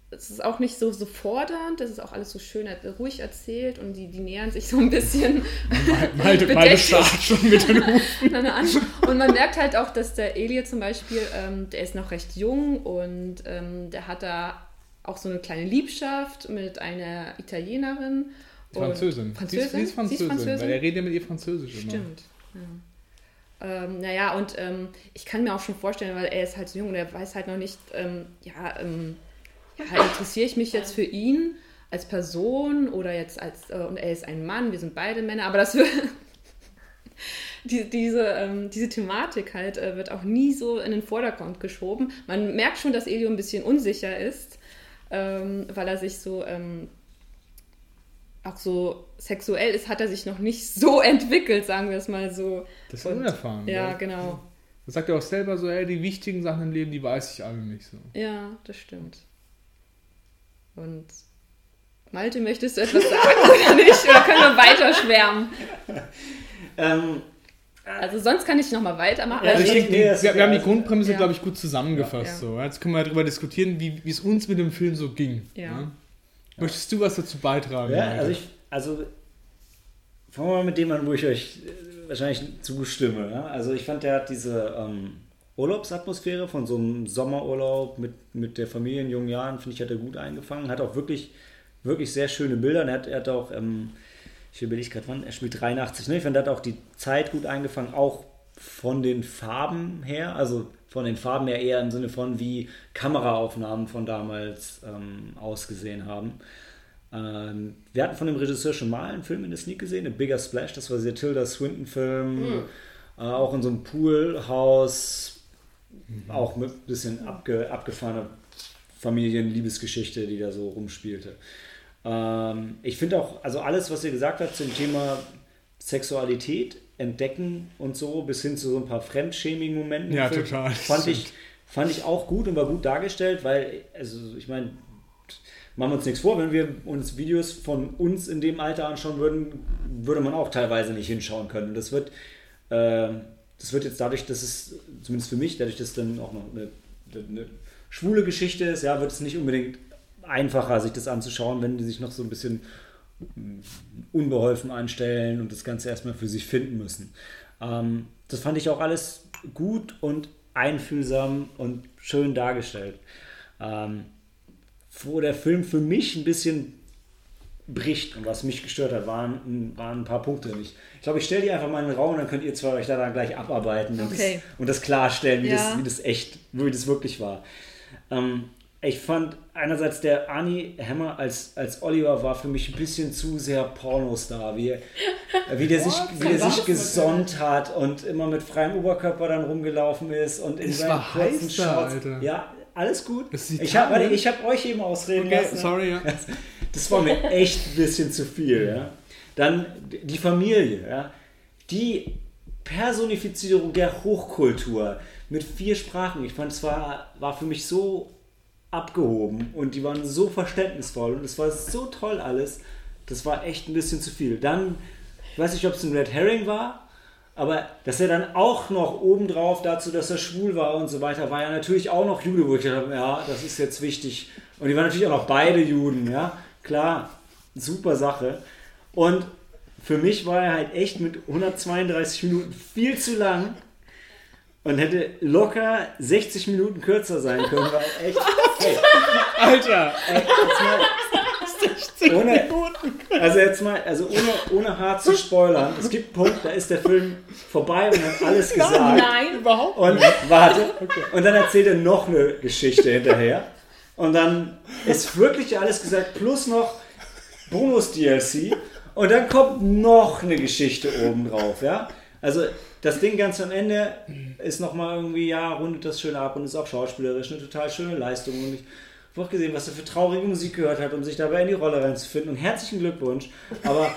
es ist auch nicht so, so fordernd, das ist auch alles so schön ruhig erzählt und die, die nähern sich so ein bisschen Malte, Malte starrt schon mit den Hufen. Und man merkt halt auch, dass der Elie zum Beispiel, ähm, der ist noch recht jung und ähm, der hat da auch so eine kleine Liebschaft mit einer Italienerin. Französin. Französin? Sie ist, sie ist Französin, weil er redet ja mit ihr Französisch immer. Stimmt. Ja. Ähm, naja, und ähm, ich kann mir auch schon vorstellen, weil er ist halt so jung und er weiß halt noch nicht, ähm, ja, ähm, ja, interessiere ich mich jetzt für ihn als Person oder jetzt als, äh, und er ist ein Mann, wir sind beide Männer, aber das wird, die, diese, ähm, diese Thematik halt äh, wird auch nie so in den Vordergrund geschoben. Man merkt schon, dass Elio ein bisschen unsicher ist, ähm, weil er sich so ähm, auch so sexuell ist, hat er sich noch nicht so entwickelt, sagen wir es mal so. Das ist Und- unerfahren. Ja, gell? genau. Das sagt er auch selber so, ey, die wichtigen Sachen im Leben, die weiß ich alle nicht so. Ja, das stimmt. Und Malte, möchtest du etwas sagen oder nicht? Oder können wir weiter schwärmen? Ähm, Also sonst kann ich nochmal weitermachen. Ja, Also ich ich denke, wir, wir haben die Grundprämisse, Ja. glaube ich, gut zusammengefasst. Ja. So. Jetzt können wir darüber diskutieren, wie wie es uns mit dem Film so ging. Ja. ne? Möchtest du was dazu beitragen? ja, also ich, also fangen wir mal mit dem an, wo ich euch äh, wahrscheinlich zustimme. Also ich fand, der hat diese ähm, Urlaubsatmosphäre von so einem Sommerurlaub mit, mit der Familie in jungen Jahren, finde ich, hat er gut eingefangen. Hat auch wirklich, wirklich sehr schöne Bilder. Und er hat, er hat auch, ähm, ich überlege gerade wann, er spielt 83, ne? Ich finde, er hat auch die Zeit gut eingefangen, auch von den Farben her, also von den Farben her eher im Sinne von, wie Kameraaufnahmen von damals ähm, ausgesehen haben. Ähm, wir hatten von dem Regisseur schon mal einen Film in der Sneak gesehen, A Bigger Splash, das war der Tilda Swinton-Film, äh, auch in so einem Poolhaus, auch mit ein bisschen abge, abgefahrener Familienliebesgeschichte, die da so rumspielte. Ähm, ich finde auch, also alles, was ihr gesagt habt zum Thema Sexualität, Entdecken und so, bis hin zu so ein paar Fremdschäming-Momenten, im Ja, Film, total. fand ich, fand ich auch gut und war gut dargestellt, weil, also ich meine, machen wir uns nichts vor, wenn wir uns Videos von uns in dem Alter anschauen würden, würde man auch teilweise nicht hinschauen können. Und das wird, äh, das wird jetzt dadurch, dass es, zumindest für mich, dadurch, dass dann auch noch eine, eine schwule Geschichte ist, ja, wird es nicht unbedingt einfacher, sich das anzuschauen, wenn die sich noch so ein bisschen unbeholfen anstellen und das Ganze erstmal für sich finden müssen. Ähm, das fand ich auch alles gut und einfühlsam und schön dargestellt. Ähm, wo der Film für mich ein bisschen bricht und was mich gestört hat, waren, waren ein paar Punkte. Ich, ich glaube, ich stelle die einfach mal in den Raum und dann könnt ihr zwei euch da dann gleich abarbeiten und, Okay. das, und das klarstellen, wie, Ja. das, wie das echt, wie das wirklich war. Ähm, ich fand einerseits der Arnie Hammer als, als Oliver war für mich ein bisschen zu sehr Pornostar, wie, er- wie der sich, wie der sich gesonnt hat und immer mit freiem Oberkörper dann rumgelaufen ist und in Es seinen war kurzen Shorts. Alter. Ja, alles gut. Ich habe ich hab euch eben ausreden Okay, lassen. sorry, ja. Das war mir echt ein bisschen zu viel. Ja. Dann die Familie. Ja. Die Personifizierung der Hochkultur mit vier Sprachen. Ich fand, es war, war für mich so abgehoben und die waren so verständnisvoll und es war so toll alles. Das war echt ein bisschen zu viel. Dann, ich weiß nicht, ob es ein Red Herring war, aber dass er dann auch noch obendrauf dazu, dass er schwul war und so weiter, war ja natürlich auch noch Jude, wo ich gedacht habe, ja, das ist jetzt wichtig. Und die waren natürlich auch noch beide Juden, ja, klar, super Sache. Und für mich war er halt echt mit 132 Minuten viel zu lang und hätte locker 60 Minuten kürzer sein können, weil echt, hey, Alter! ey, jetzt mal, ohne, also jetzt mal, also ohne, ohne hart zu spoilern, es gibt einen Punkt, da ist der Film vorbei und hat alles gesagt. Nein, Überhaupt Und warte, und dann erzählt er noch eine Geschichte hinterher. Und dann ist wirklich alles gesagt, plus noch Bonus-DLC. Und dann kommt noch eine Geschichte oben drauf, ja. Also das Ding ganz am Ende ist nochmal irgendwie, ja, rundet das schön ab und ist auch schauspielerisch eine total schöne Leistung. Und ich habe auch gesehen, was er für traurige Musik gehört hat, um sich dabei in die Rolle reinzufinden. Und herzlichen Glückwunsch. Aber,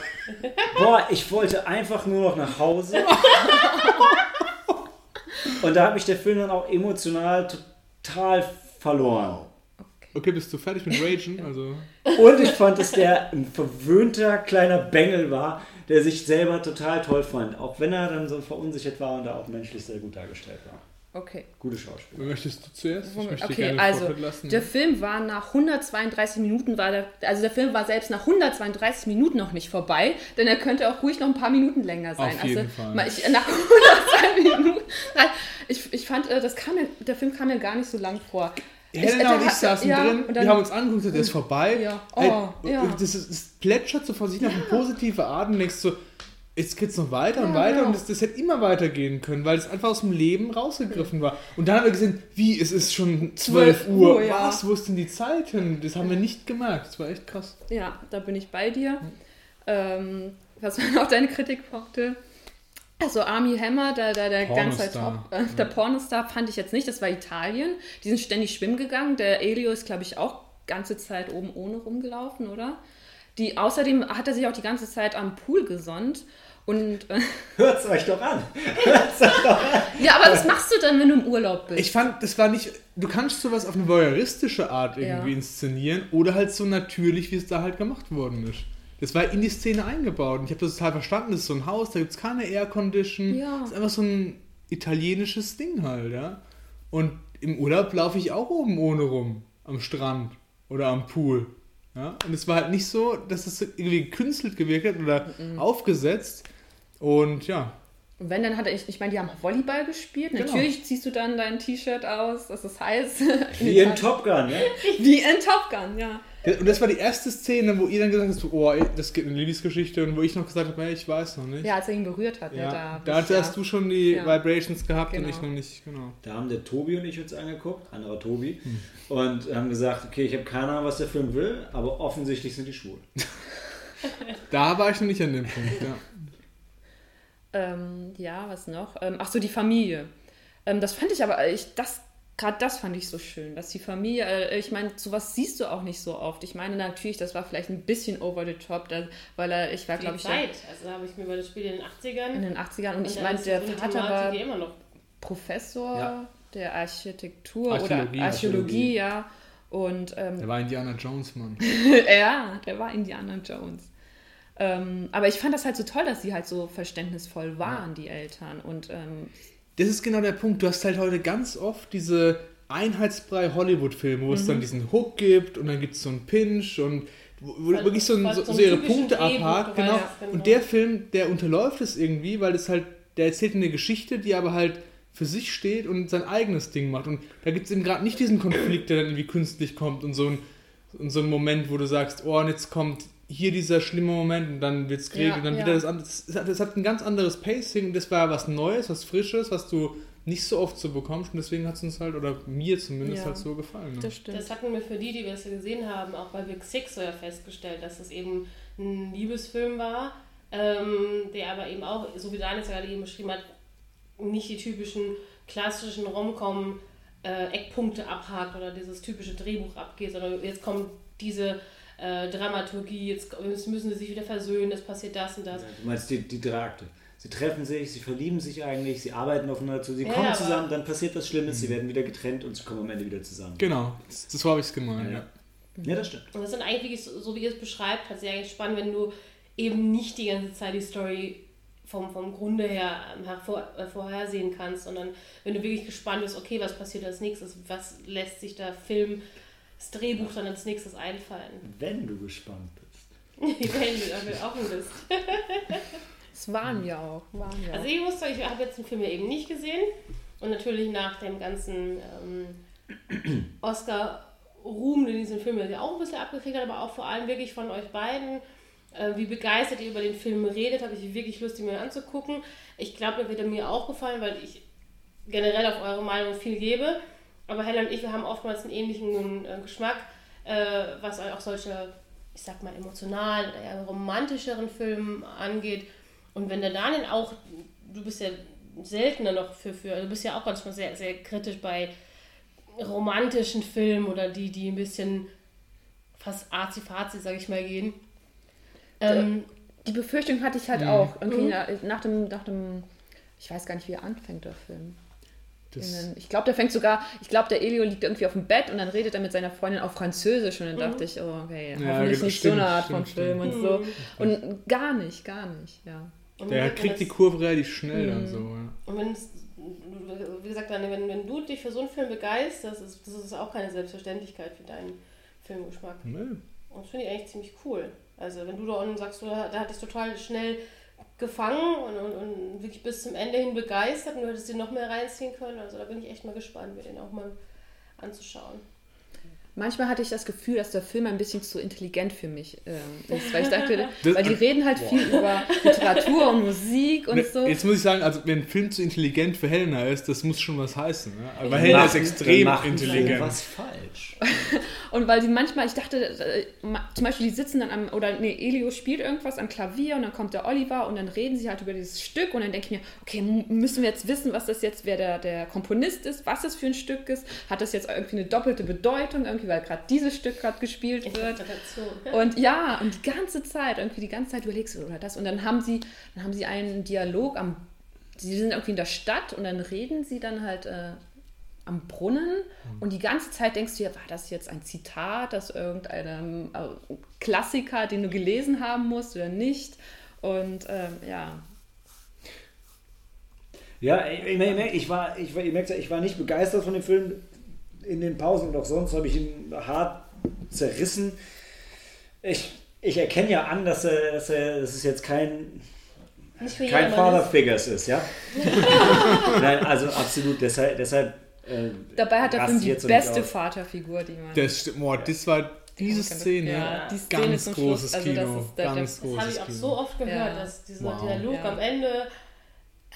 boah, ich wollte einfach nur noch nach Hause. Und da hat mich der Film dann auch emotional total verloren. Okay, bist du fertig mit Ragen? Also. Und ich fand, dass der ein verwöhnter kleiner Bengel war, der sich selber total toll fand. Auch wenn er dann so verunsichert war und da auch menschlich sehr gut dargestellt war. Okay. Gute Schauspieler. Möchtest du zuerst? Ich möchte Okay, gerne also der Film war nach 132 Minuten war der, also der Film war selbst nach 132 Minuten noch nicht vorbei, denn er könnte auch ruhig noch ein paar Minuten länger sein. Auf jeden also Fall. ich, nach 102 Minuten, ich, ich fand, äh, das kam mir, der Film kam mir gar nicht so lang vor. Helena und ich saßen ja, drin, wir haben uns angeguckt, der ist vorbei. Ja. Ey, Oh, ja. Das, ist, das plätschert so vor sich auf eine positive Art und denkst so, jetzt geht's noch weiter und Ja, weiter genau. und das, das hätte immer weitergehen können, weil es einfach aus dem Leben rausgegriffen war. Und dann haben wir gesehen, wie, es ist schon 12 12 Uhr. Uhr, ja. Was, wo ist denn die Zeit hin? Das haben wir nicht gemerkt. Das war echt krass. Ja, da bin ich bei dir. Ähm, was war noch deine Kritikpunkte? Also Army Hammer, der, der, der ganze Zeit Pornostar. top, äh, der Pornostar fand ich jetzt nicht, das war Italien. Die sind ständig schwimmen gegangen. Der Elio ist, glaube ich, auch ganze Zeit oben ohne rumgelaufen, oder? Die, außerdem hat er sich auch die ganze Zeit am Pool gesonnt. Und äh, Hört's euch doch an. Hört's euch doch an. ja, aber was machst du dann, wenn du im Urlaub bist? Ich fand, das war nicht, du kannst sowas auf eine voyeuristische Art irgendwie Ja. inszenieren oder halt so natürlich, wie es da halt gemacht worden ist. Das war in die Szene eingebaut und ich habe das total verstanden. Das ist so ein Haus, da gibt es keine Aircondition. Ja. Das ist einfach so ein italienisches Ding halt, ja. Und im Urlaub laufe ich auch oben ohne rum. Am Strand oder am Pool. Ja? Und es war halt nicht so, dass es irgendwie gekünstelt gewirkt hat oder aufgesetzt. Und ja, Und wenn, dann hat er, ich, ich meine, die haben Volleyball gespielt. Genau. Natürlich ziehst du dann dein T-Shirt aus, das ist heiß. Wie in Top Gun, ja? Wie in Top Gun, ja. Und das war die erste Szene, wo ihr dann gesagt habt, oh, das geht in Liebesgeschichte und wo ich noch gesagt habe, hey, ich weiß noch nicht. Ja, als er ihn berührt hat. Ja, ne, da, ja. hast du schon die Ja. Vibrations gehabt und Genau. ich noch nicht, genau. Da haben der Tobi und ich uns angeguckt, anderer Tobi, und haben gesagt, okay, ich habe keine Ahnung, was der Film will, aber offensichtlich sind die schwul. Da war ich noch nicht an dem Punkt, ja. Ähm, ja, was noch? Ähm, ach so, die Familie. Ähm, das fand ich aber, ich, das, gerade das fand ich so schön, dass die Familie, äh, ich meine, sowas siehst du auch nicht so oft. Ich meine natürlich, das war vielleicht ein bisschen over the top, da, weil er, ich war, glaube ich, Zeit. Also da habe ich mir über das Spiel in den 80ern. in den 80ern und ich da meine, der so Vater Thematik, war die immer noch. Professor Ja. der Architektur Archäologie. oder Archäologie, ja. Und ähm, Der war Indiana Jones, Mann. ja, der war Indiana Jones. Ähm, aber ich fand das halt so toll, dass sie halt so verständnisvoll waren, die Eltern. Und ähm, Das ist genau der Punkt. Du hast halt heute ganz oft diese einheitsbrei Hollywood-Filme, wo es Mhm. dann diesen Hook gibt und dann gibt es so einen Pinch und wo, Voll- wirklich so, ein, so, so ihre Punkte abhakt. Genau. weißt, genau. Und der Film, der unterläuft es irgendwie, weil das halt, der erzählt eine Geschichte, die aber halt für sich steht und sein eigenes Ding macht. Und da gibt es eben gerade nicht diesen Konflikt, der dann irgendwie künstlich kommt und so ein, und so ein Moment, wo du sagst, oh, und jetzt kommt hier dieser schlimme Moment und dann wird es geregelt Ja, und dann ja. wieder das andere. Es hat, ein ganz anderes Pacing und das war was Neues, was Frisches, was du nicht so oft so bekommst und deswegen hat es uns halt, oder mir zumindest Ja. halt so gefallen. Ne? das stimmt. Das hatten wir für die, die wir es gesehen haben, auch bei Big Six so ja festgestellt, dass es eben ein Liebesfilm war, ähm, der aber eben auch, so wie Daniel es ja gerade eben beschrieben hat, nicht die typischen klassischen Romcom äh, Eckpunkte abhakt oder dieses typische Drehbuch abgeht, sondern jetzt kommt diese äh, Dramaturgie, jetzt, jetzt müssen sie sich wieder versöhnen, es passiert das und das. Du meinst die, die drei Akte. Sie treffen sich, sie verlieben sich eigentlich, sie arbeiten aufeinander zu, sie Ja, kommen zusammen, dann passiert was Schlimmes, sie werden wieder getrennt und sie kommen am Ende wieder zusammen. Genau, das, das so habe ich es gemeint. Ja. Ja. Ja, das stimmt. Und das sind eigentlich, wirklich so, wie ihr es beschreibt, hat sich eigentlich spannend, wenn du eben nicht die ganze Zeit die Story vom, vom Grunde her ähm, hervor, äh, vorhersehen kannst, sondern wenn du wirklich gespannt bist, okay, was passiert als nächstes, was lässt sich der Film, das Drehbuch dann als nächstes einfallen. Wenn du gespannt bist. wenn du dafür offen bist. Es waren wir auch. Waren wir Also ich muss sagen, ich habe jetzt den Film ja eben nicht gesehen und natürlich nach dem ganzen ähm, Oscar-Ruhm, den diesen Film ja auch ein bisschen abgekriegt hat, aber auch vor allem wirklich von euch beiden, äh, wie begeistert ihr über den Film redet, habe ich wirklich Lust, ihn mir anzugucken. Ich glaube, er wird er mir auch gefallen, weil ich generell auf eure Meinung viel gebe. Aber Hella und ich, wir haben oftmals einen ähnlichen äh, Geschmack, äh, was auch solche, ich sag mal, emotionalen oder eher romantischeren Filme angeht. Und wenn der Daniel auch, du bist ja seltener noch für, für also du bist ja auch manchmal sehr, sehr kritisch bei romantischen Filmen oder die, die ein bisschen fast arzi-fazi, sag ich mal, gehen. Ähm, Die Befürchtung hatte ich halt Mhm. auch. Irgendwie Mhm. na- nach, dem, nach dem, ich weiß gar nicht, wie er anfängt, der Film. Den- Ich glaube, der fängt sogar, ich glaube, der Elio liegt irgendwie auf dem Bett und dann redet er mit seiner Freundin auf Französisch und dann dachte ich, oh, okay, Ja, hoffentlich genau, nicht stimmt, so eine Art von stimmt, Film und stimmt. so. Mhm. Und gar nicht, gar nicht, ja. und der kriegt die Kurve relativ schnell dann Mhm. so. Ja. Und wenn es, wie gesagt, Daniel, wenn, wenn du dich für so einen Film begeisterst, ist, das ist auch keine Selbstverständlichkeit für deinen Filmgeschmack. Nö. Und das finde ich eigentlich ziemlich cool. Also wenn du da unten sagst, du, da hat dich total schnell gefangen und, und, und wirklich bis zum Ende hin begeistert und du hättest dir noch mehr reinziehen können. Also da bin ich echt mal gespannt, mir den auch mal anzuschauen. Manchmal hatte ich das Gefühl, dass der Film ein bisschen zu intelligent für mich ähm, ist, weil ich dachte, Das- weil die reden halt viel über Literatur und Musik und Ne, so. Jetzt muss ich sagen, also wenn ein Film zu intelligent für Helena ist, das muss schon was heißen. Ne? Weil Dann Helena ist extrem sie intelligent. was falsch. Und weil die manchmal, ich dachte, äh, zum Beispiel, die sitzen dann am, oder nee, Elio spielt irgendwas am Klavier und dann kommt der Oliver und dann reden sie halt über dieses Stück und dann denke ich mir, okay, müssen wir jetzt wissen, was das jetzt, wer der, der Komponist ist, was das für ein Stück ist, hat das jetzt irgendwie eine doppelte Bedeutung, irgendwie, weil gerade dieses Stück gerade gespielt wird. Und ja, und die ganze Zeit, irgendwie die ganze Zeit überlegst du oder das. Und dann haben sie, dann haben sie einen Dialog am, sie sind irgendwie in der Stadt und dann reden sie dann halt äh, am Brunnen und die ganze Zeit denkst du ja, war das jetzt ein Zitat, das irgendeinem äh, Klassiker, den du gelesen haben musst oder nicht? Und ähm, ja, Ja, ich, ich, ich, ich war, ich, war, ihr merkt ja, ich war nicht begeistert von dem Film. In den Pausen und auch sonst habe ich ihn hart zerrissen. Ich, ich erkenne ja an, dass er, dass er, dass es jetzt kein, für kein Father ist. Figures ist, ja? Nein, also absolut. Deshalb, deshalb äh, dabei hat Film ich die beste. Vaterfigur, die man. Das, stimmt, boah, das war diese Szene. Ja, die Szene ganz zum großes Schluss, also das Kino. ist der- ganz Das habe ich auch Kino. so oft gehört, Ja. dass dieser Wow. Dialog Ja. am Ende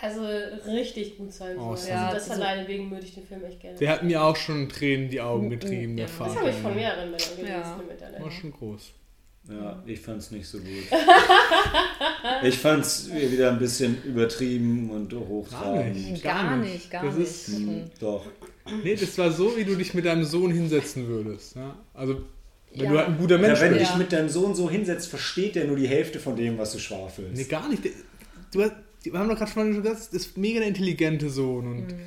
also richtig gut sein soll. Awesome. Ja, also das so- alleine wegen würde ich den Film echt gerne. Der hat mir auch schon Tränen in die Augen getrieben, der Ja. Vater. das habe ich von mehreren Männern gelesen Ja. im Internet. War schon groß. Ja, ich fand es nicht so gut. ich fand es wieder ein bisschen übertrieben und hochtrabend. nicht. gar, gar nicht, gar Das nicht. ist- Mhm. Doch. Nee, das war so, wie du dich mit deinem Sohn hinsetzen würdest. Ja? Also, wenn Ja. du halt ein guter Mensch Ja, wenn du bist. dich mit deinem Sohn so hinsetzt, versteht er nur die Hälfte von dem, was du schwafelst. Nee, gar nicht. Der- Du hast, wir haben doch gerade schon mal gesagt, das ist mega der intelligente Sohn und Mhm.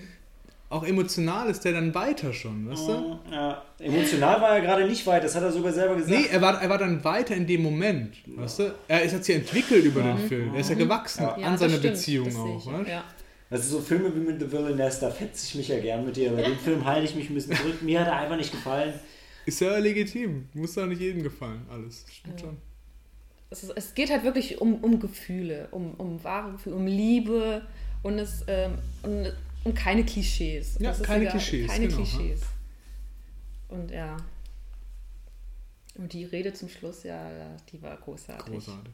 auch emotional ist der dann weiter schon, weißt du? Ja, emotional war er gerade nicht weit, das hat er sogar selber gesagt. Nee, er war, er war dann weiter in dem Moment, weißt du? Er ist, hat sich entwickelt über den Film. Er ist ja gewachsen Ja. an Ja, seiner Beziehung auch, weißt? ja. Also so Filme wie mit The Villainess, da fetze ich mich ja gern mit dir. Bei dem Film halte ich mich ein bisschen zurück. Mir hat er einfach nicht gefallen. Ist ja legitim. Muss doch nicht jedem gefallen, alles. Stimmt schon. Es, ist, es geht halt wirklich um, um Gefühle, um, um wahre Gefühle, um Liebe und es ähm, und, und keine Klischees. Ja, keine egal, Klischees, Keine genau, Klischees. Und ja. Und die Rede zum Schluss, ja, die war großartig. Großartig.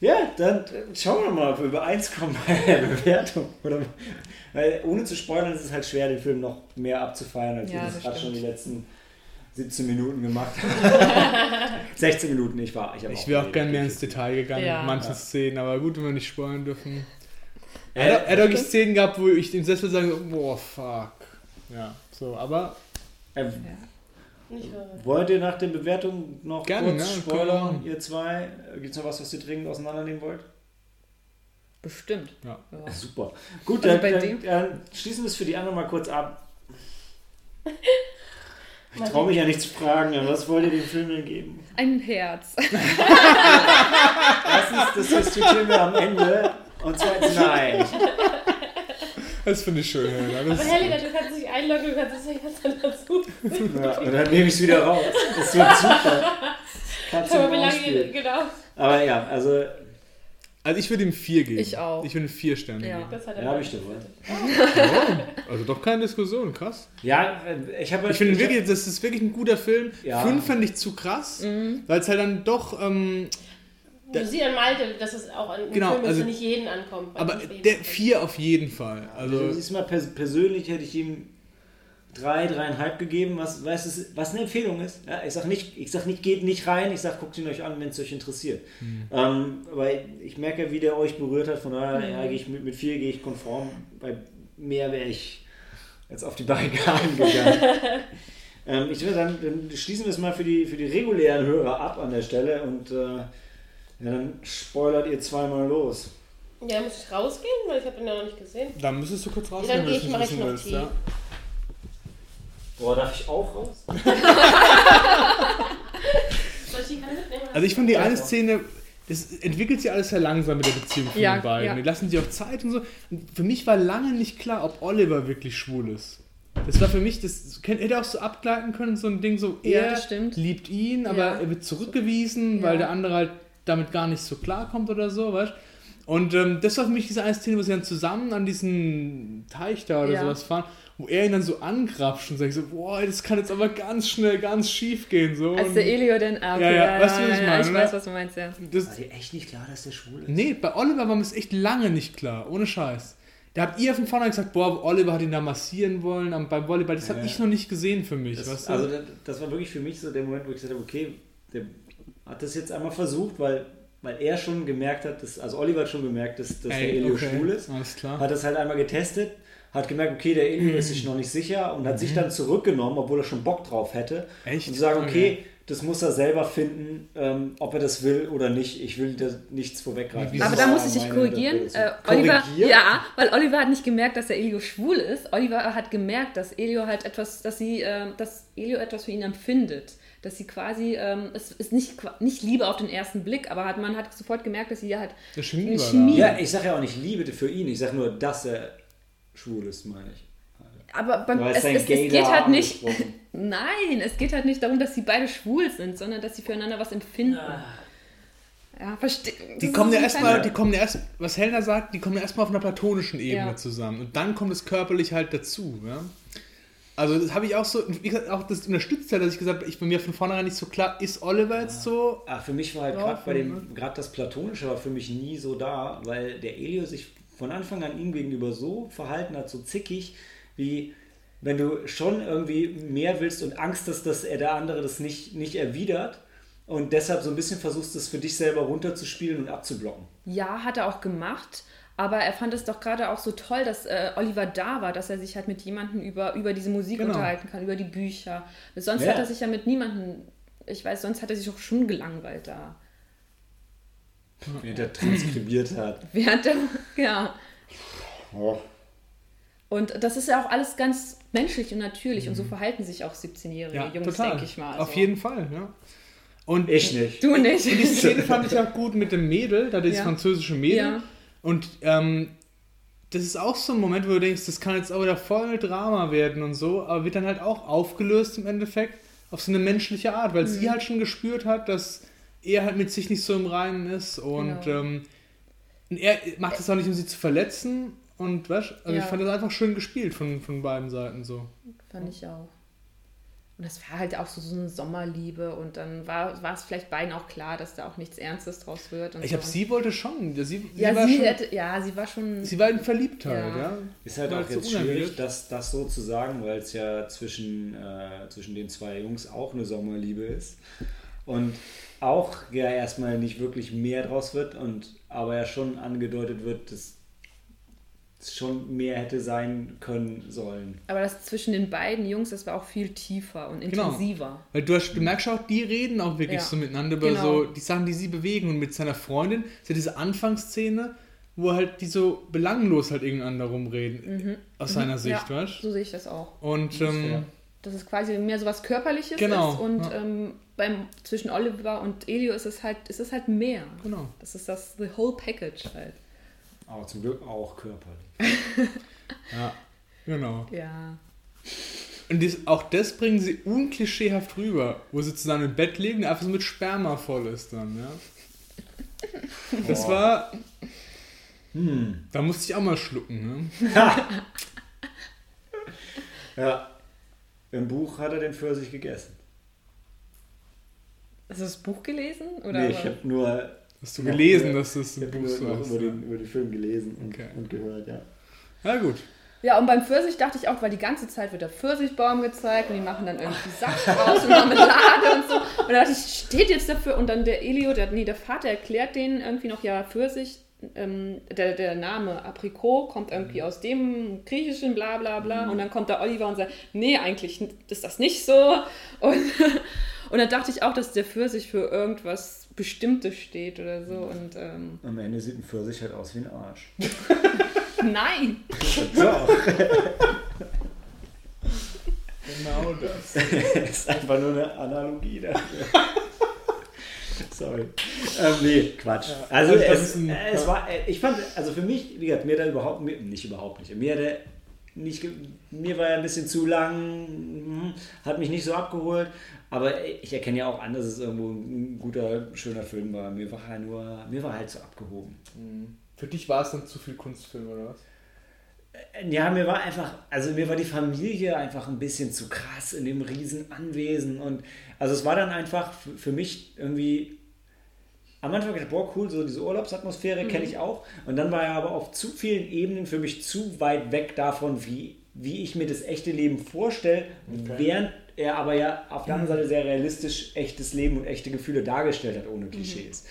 Ja, dann schauen wir mal, ob wir über eins kommen bei der Bewertung. Oder, weil ohne zu spoilern ist es halt schwer, den Film noch mehr abzufeiern, als Ja, wir das gerade schon die letzten 17 Minuten gemacht haben. 16 Minuten, ich war. Ich, Ich wäre auch gerne mehr ins Detail gegangen Ja. mit manchen Ja. Szenen, aber gut, wenn wir nicht spoilern dürfen. Er hat- er hat wirklich Szenen gehabt, wo ich den Sessel sage, boah, fuck. Ja, so, aber Äh, Nicht wahr? wollt ihr nach den Bewertungen noch Gerne, kurz ne? wir ihr zwei? Gibt es noch was, was ihr dringend auseinandernehmen wollt? Bestimmt. ja. Ja. Super. Gut, Also dann, bei dann, dem- dann schließen wir es für die anderen mal kurz ab. Ich traue mich ja nicht zu fragen, aber was wollt ihr dem Film denn geben? Ein Herz. Erstens, das diskutieren wir am Ende. Und zweitens, nein. Das finde ich schön, Helena. Das Aber Helga, du kannst dich einloggen, du kannst es nicht ganz dazu. Ja, und dann nehme ich es wieder raus. Das wird super. Maus lange, spielen. genau. Aber ja, also, also ich würde ihm vier geben. Ich auch. Ich würde ihm vier Sterne Ja. geben. Das hat er ja, habe ich dir wohl. Also doch keine Diskussion, krass. Ja, ich habe. Ich finde wirklich, das ist wirklich ein guter Film. Ja. Fünf fand ich zu krass, Mhm. weil es halt dann doch, ähm, Du siehst an Malte, dass es auch an Genau, Filmen also- für nicht jeden ankommt. Aber der. 4 auf jeden Fall. Also, Also, siehst du mal, pers persönlich hätte ich ihm drei, dreieinhalb gegeben, was, was, ist, was eine Empfehlung ist. Ja, ich sag nicht, ich sag nicht, geht nicht rein, ich sag, guckt ihn euch an, wenn es euch interessiert. Ähm, aber ich merke, wie der euch berührt hat, von daher ja, gehe ich mit, mit vier gehe ich konform, bei mehr wäre ich jetzt auf die Barrikaden gegangen. ähm, ich würde dann, dann schließen wir es mal für die, für die regulären Hörer ab an der Stelle und äh, ja, dann spoilert ihr zweimal los. Ja, muss ich rausgehen, weil ich habe ihn ja noch nicht gesehen. dann müsstest du kurz Ja, rausgehen, dann wenn du ich, nicht wissen noch willst. Tee. Ja. Boah, darf ich auch raus? Soll ich die Kanne mitnehmen? Also ich fand die eine Szene, das entwickelt sich alles sehr langsam mit der Beziehung von Ja, den beiden. ja. Die lassen sich auch Zeit und so. Und für mich war lange nicht klar, ob Oliver wirklich schwul ist. Das war für mich, das hätte auch so abgleiten können, so ein Ding so, Ja, er stimmt. liebt ihn, aber Ja. er wird zurückgewiesen, Ja. weil der andere halt damit gar nicht so klarkommt oder so, weißt Und ähm, das war für mich diese eine Szene, wo sie dann zusammen an diesen Teich da oder Ja. sowas fahren, wo er ihn dann so angrapscht und sagt so, boah, das kann jetzt aber ganz schnell, ganz schief gehen. So. Als der Elio dann. Ah, okay, Ja, ja, weißt du, was ich ja, meine, Ich oder? weiß, was du meinst, ja. das, War dir echt nicht klar, dass der schwul ist? Nee, bei Oliver war mir das echt lange nicht klar, ohne Scheiß. Da habt ihr von vornherein gesagt, boah, Oliver hat ihn da massieren wollen am- beim Volleyball. Das habe Ja. ich noch nicht gesehen für mich. Das, weißt du? also das, das war wirklich für mich so der Moment, wo ich gesagt habe, okay, der hat das jetzt einmal versucht, weil, weil er schon gemerkt hat, dass, also Oliver hat schon gemerkt, dass, dass der Ey, Elio okay, schwul ist. Alles klar. Hat das halt einmal getestet, hat gemerkt, okay, der Elio ist sich noch nicht sicher und hat sich dann zurückgenommen, obwohl er schon Bock drauf hätte. Mhm. Echt? Und zu sagen, Okay. okay, das muss er selber finden, ähm, ob er das will oder nicht. Ich will da nichts vorweggreifen. Aber da muss ich dich korrigieren. Äh. Oliver, Korrigieren? ja, weil Oliver hat nicht gemerkt, dass der Elio schwul ist. Oliver hat gemerkt, dass Elio halt etwas, dass sie, ähm, dass Elio etwas für ihn empfindet. Dass sie quasi, ähm, es ist nicht, nicht Liebe auf den ersten Blick, aber hat, man hat sofort gemerkt, dass sie halt Der Chemie eine. Chemie. Ja, ich sage ja auch nicht Liebe für ihn, ich sage nur, dass er schwul ist, meine ich. Aber beim, es, es, es geht halt nicht. Nein, es geht halt nicht darum, dass sie beide schwul sind, sondern dass sie füreinander was empfinden. Ja, verstehe. Die kommen ja erstmal, die kommen ja erst, was Helena sagt, die kommen ja erstmal auf einer platonischen Ebene Ja. zusammen. Und dann kommt es körperlich halt dazu. Ja? Also das habe ich auch so, wie gesagt, auch das unterstützt ja, dass ich gesagt habe, ich bei mir von vornherein nicht so klar, ist Oliver jetzt so? Ach, für mich war halt Ja, gerade bei dem, gerade das Platonische war für mich nie so da, weil der Elio sich von Anfang an ihm gegenüber so verhalten hat, so zickig, wie wenn du schon irgendwie mehr willst und Angst hast, dass er der andere das nicht, nicht erwidert und deshalb so ein bisschen versuchst, das für dich selber runterzuspielen und abzublocken. Ja, hat er auch gemacht. Aber er fand es doch gerade auch so toll, dass äh, Oliver da war, dass er sich halt mit jemandem über, über diese Musik Genau. unterhalten kann, über die Bücher. Sonst Ja. hat er sich ja mit niemandem, ich weiß, sonst hat er sich auch schon gelangweilt da. Wie der transkribiert hat. Während der, ja. Oh. Und das ist ja auch alles ganz menschlich und natürlich und so verhalten sich auch 17-jährige Ja, Jungs, denke ich mal. Auf Also. jeden Fall, ja. Und Ich nicht. Du nicht. Und die Szene fand ich auch gut mit dem Mädel, da dieses Ja. französische Mädel. Ja. Und ähm, das ist auch so ein Moment, wo du denkst, das kann jetzt auch wieder voll Drama werden und so, aber wird dann halt auch aufgelöst im Endeffekt auf so eine menschliche Art, weil Mhm. sie halt schon gespürt hat, dass er halt mit sich nicht so im Reinen ist und Genau. ähm, und er macht es auch nicht, um sie zu verletzen und weißt, also ich Ja. fand das einfach schön gespielt von, von beiden Seiten so. Fand ich auch. Und das war halt auch so, so eine Sommerliebe und dann war, war es vielleicht beiden auch klar, dass da auch nichts Ernstes draus wird. Und Ich so. habe sie wollte schon, sie, sie ja, war sie, schon, hätte, ja, sie war schon. sie war in Verliebtheit, Ja. ja. Ist halt War auch so jetzt unerwidert. schwierig, das, das so zu sagen, weil es ja zwischen, äh, zwischen den zwei Jungs auch eine Sommerliebe ist. Und auch ja erstmal nicht wirklich mehr draus wird und aber ja schon angedeutet wird, dass es schon mehr hätte sein können sollen. Aber das zwischen den beiden Jungs, das war auch viel tiefer und Genau. intensiver. Weil du, hast, du merkst auch, die reden auch wirklich Ja. so miteinander über Genau. so die Sachen, die sie bewegen. Und mit seiner Freundin ist ja diese Anfangsszene, wo halt die so belanglos halt irgendeinander rumreden. Aus seiner Sicht, Mhm. ja, weißt du? So sehe ich das auch. Und ähm, Dass es quasi mehr so was Körperliches Genau, ist und ja. ähm, beim, zwischen Oliver und Elio ist es halt, ist es halt mehr. genau. Das ist das the whole package halt. Aber zum Glück auch körperlich. Ja, genau. Ja. Und dies, auch das bringen sie unklischeehaft rüber, wo sie zusammen im Bett liegen, der einfach so mit Sperma voll ist dann, ja. Das Boah. war, Hm. da musste ich auch mal schlucken, ne? Ja. Im Buch hat er den Pfirsich gegessen. Hast du das Buch gelesen? Oder nee, ich habe nur Hast du gelesen, Ja. dass das ein Buch ist? über den, über den Film gelesen und, Okay. und gehört, ja. Ja, gut. Ja, und beim Pfirsich dachte ich auch, weil die ganze Zeit wird der Pfirsichbaum gezeigt und die machen dann irgendwie Saft raus und Marmelade und so. Und da dachte ich, steht jetzt dafür? Und dann der Elio, der, nee, der Vater erklärt denen irgendwie noch, ja, Pfirsich, ähm, der, der Name Aprikot kommt irgendwie aus dem griechischen bla bla bla. Und dann kommt der Oliver und sagt, nee, eigentlich ist das nicht so. Und, und dann dachte ich auch, dass der Pfirsich für irgendwas Bestimmtes steht oder so. Und ähm, Am Ende sieht ein Pfirsich halt aus wie ein Arsch. nein. So, Genau das. ist einfach nur eine Analogie dafür. Sorry. Ähm, nee, Quatsch. Ja, also ich glaub, es, ein- es war, äh, ich fand, also für mich, wie gesagt, mir da überhaupt, mir, nicht überhaupt nicht, mir hat er nicht, mir war er ein bisschen zu lang, hm, hat mich nicht so abgeholt, aber ich erkenne ja auch an, dass es irgendwo ein guter, schöner Film war. Mir war halt nur, mir war halt so abgehoben. Für dich war es dann zu viel Kunstfilm, oder was? Ja, mir war einfach, also mir war die Familie einfach ein bisschen zu krass in dem riesen Anwesen und also es war dann einfach für mich irgendwie am Anfang gedacht, boah, cool, so diese Urlaubsatmosphäre kenne ich auch und dann war er aber auf zu vielen Ebenen für mich zu weit weg davon, wie, wie ich mir das echte Leben vorstelle, Okay. während er aber ja auf der anderen Seite sehr realistisch echtes Leben und echte Gefühle dargestellt hat, ohne Klischees.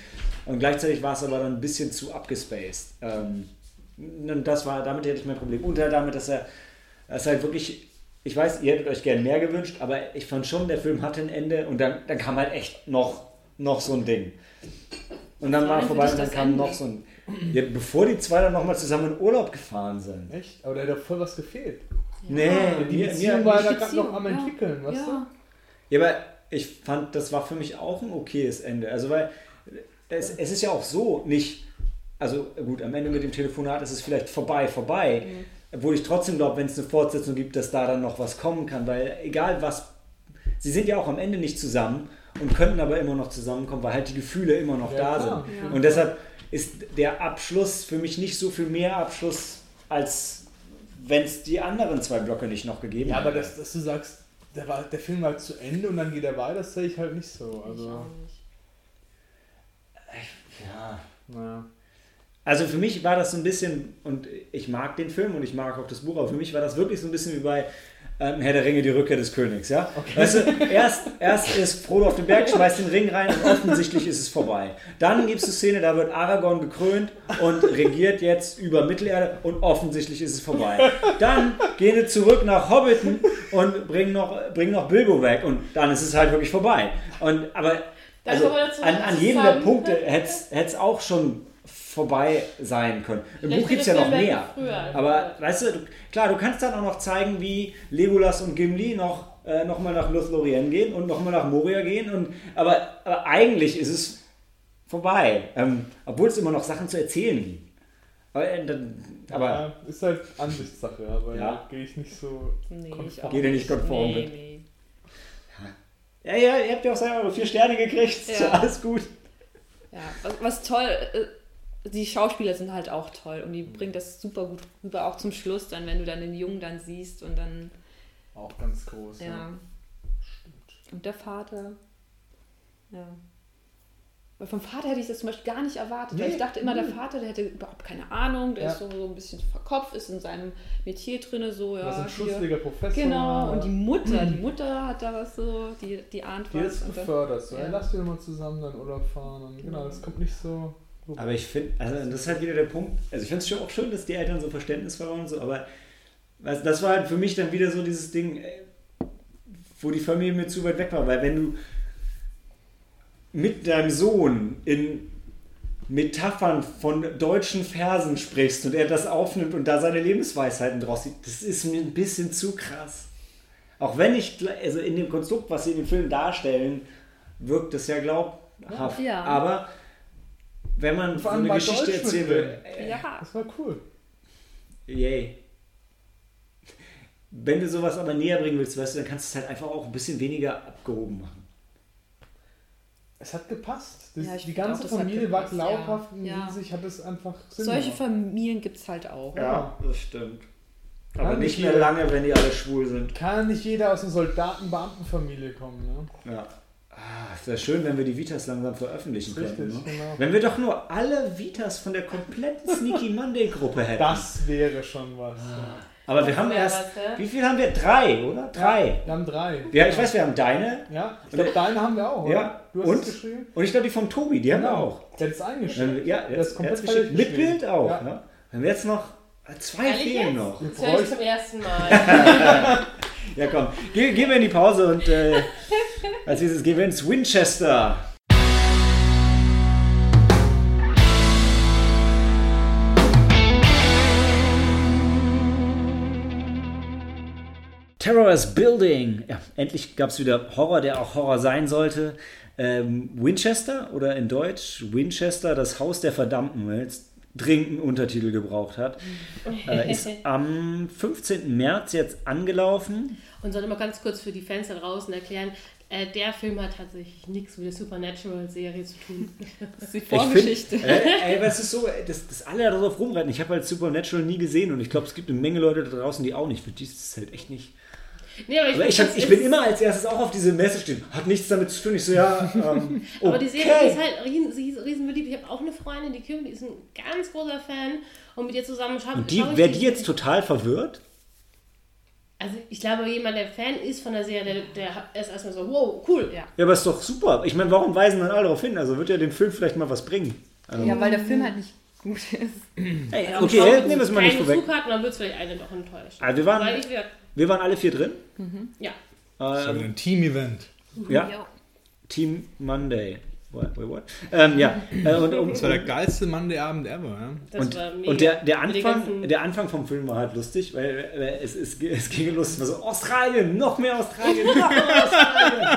Und gleichzeitig war es aber dann ein bisschen zu abgespaced. Ähm, und das war, damit hätte ich mein Problem. Und halt damit, dass er, dass er halt wirklich, ich weiß, ihr hättet euch gern mehr gewünscht, aber ich fand schon, der Film hatte ein Ende und dann, dann kam halt echt noch, noch so ein Ding. Und dann war er vorbei und dann kam Ende? noch so ein. Ja, bevor die zwei dann nochmal zusammen in Urlaub gefahren sind. Echt? Aber da hat doch voll was gefehlt. Nee, Die mir, Beziehung mir, war da gerade noch am ja. entwickeln, weißt ja. Ja, aber ich fand, das war für mich auch ein okayes Ende. Also, weil es, es ist ja auch so nicht, also gut, am Ende mit dem Telefonat ist es vielleicht vorbei, vorbei. Obwohl ich trotzdem glaube, wenn es eine Fortsetzung gibt, dass da dann noch was kommen kann, weil egal was, sie sind ja auch am Ende nicht zusammen und könnten aber immer noch zusammenkommen, weil halt die Gefühle immer noch Ja, da klar. sind. Ja. Und deshalb ist der Abschluss für mich nicht so viel mehr Abschluss, als wenn es die anderen zwei Blöcke nicht noch gegeben Ja, aber hätte. dass, dass du sagst, der, war, der Film war zu Ende und dann geht er weiter, das sehe ich halt nicht so. Also, Ja. naja. Also für mich war das so ein bisschen, und ich mag den Film und ich mag auch das Buch, aber für mich war das wirklich so ein bisschen wie bei ähm, Herr der Ringe, die Rückkehr des Königs, ja? Weißt du, erst, erst ist Frodo auf den Berg, schmeißt den Ring rein und offensichtlich ist es vorbei. Dann gibt es eine Szene, da wird Aragorn gekrönt und regiert jetzt über Mittelerde und offensichtlich ist es vorbei. Dann gehen sie zurück nach Hobbiton und bringen noch, bringen noch Bilbo weg und dann ist es halt wirklich vorbei. Und, aber also, wir an, an jedem der Punkte hätte es auch schon vorbei sein können. Im Vielleicht Buch gibt es ja noch mehr. früher. Aber weißt du, du, klar, du kannst dann auch noch zeigen, wie Legolas und Gimli noch, äh, noch mal nach Lothlorien gehen und nochmal nach Moria gehen. Und, aber, aber eigentlich ist es vorbei. Ähm, obwohl es immer noch Sachen zu erzählen gibt. Aber, äh, dann, aber ja, ist halt Ansichtssache, aber Ja. da gehe ich nicht so. Nee, ich Konform. ihr nicht konform nee, mit? nee. ja, ja, ihr habt ja auch selber eure vier Sterne gekriegt. Ja. alles gut. Ja, was, was toll, äh, die Schauspieler sind halt auch toll und die bringen das super gut rüber, auch zum Schluss dann, wenn du dann den Jungen dann siehst und dann, Auch ganz groß. ja. Und der Vater, ja. Weil vom Vater hätte ich das zum Beispiel gar nicht erwartet, weil Nee, ich dachte immer, der. Vater, der hätte überhaupt keine Ahnung, der Ja. ist so, so ein bisschen verkopft, ist in seinem Metier drinne, so, Ja, ja. ein hier. schussliger Professor. Genau, und die Mutter, die Mutter hat da was so, die, die ahnt Die was. ist gefördert. So. Ja. Ja. Lass wir mal zusammen dann Urlaub fahren. Und genau, Genau. das kommt nicht so. Aber ich finde, also das ist halt wieder der Punkt. Also ich finde es schon auch schön, dass die Eltern so verständnisvoll waren und so, aber weißt, das war halt für mich dann wieder so dieses Ding, äh, wo die Familie mir zu weit weg war, weil wenn du mit deinem Sohn in Metaphern von deutschen Versen sprichst und er das aufnimmt und da seine Lebensweisheiten draus sieht, das ist mir ein bisschen zu krass. Auch wenn ich, also in dem Konstrukt, was sie in dem Film darstellen, wirkt es ja glaubhaft. Ja. Aber wenn man Vor allem eine Geschichte erzählen will, Ja, Das war cool. yay. Wenn du sowas aber näher bringen willst, weißt du, dann kannst du es halt einfach auch ein bisschen weniger abgehoben machen. Es hat gepasst. Das, Ja, ich die auch, ganze hat Familie war glaubhaft ja. und Ja. in sich hat es einfach Sinn solche gemacht. Familien gibt es halt auch. Ja. das stimmt. Kann Aber nicht nicht mehr jeder- lange, wenn die alle schwul sind. Kann nicht jeder aus einer Soldaten-Beamtenfamilie kommen. Ne? Ja. Ah, es wäre schön, wenn wir die Vitas langsam veröffentlichen Richtig, könnten. Ne? genau. Wenn wir doch nur alle Vitas von der kompletten Sneaky Monday Gruppe hätten. Das wäre schon was. Aber wir haben erst. was, ja. Wie viel haben wir? Drei, oder? Drei. Wir haben drei. Ja, ich weiß, wir haben deine. Ja, ich glaube, deine haben wir auch, oder? Ja. Du hast Und? es geschrieben? Und ich glaube, die vom Tobi, die haben wir auch. Der hat es eingeschrieben. wir, ja, jetzt, ist komplett fertig Mit geschrieben. Bild auch. Ja. Ne? Wenn wir jetzt noch. Zwei Ehrlich fehlen jetzt? noch. Das höre ich zum ersten Mal. Ja, komm. Ge gehen wir in die Pause und äh, als nächstes gehen wir ins Winchester. Terror is Building. Ja, endlich gab es wieder Horror, der auch Horror sein sollte. Ähm, Winchester oder in Deutsch Winchester, das Haus der Verdammten, es dringend einen Untertitel gebraucht hat, äh, ist am 15. März jetzt angelaufen. Und sollte mal ganz kurz für die Fans da draußen erklären, äh, der Film hat tatsächlich nichts mit der Supernatural-Serie zu tun. Das ist die Ich find, Vorgeschichte. äh, ey, aber es ist so, dass, dass alle darauf rumreiten. Ich habe halt Supernatural nie gesehen und ich glaube, es gibt eine Menge Leute da draußen, die auch nicht. Für die ist es halt echt nicht. Nee, aber ich, Aber ich, hab, ich bin immer als erstes auch auf diese Messe stehen. Hat nichts damit zu tun. Ich so, ja. Ähm, Aber die Serie okay. ist halt riesen, riesen beliebt. Ich habe auch eine Freundin, die Kim, die ist ein ganz großer Fan. Und mit ihr zusammen schauen Und die, wäre die jetzt total verwirrt? Also ich glaube, jemand, der Fan ist von der Serie, der, der ist erstmal so, wow, cool. Ja. Ja, aber ist doch super. Ich meine, warum weisen dann alle darauf hin? Also wird ja dem Film vielleicht mal was bringen. Also, ja, weil der Film halt nicht gut ist. ey, Ja, okay, hey, nehmen wir es mal nicht keine vorweg. Zugkarten, dann wird es vielleicht eine doch enttäuscht. Also wir waren, Weil ich wir, waren alle vier drin. ja. Das ist ja Ähm, wieder ein Team-Event. ja, Team Monday. Wait, what? Ähm, ja, äh, und, um, Das war der geilste Monday-Abend ever, ja? Das und, und der, der, Anfang, der Anfang vom Film war halt lustig, weil äh, es, es, es ging los, es war so Australien, noch mehr Australien, noch mehr Australien.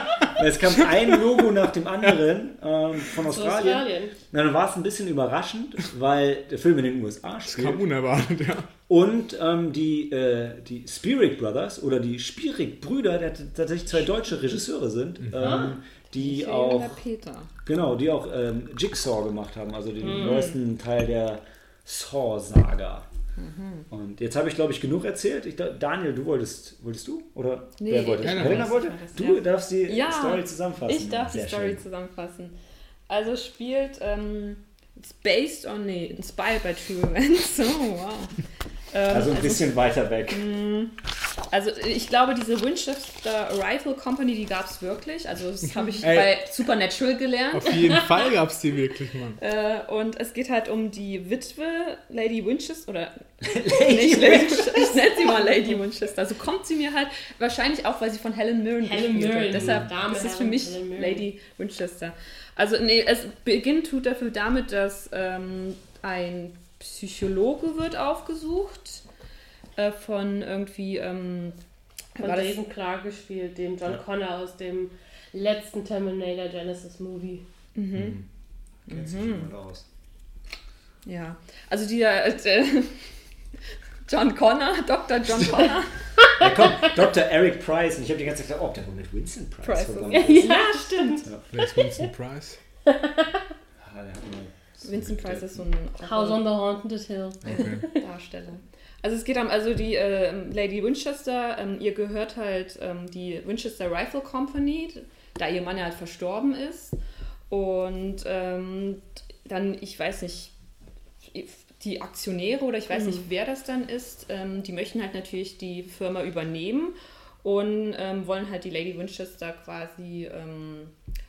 es kam ein Logo nach dem anderen ähm, von Australien. Australien. Na, dann war es ein bisschen überraschend, weil der Film in den USA Kam spielt. unerwartet, ja. Und ähm, die, äh, die Spirik Brothers oder die Spirik-Brüder, der t- tatsächlich zwei deutsche Regisseure sind, ähm, die Der auch Peter. Genau, die auch ähm, Jigsaw gemacht haben, also den Mhm. neuesten Teil der Saw-Saga. Mhm. Und jetzt habe ich, glaube ich, genug erzählt. Ich, Daniel, du wolltest, wolltest du? Oder Nee, wer wollte? Helena wollte. Du ja. darfst die Ja, Story zusammenfassen. Ich darf die Sehr Story schön. zusammenfassen. Also es spielt, ähm, it's based on, nee, inspired by true events. Oh, wow. Ähm, Also ein bisschen weiter weg. Also ich glaube, diese Winchester Rifle Company, die gab es wirklich. Also das habe ich Ey. bei Supernatural gelernt. Auf jeden Fall gab es die wirklich, Mann. Äh, und es geht halt um die Witwe, Lady Winchester, oder nicht Lady, ich nenne sie mal Lady Winchester. So kommt sie mir halt, wahrscheinlich auch, weil sie von Helen Mirren Helen gespielt Mirren, wird. Deshalb Dame ist es für mich. Lady Winchester. Also nee, es beginnt tut dafür damit, dass ähm, ein Psychologe wird aufgesucht äh, von irgendwie ähm, Von war Jason Clark gespielt, dem John Connor aus dem letzten Terminator Genesis Movie. Kennt sich jemand aus. Ja, also dieser äh, John Connor, Dr. John Connor. Ja, komm, Dr. Eric Price. Und ich habe die ganze Zeit gedacht, oh, der wohl mit Vincent Price, Price, verbunden ja. ist. Ja, stimmt. Wer ist Vincent Price? Ah, der hat Vincent Price ist so ein House on the Haunted Hill. Okay. Darsteller. Also es geht um, also die ähm, Lady Winchester, ähm, ihr gehört halt ähm, die Winchester Rifle Company, da ihr Mann ja halt verstorben ist. Und ähm, dann, ich weiß nicht, die Aktionäre oder ich weiß nicht, wer das dann ist, ähm, die möchten halt natürlich die Firma übernehmen und ähm, wollen halt die Lady Winchester quasi ähm,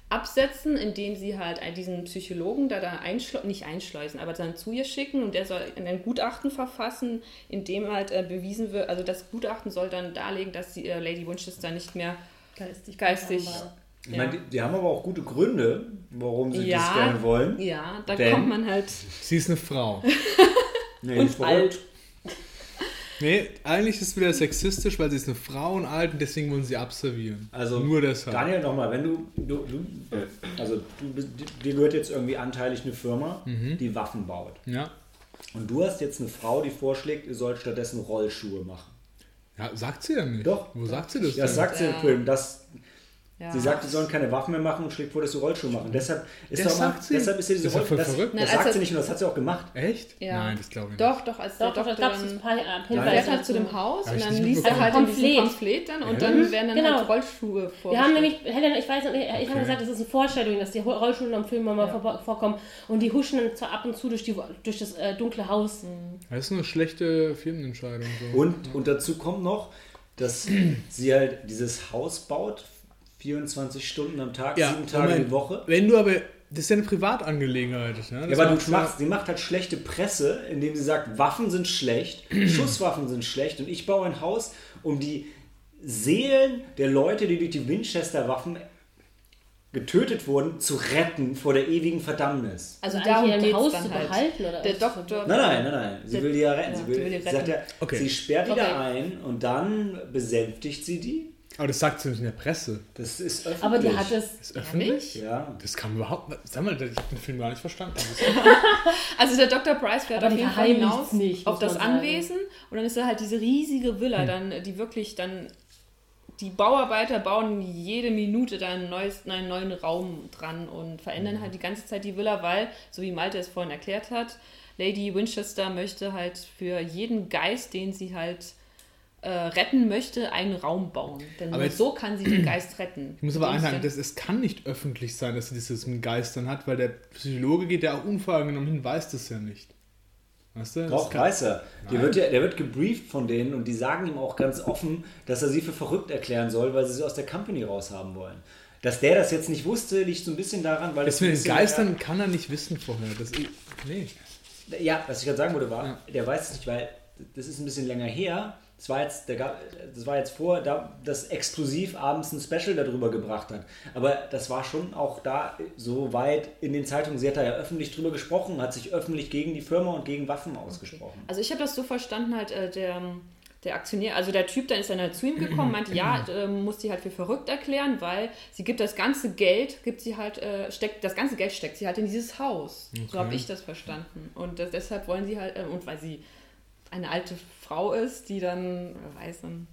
absetzen, indem sie halt diesen Psychologen da, da einschle nicht einschleusen, aber dann zu ihr schicken und der soll ein Gutachten verfassen, in dem halt äh, bewiesen wird, also das Gutachten soll dann darlegen, dass die äh, Lady Winchester nicht mehr Geistig. geistig. Ich Ja. meine, die, die haben aber auch gute Gründe, warum sie Ja. das gerne wollen. Ja, da kommt man halt. Sie ist eine Frau. Nee, Und ist verrückt. Nee, eigentlich ist es wieder sexistisch, weil sie ist eine Frau und alt und deswegen wollen sie abservieren. Also, Nur deshalb. Daniel, nochmal, wenn du, du, du also du, bist- dir gehört jetzt irgendwie anteilig eine Firma, Mhm. die Waffen baut. Ja. Und du hast jetzt eine Frau, die vorschlägt, ihr sollt stattdessen Rollschuhe machen. ja. Sagt sie ja nicht. Doch. Wo sagt sie das? Das denn? sagt sie im Ja. Film. Das, Ja. Sie sagt, sie sollen keine Waffen mehr machen und schlägt vor, dass sie Rollschuhe machen. Deshalb ist, Das doch mal, sie? deshalb ist ja diese Das doch voll das, verrückt. Das Nein, sagt als sie nicht und das hat sie auch gemacht. Echt? Ja. Nein, das glaube ich nicht. Doch, doch, als der Doch, doch, da Doktor gab es ein dann paar äh, fährt halt zu dem. Haus und dann liest er halt in diesem Pamphlet. Dann und dann werden dann Genau. halt Rollschuhe Wir vorgestellt. haben nämlich, Helena, ich weiß nicht, ich habe Okay. gesagt, das ist eine Vorstellung, dass die Rollschuhe am Film mal Ja. vor- vorkommen und die huschen dann zwar ab und zu durch, die, durch das äh, dunkle Haus. Das ist eine schlechte Filmentscheidung. So. Und, und dazu kommt noch, dass sie halt dieses Haus baut, 24 Stunden am Tag, ja, sieben Tage Moment. die Woche. Wenn du aber, das ist ja eine Privatangelegenheit. Ne? Ja, aber du machst, sie macht halt schlechte Presse, indem sie sagt, Waffen sind schlecht, Schusswaffen sind schlecht und ich baue ein Haus, um die Seelen der Leute, die durch die Winchester-Waffen getötet wurden, zu retten vor der ewigen Verdammnis. Also darum eigentlich geht's ein Haus zu halt. behalten, oder? Der? Doktor... Nein, nein, nein, nein. Sie Der- will die ja retten. ja, sie, will, sie will die sie, sagt retten. ja, Okay. sie sperrt die Okay. da ein und dann besänftigt sie die. Aber das sagt sie nicht in der Presse. Das ist öffentlich. Aber die hat es. Das ist öffentlich? Ja. Das kann überhaupt. Sag mal, ich habe den Film gar nicht verstanden. Also der Dr. Price fährt auf jeden Fall hinaus nicht, auf das man sagen. Anwesen und dann ist da halt diese riesige Villa, dann, die wirklich dann die Bauarbeiter bauen jede Minute da einen, neues, einen neuen Raum dran und verändern halt die ganze Zeit die Villa, weil, so wie Malte es vorhin erklärt hat, Lady Winchester möchte halt für jeden Geist, den sie halt äh, retten möchte, einen Raum bauen. Denn Aber nur jetzt- so kann sie den Geist retten. Ich muss aber einhaken, das, es kann nicht öffentlich sein, dass sie das mit Geistern hat, weil der Psychologe geht ja auch unvoreingenommen hin, weiß das ja nicht. Weißt du? Doch, weiß er. Der wird, ja, der wird gebrieft von denen und die sagen ihm auch ganz offen, dass er sie für verrückt erklären soll, weil sie sie aus der Company raushaben wollen. Dass der das jetzt nicht wusste, liegt so ein bisschen daran, weil Das mit den Geistern kann er nicht wissen vorher. Das, nee. Ja, was ich gerade sagen wollte, war, Ja. der weiß es nicht, weil das ist ein bisschen länger her. Das war jetzt, der, das war jetzt vor, da das exklusiv abends ein Special darüber gebracht hat. Aber das war schon auch da so weit in den Zeitungen. Sie hat da ja öffentlich drüber gesprochen, hat sich öffentlich gegen die Firma und gegen Waffen ausgesprochen. Also ich habe das so verstanden, halt äh, der, der Aktionär, also der Typ, dann ist dann halt zu ihm gekommen, meinte, ja, äh, muss sie halt für verrückt erklären, weil sie gibt das ganze Geld, gibt sie halt, äh, steckt, das ganze Geld steckt sie halt in dieses Haus. So habe ich das verstanden. Und das, deshalb wollen sie halt, äh, und weil sie eine alte Frau ist, die dann, wer weiß, dann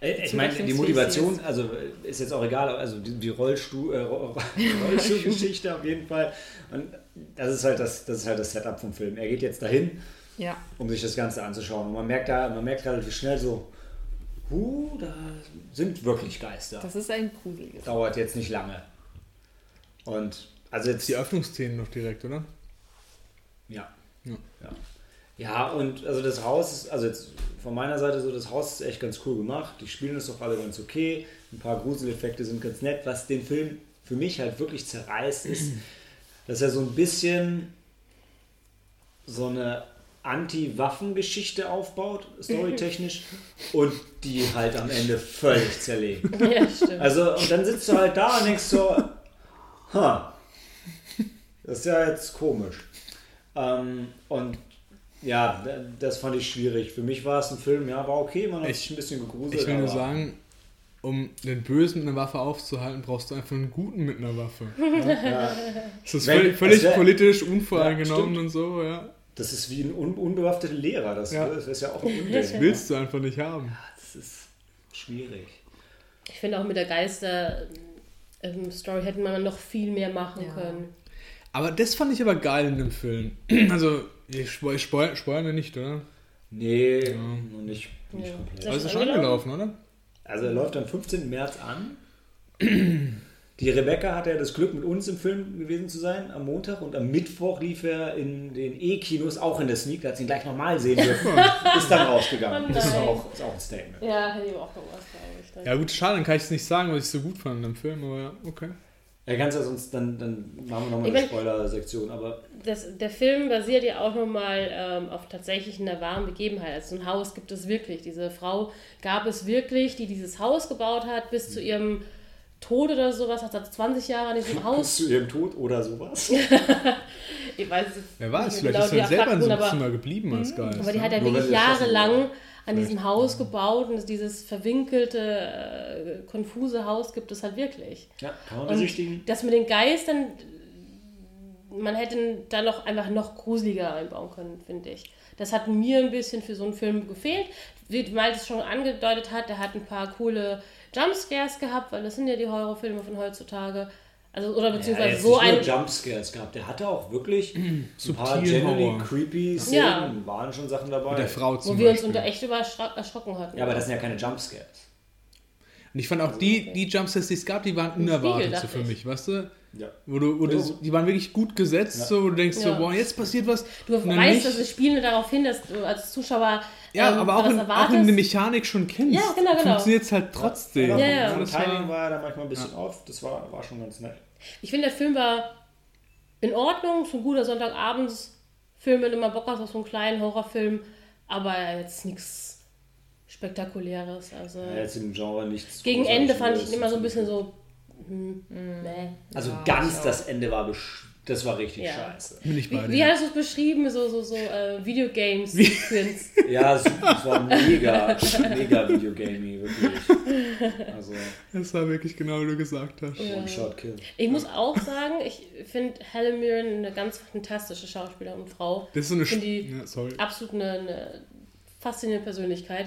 Ich meine, die Motivation, also ist jetzt auch egal, also die, die Rollstuhl, äh, Roll- Rollstuhlgeschichte auf jeden Fall. Und das ist halt das, das ist halt das Setup vom Film. Er geht jetzt dahin, ja. um sich das Ganze anzuschauen. Und man merkt da, man merkt relativ schnell so, huh, da sind wirklich Geister. Das ist ein gruseliges. Dauert jetzt nicht lange. Und also jetzt Die Öffnungsszenen noch direkt, oder? ja. Ja. ja. Ja, und also das Haus ist, also jetzt von meiner Seite so, das Haus ist echt ganz cool gemacht. Die spielen es doch alle ganz okay. Ein paar Gruseleffekte sind ganz nett. Was den Film für mich halt wirklich zerreißt, ist, dass er so ein bisschen so eine Anti-Waffen-Geschichte aufbaut, storytechnisch, und die halt am Ende völlig zerlegt. Ja, stimmt. Also, und dann sitzt du halt da und denkst so, ha, das ist ja jetzt komisch. Ähm, und ja, das fand ich schwierig. Für mich war es ein Film, ja, war okay, man hat Ich- sich ein bisschen gegruselt. Ich will nur sagen, um den Bösen mit einer Waffe aufzuhalten, brauchst du einfach einen Guten mit einer Waffe. Ja, Das ist Wenn- völlig, völlig das wär- politisch Ja, unvoreingenommen stimmt. und so, ja. das ist wie ein un unbewaffneter Lehrer, das, Ja. das ist ja auch ein Unding. Das willst du einfach nicht haben. Das ist schwierig. Ich finde auch mit der Geister-Story hätte man noch viel mehr machen Ja. können. Aber das fand ich aber geil in dem Film. Also, ich spoil, spoil, spoilern wir nicht, oder? Nee, noch nicht, nicht Ja. komplett. Es ist schon angelaufen? oder? Also er läuft am 15. März an. Die Rebecca hatte ja das Glück, mit uns im Film gewesen zu sein am Montag und am Mittwoch lief er in den E-Kinos, auch in der Sneak, da hat sie ihn gleich nochmal sehen dürfen. ist dann rausgegangen. Oh das ist nein. auch, ist auch ein Statement. Ja, hätte ich auch gemacht, glaube ich. Ja gut, schade, dann kann ich es nicht sagen, was ich so gut fand in dem Film, aber ja, okay. Er kann ja sonst, dann, dann machen wir nochmal eine Spoiler-Sektion, aber das, der Film basiert ja auch nochmal ähm, auf tatsächlich einer wahren Begebenheit. Also so ein Haus gibt es wirklich. Diese Frau gab es wirklich, die dieses Haus gebaut hat, bis zu ihrem Tod oder sowas, hat sie 20 Jahre an diesem bis Haus. zu ihrem Tod oder sowas. Ich weiß es Wer weiß, vielleicht genau ist die er selber in so einem Zimmer geblieben als Geist. aber die ne? hat ja wirklich jahrelang wurde. An diesem Haus gebaut und dieses verwinkelte, äh, konfuse Haus gibt es halt wirklich. Ja, kann man Und besichtigen. das mit den Geistern, man hätte da noch einfach noch gruseliger einbauen können, finde ich. Das hat mir ein bisschen für so einen Film gefehlt. Wie Malte es schon angedeutet hat, der hat ein paar coole Jumpscares gehabt, weil das sind ja die Horrorfilme von heutzutage. Also, oder Ja, beziehungsweise jetzt so ein. Jumpscares gehabt. Der hatte auch wirklich ein paar generally Horror. creepy Szenen. Ja. Waren schon Sachen dabei. Mit der Frau zum Wo wir uns unter echt überschra- erschrocken hatten. Ja, aber das sind ja keine Jumpscares. Und ich fand auch die, die Jumpscares, die es gab, die waren unerwartet so dachte für ich. mich, weißt du? Ja. Wo du, wo du, Ja. die waren wirklich gut gesetzt, Ja. so, wo du denkst so, Ja. boah, jetzt passiert was. Du weißt, nicht. dass es spielen darauf hin, dass du als Zuschauer Ja, ähm, aber auch, in, auch wenn du die Mechanik schon kennst, Ja, genau, genau. funktioniert es halt trotzdem. Ja, Ja, ja, ja. Das Timing war, da manchmal ein bisschen off. Das war, war schon ganz nett. Ich finde, der Film war in Ordnung, so ein guter Sonntagabendsfilm, wenn du mal Bock hast auf so einen kleinen Horrorfilm, aber jetzt nichts Spektakuläres. Also Ja, jetzt im Genre nichts. gegen Ende fand ich ihn immer so ein bisschen so. Hm, nee. Also Ja, ganz das Ende war besch das war richtig Ja. scheiße. bin ich bei Wie, wie hast du es beschrieben? So, so, so äh, Videogames-Sequenz. Ja, super, es war mega, mega Videogamey, wirklich. Also, Das war wirklich genau, wie du gesagt hast. One-Shot-Kill. Ich muss auch sagen, ich finde Helen Mirren eine ganz fantastische Schauspielerin und Frau. Das ist so eine. Sch- die ja, sorry. absolut eine, eine faszinierende Persönlichkeit.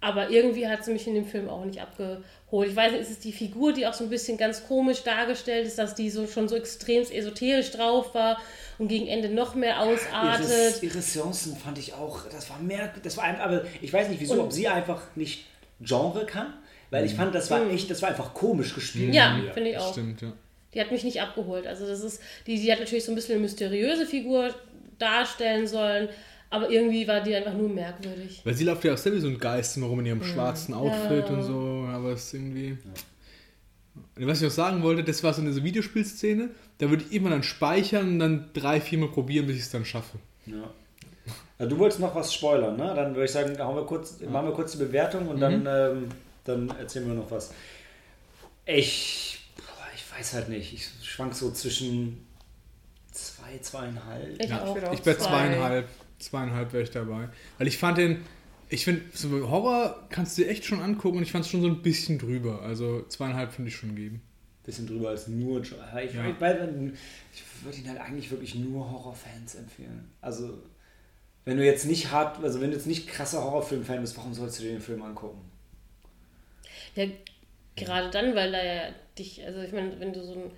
Aber irgendwie hat sie mich in dem Film auch nicht abgeholt. Ich weiß nicht, ist es die Figur, die auch so ein bisschen ganz komisch dargestellt ist, dass die so schon so extrem esoterisch drauf war und gegen Ende noch mehr Ihre, ausartet. ihre Seancen fand ich auch, das war mehr, das war einfach, aber ich weiß nicht wieso, Und- ob sie einfach nicht Genre kann, weil ich fand, das war echt, das war einfach komisch gespielt. Mhm. Ja, von ihr. finde ich auch. Stimmt, ja. Die hat mich nicht abgeholt. Also das ist, die, die hat natürlich so ein bisschen eine mysteriöse Figur darstellen sollen, aber irgendwie war die einfach nur merkwürdig. Weil sie läuft ja auch selber wie so ein Geist immer rum in Mhm. ihrem schwarzen Outfit und so, aber es ist irgendwie. Und Was ich auch sagen wollte, das war so eine Videospielszene, da würde ich immer dann speichern und dann drei, vier Mal probieren, bis ich es dann schaffe. Ja. Also du wolltest noch was spoilern, ne? Dann würde ich sagen, hauen wir kurz, machen wir kurz die Bewertung und dann, ähm, dann erzählen wir noch was. Ich, boah, ich weiß halt nicht. Ich schwank so zwischen zwei, zweieinhalb. Ich Ja, auch. Ich bei zwei. zweieinhalb, zweieinhalb wäre ich dabei. Weil ich fand den, ich finde, so Horror kannst du dir echt schon angucken und ich fand es schon so ein bisschen drüber. Also zweieinhalb finde ich schon geben. Bisschen drüber als nur. Ich, Ja. ich würde ihn halt eigentlich wirklich nur Horrorfans empfehlen. Also, wenn du jetzt nicht hart, also wenn du jetzt nicht krasser Horrorfilm-Fan bist, warum sollst du dir den Film angucken? Ja, gerade dann, weil da ja dich, also ich meine, wenn du so ein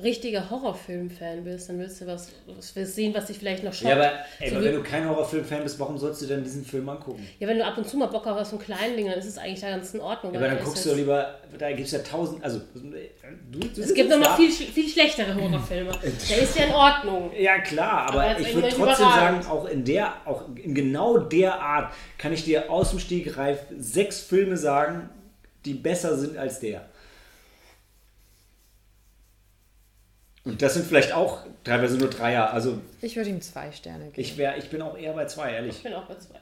richtiger Horrorfilm-Fan bist, dann willst du was, was willst sehen, was dich vielleicht noch schockt. Ja, aber, ey, So aber wenn du kein Horrorfilm-Fan bist, warum sollst du denn diesen Film angucken? Ja, wenn du ab und zu mal Bock hast auf so einen kleinen Ding, dann ist es eigentlich da ganz in Ordnung. Ja, aber dann guckst du doch lieber, da gibt es ja tausend, also du, du Es gibt noch mal viel, viel schlechtere Horrorfilme. Der ist ja in Ordnung. Ja klar, aber, Aber ich würde trotzdem überragend. sagen, auch in der, auch in genau der Art kann ich dir aus dem Stegreif sechs Filme sagen, die besser sind als der. Und das sind vielleicht auch teilweise nur Dreier. Also Ich würde ihm zwei Sterne geben. ich wäre, ich bin auch eher bei zwei, ehrlich. Ich bin auch bei zwei.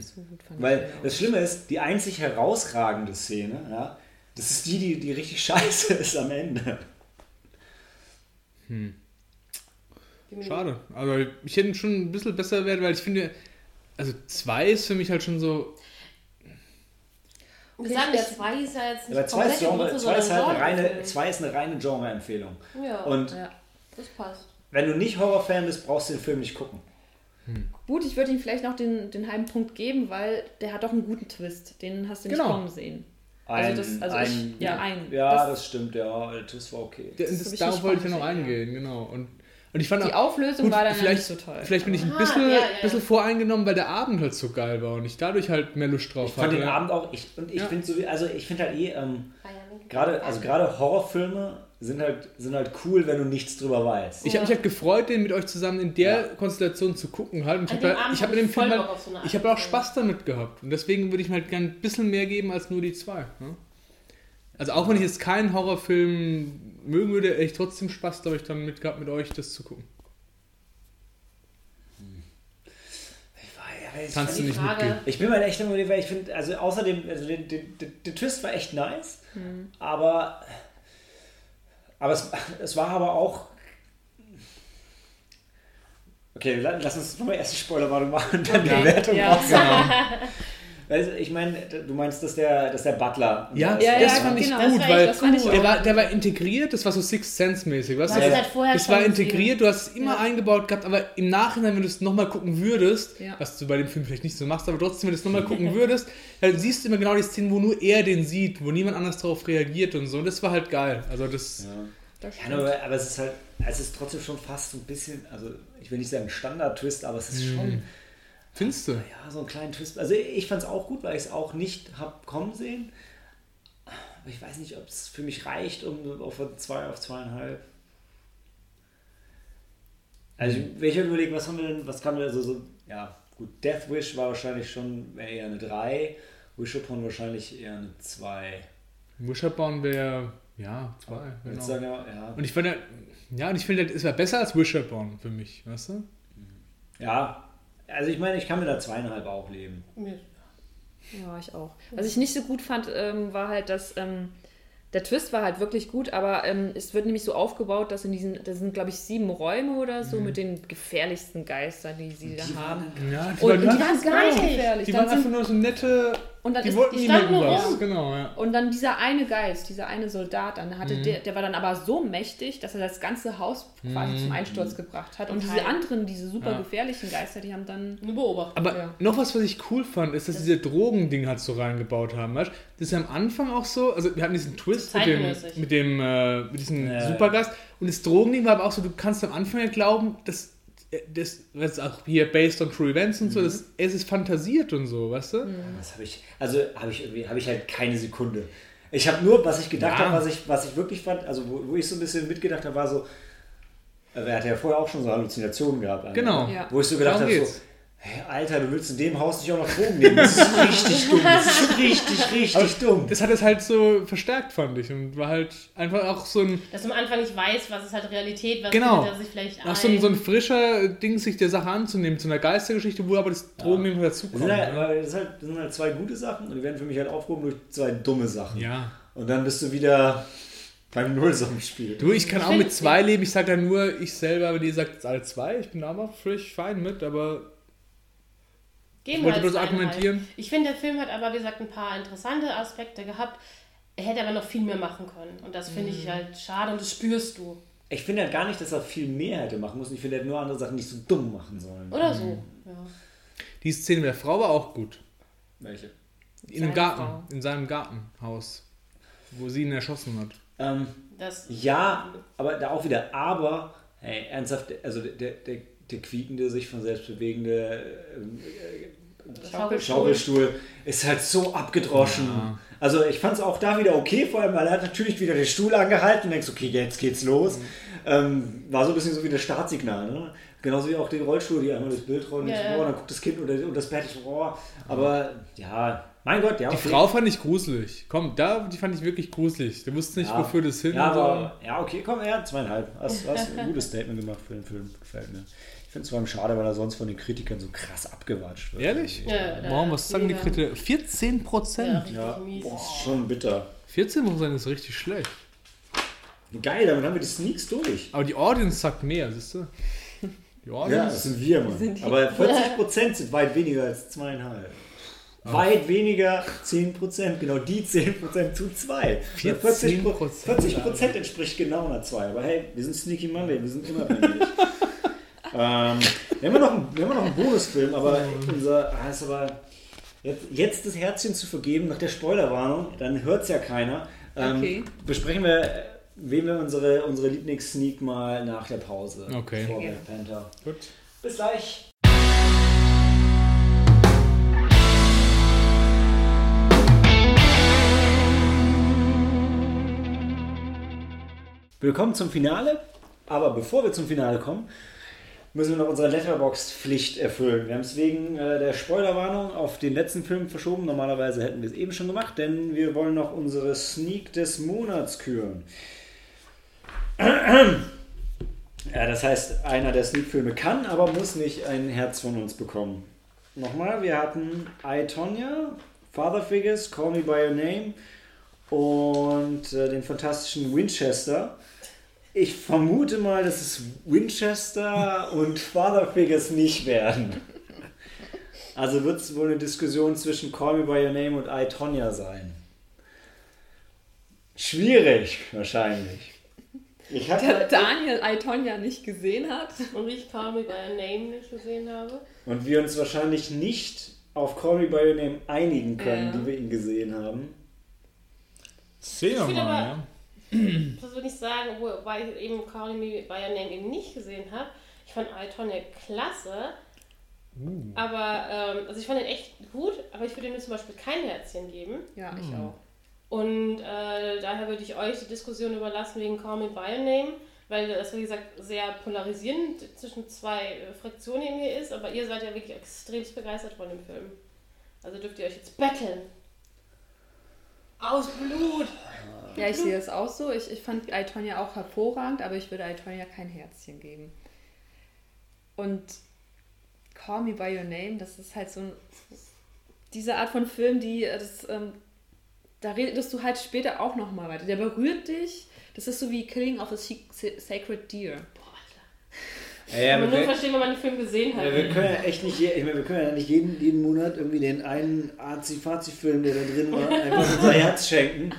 so gut fand ich Weil das Schlimme ist, die einzig herausragende Szene, ja, das ist die, die, die richtig scheiße ist am Ende. Schade. Also ich hätte ihn schon ein bisschen besser werden, weil ich finde, also zwei ist für mich halt schon so. Wir sagen, der zwei ist ja jetzt nicht Aber zwei ist, Genre, Wurzel, zwei, ist halt eine reine, zwei ist eine reine Genre-Empfehlung. Ja, Und Ja. das passt. wenn du nicht Horrorfan bist, brauchst du den Film nicht gucken. Gut, ich würde ihm vielleicht noch den, den halben Punkt geben, weil der hat doch einen guten Twist. Den hast du nicht Genau. kommen sehen. Ein, Also das- also ich- ja, ein. Ja, das, Das- stimmt, ja. Der Twist war okay. Das, das, ich darauf wollte ich ja noch eingehen, genau. Und, und ich fand Die auch, Auflösung gut, war dann vielleicht, nicht so toll. vielleicht bin ich ein Aha, bisschen, ja, ja, ja. bisschen voreingenommen, weil der Abend halt so geil war und ich dadurch halt mehr Lust drauf Ich fand hatte. den Abend auch, ich, und ich Ja. finde so, also ich finde halt eh, ähm, Ah gerade, also gerade Horrorfilme sind halt, sind halt cool, wenn du nichts drüber weißt. Ich habe mich halt gefreut, den mit euch zusammen in der Ja. Konstellation zu gucken halt. Und ich habe halt, ich hab hab in dem ich Film halt, so ich habe auch. Spaß damit gehabt. Und deswegen würde ich mir halt gern ein bisschen mehr geben als nur die zwei. Ne? Also auch wenn ich jetzt keinen Horrorfilm mögen würde, hätte ich trotzdem Spaß, glaube ich, dann mit gehabt, mit euch das zu gucken. Ich war- ja, ich- Kannst du Die nicht Frage, mitgehen. Ich bin mal echt immer, weil ich finde, also außerdem, also der, der, der, Twist war echt nice, aber, aber es, es war aber auch. Okay, la- lass uns nochmal erst die Spoilerwarnung machen und dann die Okay, Bewertung ja. raushauen. Also ich meine, du meinst, dass der, dass der Butler. Ja, Ja, das ja, fand ich genau. gut, Das war weil ich der, auch war, gut. der war integriert, das war so Sixth Sense-mäßig, weißt Du es halt vorher das war integriert, du hast es immer Ja. eingebaut gehabt, aber im Nachhinein, wenn du es nochmal gucken würdest, Ja. was du bei dem Film vielleicht nicht so machst, aber trotzdem, wenn du es nochmal gucken würdest, dann siehst du immer genau die Szenen, wo nur er den sieht, wo niemand anders darauf reagiert und so. Und das war halt geil. Also das. Ja. Das nur, aber es ist halt, es ist trotzdem schon fast so ein bisschen, also ich will nicht sagen Standard-Twist, aber es ist schon, Findest du? ja, so ein kleiner Twist. Also ich fand es auch gut, weil ich es auch nicht habe kommen sehen. Aber ich weiß nicht, ob es für mich reicht, um auf zwei, auf zweieinhalb. Also wenn ich überlege, was haben wir denn, was kann wir so, so, ja, gut, Death Wish war wahrscheinlich schon eher eine 3, Wish Upon wahrscheinlich eher eine 2. Wisherborn wäre, ja, zwei. Ich würde Genau. sagen, ja, ja. Und ich fand, ja, und ich finde, es war besser als Wisherborn für mich, weißt du? Ja, also ich meine, ich kann mit der zweieinhalb auch leben. Ja, ich auch. Was ich nicht so gut fand, ähm, war halt, dass ähm, der Twist war halt wirklich gut, aber ähm, es wird nämlich so aufgebaut, dass in diesen, da sind glaube ich sieben Räume oder so mit den gefährlichsten Geistern, die sie da haben. Ja, die Und, waren, und die waren gar nicht gefährlich. die waren einfach nur so nette. Und dann Die ist, wollten die standen nur rum. Genau, ja. und dann dieser eine Geist, dieser eine Soldat, dann Mhm. hatte der, der war dann aber so mächtig, dass er das ganze Haus quasi zum Einsturz gebracht hat. Und diese Okay. anderen, diese super Mhm. Ja. gefährlichen Geister, die haben dann Eine Beobachtung. Aber Ja. noch was, was ich cool fand, ist, dass diese Drogending halt so reingebaut haben. Weißt? du? Das ist ja am Anfang auch so, also wir hatten diesen Twist mit dem, mit dem äh, mit diesem Ja. Supergast und das Drogending war aber auch so, du kannst am Anfang ja glauben, dass das, das ist auch hier based on true events und so, Mhm. das, es ist fantasiert und so, weißt du? Das habe ich, also habe ich irgendwie, habe ich halt keine Sekunde. Ich habe nur, was ich gedacht Ja. habe, was ich, was ich wirklich fand, also wo, wo ich so ein bisschen mitgedacht habe, war so, äh, er hatte ja vorher auch schon so Halluzinationen gehabt. Genau. ne? Ja. Wo ich so gedacht habe, so. Hey, Alter, du willst in dem Haus nicht auch noch Drogen nehmen. Das ist richtig dumm. Das ist richtig, richtig dumm. Das hat es halt so verstärkt, fand ich. Und war halt einfach auch so ein, Dass du am Anfang nicht weißt, was ist halt Realität, was Genau. er sich vielleicht auch so ein, ein. so ein frischer Ding, sich der Sache anzunehmen, zu einer Geistergeschichte, wo aber das Drogending noch dazu Das halt, aber das, ist halt, das sind halt zwei gute Sachen und die werden für mich halt aufgehoben durch zwei dumme Sachen. Ja. Und dann bist du wieder beim Nullsummenspiel. Du, ich kann Ich auch mit zwei leben. Ich sage dann nur, ich selber, wenn ihr sagt, es alle zwei, ich bin da mal völlig fein mit, aber Geben ich wollte wir bloß argumentieren. Ich finde, der Film hat aber, wie gesagt, ein paar interessante Aspekte gehabt. Er hätte aber noch viel mehr machen können. Und das finde Mhm. ich halt schade und das spürst du. Ich finde halt gar nicht, dass er viel mehr hätte machen müssen. Ich finde, er hätte nur andere Sachen nicht so dumm machen sollen. Oder so. Ja. Die Szene mit der Frau war auch gut. Welche? In dem Seine Garten, Frau. in seinem Gartenhaus, wo sie ihn erschossen hat. Ähm, Das, ja, aber da auch wieder, aber, hey, ernsthaft, also der, der, der quiekende, sich von selbst bewegende äh, Schaukelstuhl. Schaukelstuhl ist halt so abgedroschen. Ja. Also ich fand es auch da wieder okay, vor allem, weil er hat natürlich wieder den Stuhl angehalten und denkst, okay, jetzt geht's los. Ähm, war so ein bisschen so wie das Startsignal, ne? Genauso wie auch den Rollstuhl, die einmal das Bild rollen, Ja, und, oh, dann guckt das Kind und, das Bett, oh. aber ja, mein Gott, ja. Die okay. Frau fand ich gruselig. Komm, da, die fand ich wirklich gruselig. Du wusstest nicht, Ja. wofür das hin Ja, aber, ja, okay, komm, ja, zweieinhalb. Hast, hast ein gutes Statement gemacht für den Film. Gefällt mir. Ich finde es vor allem schade, weil er sonst von den Kritikern so krass abgewatscht wird. Ehrlich? Ja, ja, Warum, was sagen die. Kritiker? 14 ja, Prozent. Ja, mies. boah, ist schon bitter. 14 Prozent ist richtig schlecht. Geil, damit haben wir die Sneaks durch. Aber die Audience sagt mehr, siehst du? Die Ja, Audience. das sind wir, Mann. Aber 40% sind weit weniger als zweieinhalb. Weit weniger 10%, genau die 10% zu 2. 14%. 40%, 40 entspricht genau einer 2. Aber hey, wir sind Sneaky Monday, wir sind immer männlich. ähm, wir, haben ja noch einen, wir haben ja noch einen Bonusfilm, aber unser, ah, ist aber jetzt, jetzt das Herzchen zu vergeben nach der Spoilerwarnung, dann hört es ja keiner. Ähm, Okay. Besprechen wir, äh, wählen wir unsere, unsere Lieblings-Sneak mal nach der Pause. Okay. Vor Okay. Black Panther. Gut. Bis gleich. Willkommen zum Finale. Aber bevor wir zum Finale kommen, müssen wir noch unsere Letterboxd-Pflicht erfüllen. Wir haben es wegen äh, der Spoilerwarnung auf den letzten Film verschoben. Normalerweise hätten wir es eben schon gemacht, denn wir wollen noch unsere Sneak des Monats küren. Ja, das heißt, einer der Sneak-Filme kann, aber muss nicht ein Herz von uns bekommen. Nochmal, wir hatten I, Tonya, Father Figures, Call Me By Your Name und äh, den fantastischen Winchester. Ich vermute mal, dass es Winchester und Father Figures nicht werden. Also wird es wohl eine Diskussion zwischen Call Me By Your Name und I, Tonya sein. Schwierig, wahrscheinlich. Ich Der hatte, Daniel Aitonia nicht gesehen hat. Und ich Call Me By Your Name nicht gesehen habe. und wir uns wahrscheinlich nicht auf Call Me By Your Name einigen können, Ja. die wir ihn gesehen haben. Sehen wir mal, aber- ja. Das würde ich sagen, wobei ich eben Call Me By Your Name eben nicht gesehen habe. Ich fand Altonia klasse. Aber, ähm, also ich fand ihn echt gut, aber ich würde ihm zum Beispiel kein Herzchen geben. Ja, ich auch. Und äh, daher würde ich euch die Diskussion überlassen wegen Call Me By Your Name, weil das, wie gesagt, sehr polarisierend zwischen zwei äh, Fraktionen hier ist, aber ihr seid ja wirklich extremst begeistert von dem Film. Also dürft ihr euch jetzt betteln. Aus Blut! Ja, ich sehe es auch so. Ich, ich fand Aitonia auch hervorragend, aber ich würde Aitonia kein Herzchen geben. Und Call Me By Your Name, das ist halt so ein, diese Art von Film, die, äh, das, ähm, da redest du halt später auch nochmal weiter. Der berührt dich. Das ist so wie Killing of a Sa- Sacred Deer. Ja, ja, Kann man nur wir, verstehen, wenn man den Film gesehen hat. ja, wir können ja echt nicht, ich meine, wir können ja nicht jeden, jeden Monat irgendwie den einen Arzi-Fazi-Film, der da drin war, einfach unser Herz schenken.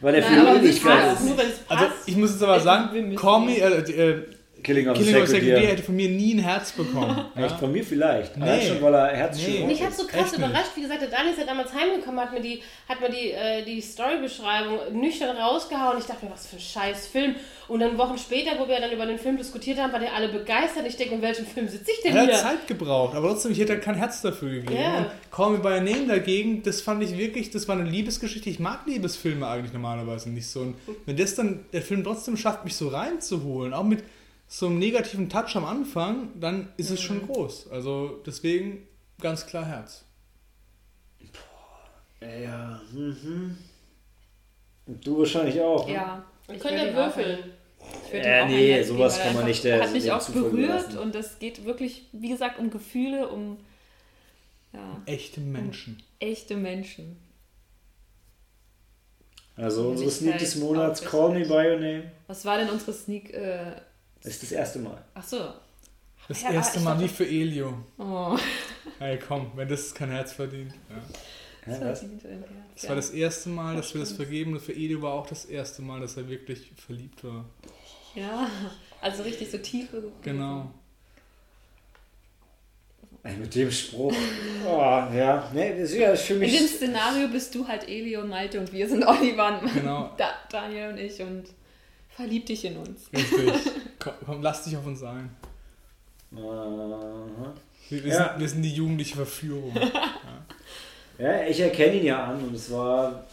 Weil der Nein, das Ewigkeit passt. ist. nur. Also ich muss jetzt aber sagen, Call Me, äh, äh, Killing of Killing a Sacred Deer. Deer hätte von mir nie ein Herz bekommen. Echt, Ja? von mir vielleicht. Nee. Nee. schon, weil er Herz Nee. schon Und ich habe so krass Echt nicht. überrascht, wie gesagt, der Daniel ist ja damals heimgekommen, hat mir die, hat mir die, äh, die Storybeschreibung nüchtern rausgehauen. Ich dachte mir, was für ein scheiß Film. Und dann Wochen später, wo wir dann über den Film diskutiert haben, waren die alle begeistert. Ich denke, in welchem Film sitze ich denn Er hat hier? Zeit gebraucht, aber trotzdem, ich hätte kein Herz dafür gegeben. Ja. Und Call Me By Your Name dagegen, das fand ich wirklich, das war eine Liebesgeschichte. Ich mag Liebesfilme eigentlich normalerweise nicht so. Und wenn das dann der Film trotzdem schafft, mich so reinzuholen, auch mit so einem negativen Touch am Anfang, dann ist es schon groß. Also deswegen ganz klar Herz. Ja, mhm. Und du wahrscheinlich auch. ne? Ja. Ich ihm auch würfeln. Ich Äh, nee, Herz sowas geben, kann man nicht einfach- der- hat mich auch Zufall berührt überlassen. und das geht wirklich, wie gesagt, um Gefühle, um ja, Echte Menschen. echte Menschen. Also unsere Sneak des Monats, Call Me By Your Name, Was war denn unsere Sneak? Äh, ist das erste Mal. ach so. Das Ja, erste Mal dachte- nicht für Elio. Oh, Hey, komm, wenn das kein Herz verdient. Ja. Das, was? verdient ein Herz, Das war das erste Mal, dass wir das vergeben und für Elio war auch das erste Mal, dass er wirklich verliebt war. Ja, also richtig so tiefe. Genau. Ey, mit dem Spruch. Oh, ja, ne, das ist ja für In dem mich. Szenario bist du halt Eli und Malte und wir sind Oliver, Genau. da, Daniel und ich und verlieb dich in uns. Richtig. komm, komm, lass dich auf uns ein. Aha. Wir, wir, Ja. sind, wir sind die jugendliche Verführung. Ja, ich erkenne ihn ja an und es war.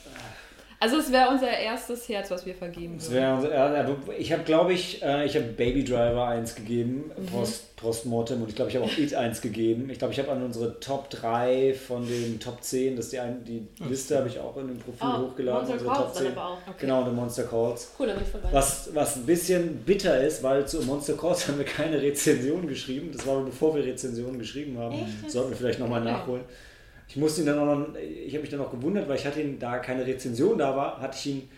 Also es wäre unser erstes Herz, was wir vergeben würden. wär, unser- ich habe, glaube ich, äh, ich habe Baby Driver 1 gegeben, Mhm. Post, Postmortem, und ich glaube, ich habe auch It 1 gegeben. Ich glaube, ich habe an unsere Top 3 von den Top 10, das ist die, ein, die Liste habe ich auch in dem Profil Oh, hochgeladen, Monster unsere Top Calls dann 10. aber auch. Okay. Genau, The Monster Calls. Cool, da bin ich vorbei. Was, was ein bisschen bitter ist, weil zu Monster Calls haben wir keine Rezension geschrieben. Das war bevor wir Rezensionen geschrieben haben. Echt? Sollten wir vielleicht nochmal Okay. nachholen. Ich musste ihn dann auch noch, ich habe mich dann auch gewundert, weil ich hatte ihn, da keine Rezension da war, hatte ich ihn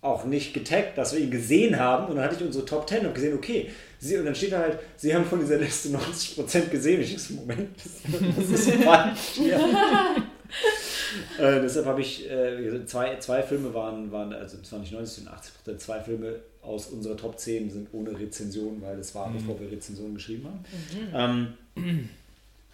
auch nicht getaggt, dass wir ihn gesehen haben. Und dann hatte ich unsere Top 10 und gesehen, okay, sie, und dann steht da halt, sie haben von dieser Liste 90% gesehen. Ich so, Moment, das, das ist falsch. hier. äh, deshalb habe ich, äh, zwei, zwei Filme waren, waren, also es waren nicht 90, sondern 80%, zwei Filme aus unserer Top 10 sind ohne Rezension, weil das war, bevor wir Rezensionen geschrieben haben. Ähm,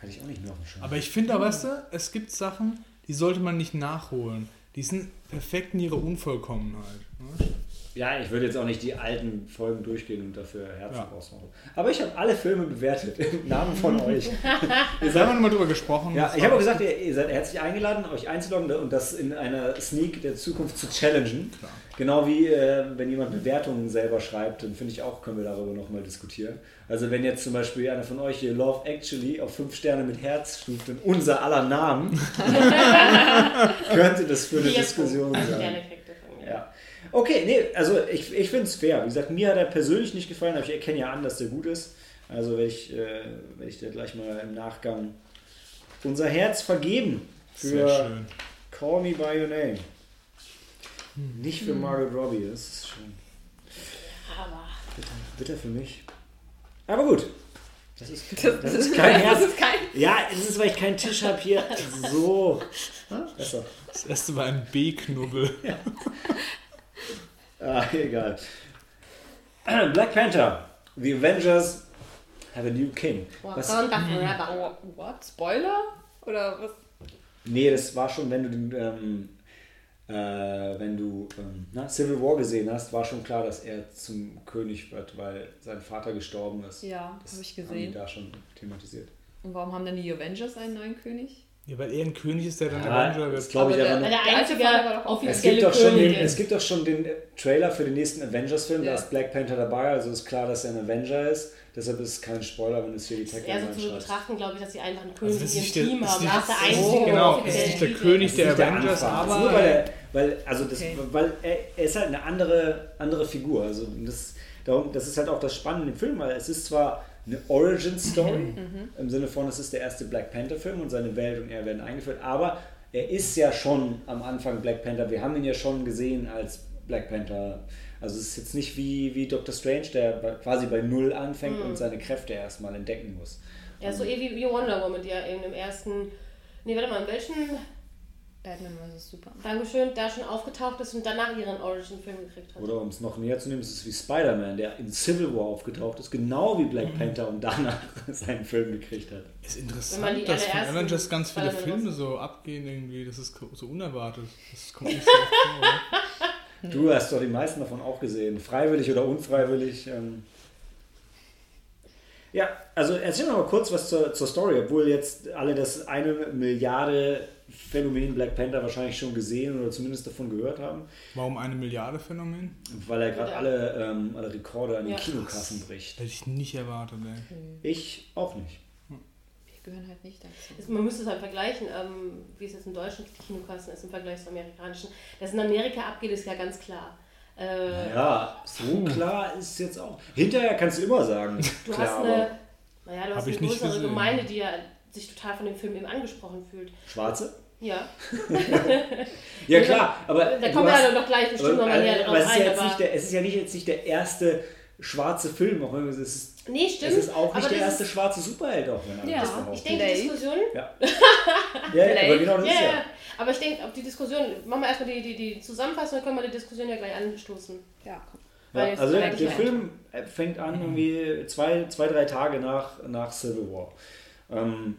hatte ich auch nicht mehr auf dem Schirm. Aber ich finde, weißt du, es gibt Sachen, die sollte man nicht nachholen. Die sind perfekt in ihrer Unvollkommenheit. Ne? Ja, ich würde jetzt auch nicht die alten Folgen durchgehen und dafür Herzen Ja. rausmachen. Aber ich habe alle Filme bewertet, im Namen von euch. Wir haben nochmal drüber gesprochen. Ja, ich habe auch gesagt, ihr, ihr seid herzlich eingeladen, euch einzuloggen und das in einer Sneak der Zukunft zu challengen. Klar. Genau wie äh, wenn jemand Bewertungen selber schreibt, dann finde ich auch, können wir darüber nochmal diskutieren. Also wenn jetzt zum Beispiel einer von euch hier Love Actually auf 5 Sterne mit Herz stuft in unser aller Namen, könnte das für eine Diskussion sein. Sterne kriegt er von mir. Ja. Okay, nee, also ich, ich finde es fair. Wie gesagt, mir hat er persönlich nicht gefallen, aber ich erkenne ja an, dass der gut ist. Also werde ich, äh, werde ich dir gleich mal im Nachgang unser Herz vergeben für schön. Call Me By Your Name. Nicht für Margot Robbie, das ist schon Aber bitter, bitter für mich. Aber gut, Das ist, Das, das ist kein das Herz. ist kein. Ja, es ist, weil ich keinen Tisch habe hier. So. Besser. Das erste war ein B-Knubbel. Ah, egal. Black Panther. The Avengers have a new king. Was, Wakanda forever. What? Spoiler? Oder was? nee, das war schon, wenn du den, ähm, äh, wenn du ähm, na, Civil War gesehen hast, war schon klar, dass er zum König wird, weil sein Vater gestorben ist. Ja, Das habe ich Haben gesehen. die da schon thematisiert. Und warum haben denn die Avengers einen neuen König? Ja, weil er ein König ist, der dann Ja, Avenger das wird. glaube ich Aber aber der- einzige auch- Es offizielle gibt, doch schon den, König es gibt doch schon den Trailer für den nächsten Avengers-Film, da Ja. ist Black Panther dabei, also ist klar, dass er ein Avenger ist. Deshalb ist es kein Spoiler, wenn es hier die Das ist eher so zu betrachten, glaube ich, dass sie einfach einen König das in nicht ihrem der- Team das haben. Das ist der Oh, einzige genau, offizielle es ist nicht der. König Das der Avengers. Das aber- nur weil, er, weil, also das, Okay. weil er, er ist halt eine andere, andere Figur. Also das, darum, das ist halt auch das Spannende im Film, weil es ist zwar eine Origin-Story, Mhm. im Sinne von, es ist der erste Black Panther-Film und seine Welt und er werden eingeführt, aber er ist ja schon am Anfang Black Panther. Wir haben ihn ja schon gesehen als Black Panther. Also es ist jetzt nicht wie, wie Doctor Strange, der quasi bei Null anfängt Mhm. und seine Kräfte erstmal entdecken muss. Ja, so eh wie, wie Wonder Woman, die ja eben im ersten, nee, warte mal, in welchen, Batman vs. Superman. Dankeschön, da schon aufgetaucht ist und danach ihren Origin-Film gekriegt hat. Oder um es noch näher zu nehmen, ist es wie Spider-Man, der in Civil War aufgetaucht ist, genau wie Mhm. Black Panther und danach seinen Film gekriegt hat. Es ist Wenn man interessant, die dass von Avengers ganz viele Filme so abgehen irgendwie. Das ist so unerwartet. Das kommt nicht so oft vor. Du hast doch die meisten davon auch gesehen, freiwillig oder unfreiwillig. Ähm. Ja, also erzähl mir mal kurz was zur, zur Story, obwohl jetzt alle das eine Milliarde Phänomen Black Panther wahrscheinlich schon gesehen oder zumindest davon gehört haben, Warum eine Milliarde Phänomen? weil er gerade alle, ähm, alle Rekorde an den Ja. Kinokassen bricht. Hätte ich nicht erwartet, ey. Ich auch nicht. Wir gehören halt nicht dazu. Man müsste es halt vergleichen, ähm, wie es jetzt in Deutschland die Kinokassen ist im Vergleich zur amerikanischen. Dass in Amerika abgeht, ist ja ganz klar. Äh, Ja, so klar ist es jetzt auch. Hinterher kannst du immer sagen. Du klar, hast aber eine, naja, du hast eine größere gesehen. Gemeinde, die ja sich total von dem Film eben angesprochen fühlt. Schwarze? Ja. Ja klar, aber Da kommen wir ja noch gleich bestimmt nochmal näher aber drauf es, ist ja ein. jetzt Aber nicht der, es ist ja nicht jetzt nicht der erste schwarze Film, auch wenn es ist, nee, es stimmt. ist auch nicht aber der erste ist- schwarze Superheld, auch wenn er Ja. das Ich behauptet. denke, die. Diskussion. Ja, ja, ja aber genau das Ja, ist ja. ja. Aber ich denke, ob die Diskussion, machen wir erstmal die, die, die Zusammenfassung, dann können wir die Diskussion ja gleich anstoßen. Ja, komm. Ja, es also der, der halt- Film fängt an irgendwie zwei, zwei drei Tage nach, nach Civil War. Ähm,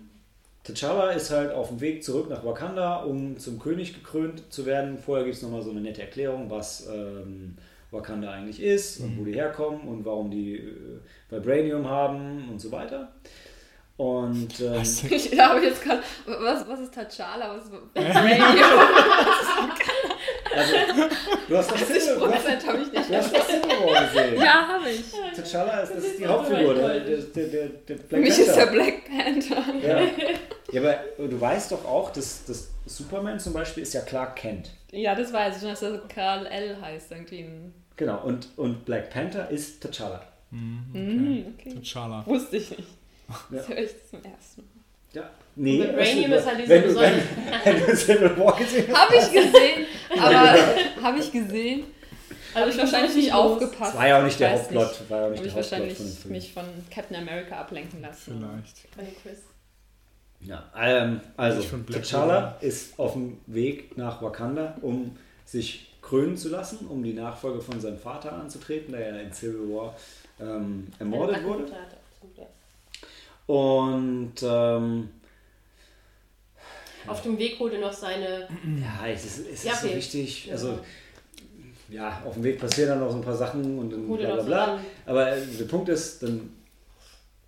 T'Challa ist halt auf dem Weg zurück nach Wakanda, um zum König gekrönt zu werden. Vorher gibt es nochmal so eine nette Erklärung, was ähm, Wakanda eigentlich ist und wo die herkommen und warum die äh, Vibranium haben und so weiter. Und ähm, Was? Ich, ich jetzt gerade. Was, was ist T'Challa? Was ist also, du hast das Civil, du hast, 80% habe ich nicht du hast das Civil War gesehen. Ja, habe ich. T'Challa ist, das ist die ist Hauptfigur, der, der, der, der Für Black mich ist Panther. der Black Panther. Ja. ja, aber du weißt doch auch, dass, dass Superman zum Beispiel ist ja Clark Kent. Ja, das weiß ich, dass er Karl L heißt irgendwie. Genau, und, und Black Panther ist T'Challa. Mhm, okay. T'Challa. Wusste ich nicht. Ja. Das höre ich zum ersten Mal. Ja. Nee, Vibranium weißt ist halt wenn, wenn, besondere- wenn Civil War gesehen. Habe ich gesehen, aber habe ich gesehen. Habe ich wahrscheinlich nicht aufgepasst. Das war ja auch nicht der Hauptplot. nicht. War ja nicht ich der Hauptplot wahrscheinlich von mich von Captain America ablenken lassen. Vielleicht. Ja, ähm, also T'Challa ist auf dem Weg nach Wakanda, um sich krönen zu lassen, um die Nachfolge von seinem Vater anzutreten, der ja in Civil War ähm, ermordet wurde. Ja. Und ähm, Auf dem Weg holt er noch seine. ja, es ist, es ist Ja, so wichtig. Ja. Also ja, auf dem Weg passieren dann noch so ein paar Sachen und dann er bla bla bla. Aber der Punkt ist, dann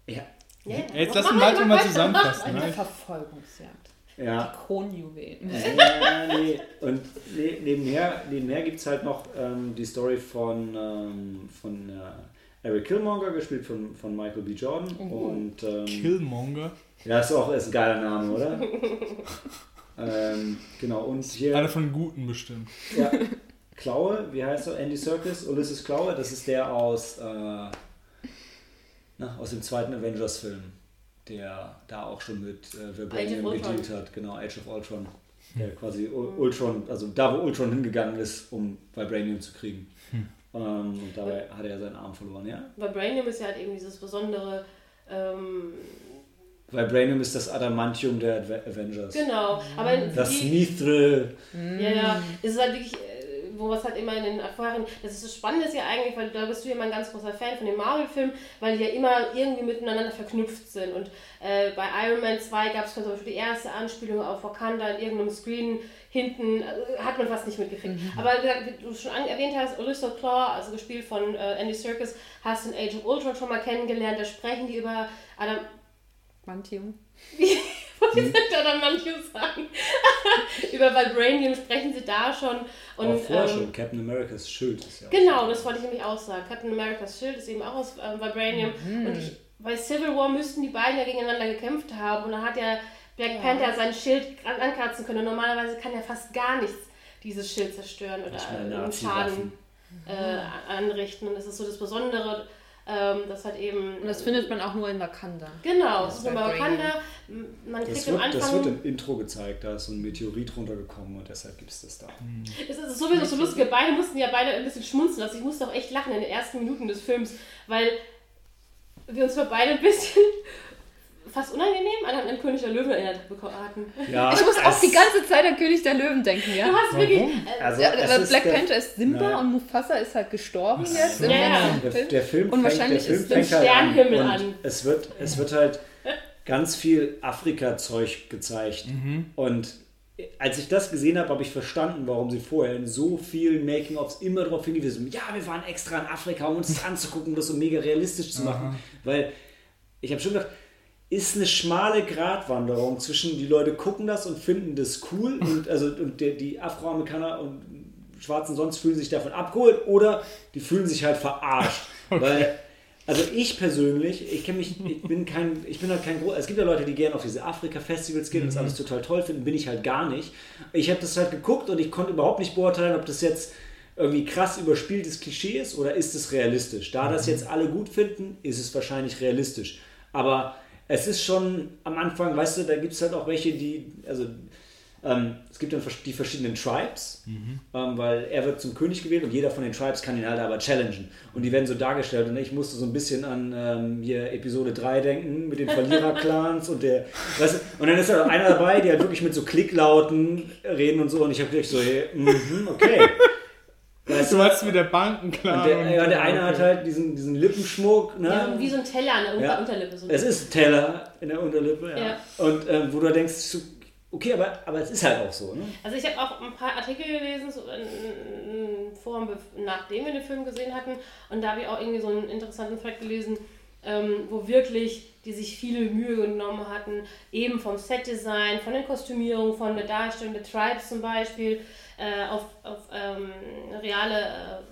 ja, Ja, Jetzt mach lass den mach mal zusammenfassen. Eine Ne? Verfolgungsjagd. Ja, Die Kronjuwelen. Ja, nee. Und ne, nebenher, nebenher gibt es halt noch ähm, die Story von, ähm, von äh, Eric Killmonger, gespielt von, von Michael B. Jordan. Und ähm, Killmonger. ja, ist auch ist ein geiler Name, oder? ähm, genau, und hier Einer von Guten bestimmt. ja, Klaue, wie heißt er? Andy Serkis, Ulysses Klaue, das ist der aus, äh, na, aus dem zweiten Avengers-Film, der da auch schon mit äh, Vibranium gedealt hat, genau, Age of Ultron. Der quasi U- Ultron, also da wo Ultron hingegangen ist, um Vibranium zu kriegen. Ähm, und dabei hat er seinen Arm verloren, ja? Vibranium ist ja halt eben dieses besondere Ähm, Vibranium ist das Adamantium der Avengers. genau, aber Das die, Mithril. Ja, ja. Es ist halt wirklich, wo was halt immer in den Vorherigen, das ist das Spannende ja eigentlich, weil da bist du ja immer ein ganz großer Fan von den Marvel-Filmen, weil die ja immer irgendwie miteinander verknüpft sind. Und äh, bei Iron Man 2 gab es zum Beispiel die erste Anspielung auf Wakanda in irgendeinem Screen hinten, äh, hat man fast nicht mitgekriegt. Aber wie du schon erwähnt hast, Alyssa Claw, also gespielt von äh, Andy Serkis, hast du in Age of Ultron schon mal kennengelernt, da sprechen die über Adam, Mantium. was jetzt Adam Mantium sagen? über Vibranium sprechen sie da schon. Und, Auch vorher ähm, schon. Captain America's Schild ist ja. auch- Genau, das wollte ich nämlich auch sagen. Captain America's Schild ist eben auch aus ähm, Vibranium. Mhm. Und ich, bei Civil War müssten die beiden ja gegeneinander gekämpft haben. Und dann hat ja Black Ja. Panther sein Schild an- ankratzen können. Und normalerweise kann er fast gar nichts dieses Schild zerstören oder einen. Schaden äh, anrichten. Und das ist so das Besondere, ähm, das hat eben. Und das findet man auch nur in Wakanda. Genau, es ist nur bei. Wakanda. Man kriegt Das am wird, das Anfang. wird im Intro gezeigt, da ist so ein Meteorit runtergekommen und deshalb gibt es das da. Es ist sowieso so lustig. Wir beide mussten ja beide ein bisschen schmunzeln. Also ich musste auch echt lachen in den ersten Minuten des Films, weil wir uns für beide ein bisschen fast unangenehm an an König der Löwen erinnert hatten. Ja, Ich muss auch die ganze Zeit an König der Löwen denken, Du ja. hast wirklich. Äh, Also, ja es aber ist Black Panther ist Simba Ja. und Mufasa ist halt gestorben jetzt. Ja, ja. Der, der Film Und fängt, wahrscheinlich der Film ist fängt der halt an Sternhimmel und an. Es wird, es wird halt ganz viel Afrika-Zeug gezeigt. Und als ich das gesehen habe, habe ich verstanden, warum sie vorher in so vielen Making-ofs immer darauf hingewiesen haben, ja, wir waren extra in Afrika, um uns das anzugucken, um das so mega realistisch zu machen. Weil ich habe schon gedacht, ist eine schmale Gratwanderung zwischen die Leute gucken das und finden das cool und also und der, die Afroamerikaner und Schwarzen sonst fühlen sich davon abgeholt oder die fühlen sich halt verarscht. Weil, also ich persönlich, ich kenne mich, ich bin kein, ich bin halt kein großer, es gibt ja Leute, die gerne auf diese Afrika-Festivals gehen und das alles total toll finden, bin ich halt gar nicht. Ich habe das halt geguckt und ich konnte überhaupt nicht beurteilen, ob das jetzt irgendwie krass überspieltes Klischee ist oder ist es realistisch. Da das jetzt alle gut finden, ist es wahrscheinlich realistisch. Aber es ist schon am Anfang, weißt du, da gibt es halt auch welche, die, also ähm, es gibt dann die verschiedenen Tribes, ähm, weil er wird zum König gewählt und jeder von den Tribes kann ihn halt aber challengen. Und die werden so dargestellt und ich musste so ein bisschen an ähm, hier Episode 3 denken mit den Verlierer-Clans und der, weißt du, und dann ist da einer dabei, die halt wirklich mit so Klicklauten reden und so und ich habe gedacht so, hey, mhm, okay. Weißt Du hast mit der Banken klar. und der, ja, der eine hat halt diesen, diesen Lippenschmuck, ne? ja, wie so ein Teller an der Ja. Unterlippe. So Es ist ein Teller in der Unterlippe, ja. Ja. Und ähm, wo du denkst, okay, aber, aber es ist halt auch so, ne? Also ich habe auch ein paar Artikel gelesen, so in, in, vor nachdem wir den Film gesehen hatten. Und da habe ich auch irgendwie so einen interessanten Fact gelesen, ähm, wo wirklich die sich viele Mühe genommen hatten, eben vom Setdesign, von den Kostümierungen, von der Darstellung der Tribes zum Beispiel, äh, auf, auf ähm, reale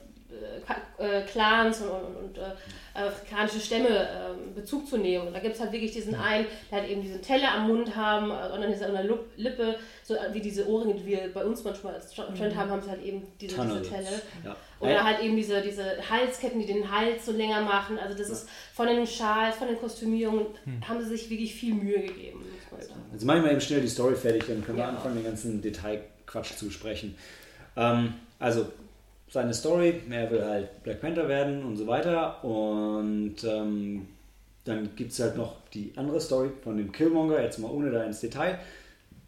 äh, äh, Clans und, und, und äh, afrikanische Stämme ähm, Bezug zu nehmen. Und da gibt es halt wirklich diesen einen, der hat eben diesen Teller am Mund haben äh, und dann ist an der Lippe, so wie diese Ohrringe, die wir bei uns manchmal als Trend haben, haben sie halt eben diese, diese. Teller. Ja. Oder Ja. halt eben diese, diese Halsketten, die den Hals so länger machen. Also das ist von den Schals, von den Kostümierungen, haben sie sich wirklich viel Mühe gegeben, muss man sagen. Jetzt mache ich mal eben schnell die Story fertig, dann können wir Ja. anfangen, den ganzen Detailquatsch zu sprechen. Ähm, also, seine Story, er will halt Black Panther werden und so weiter. Und ähm, dann gibt es halt noch die andere Story von dem Killmonger, jetzt mal ohne da ins Detail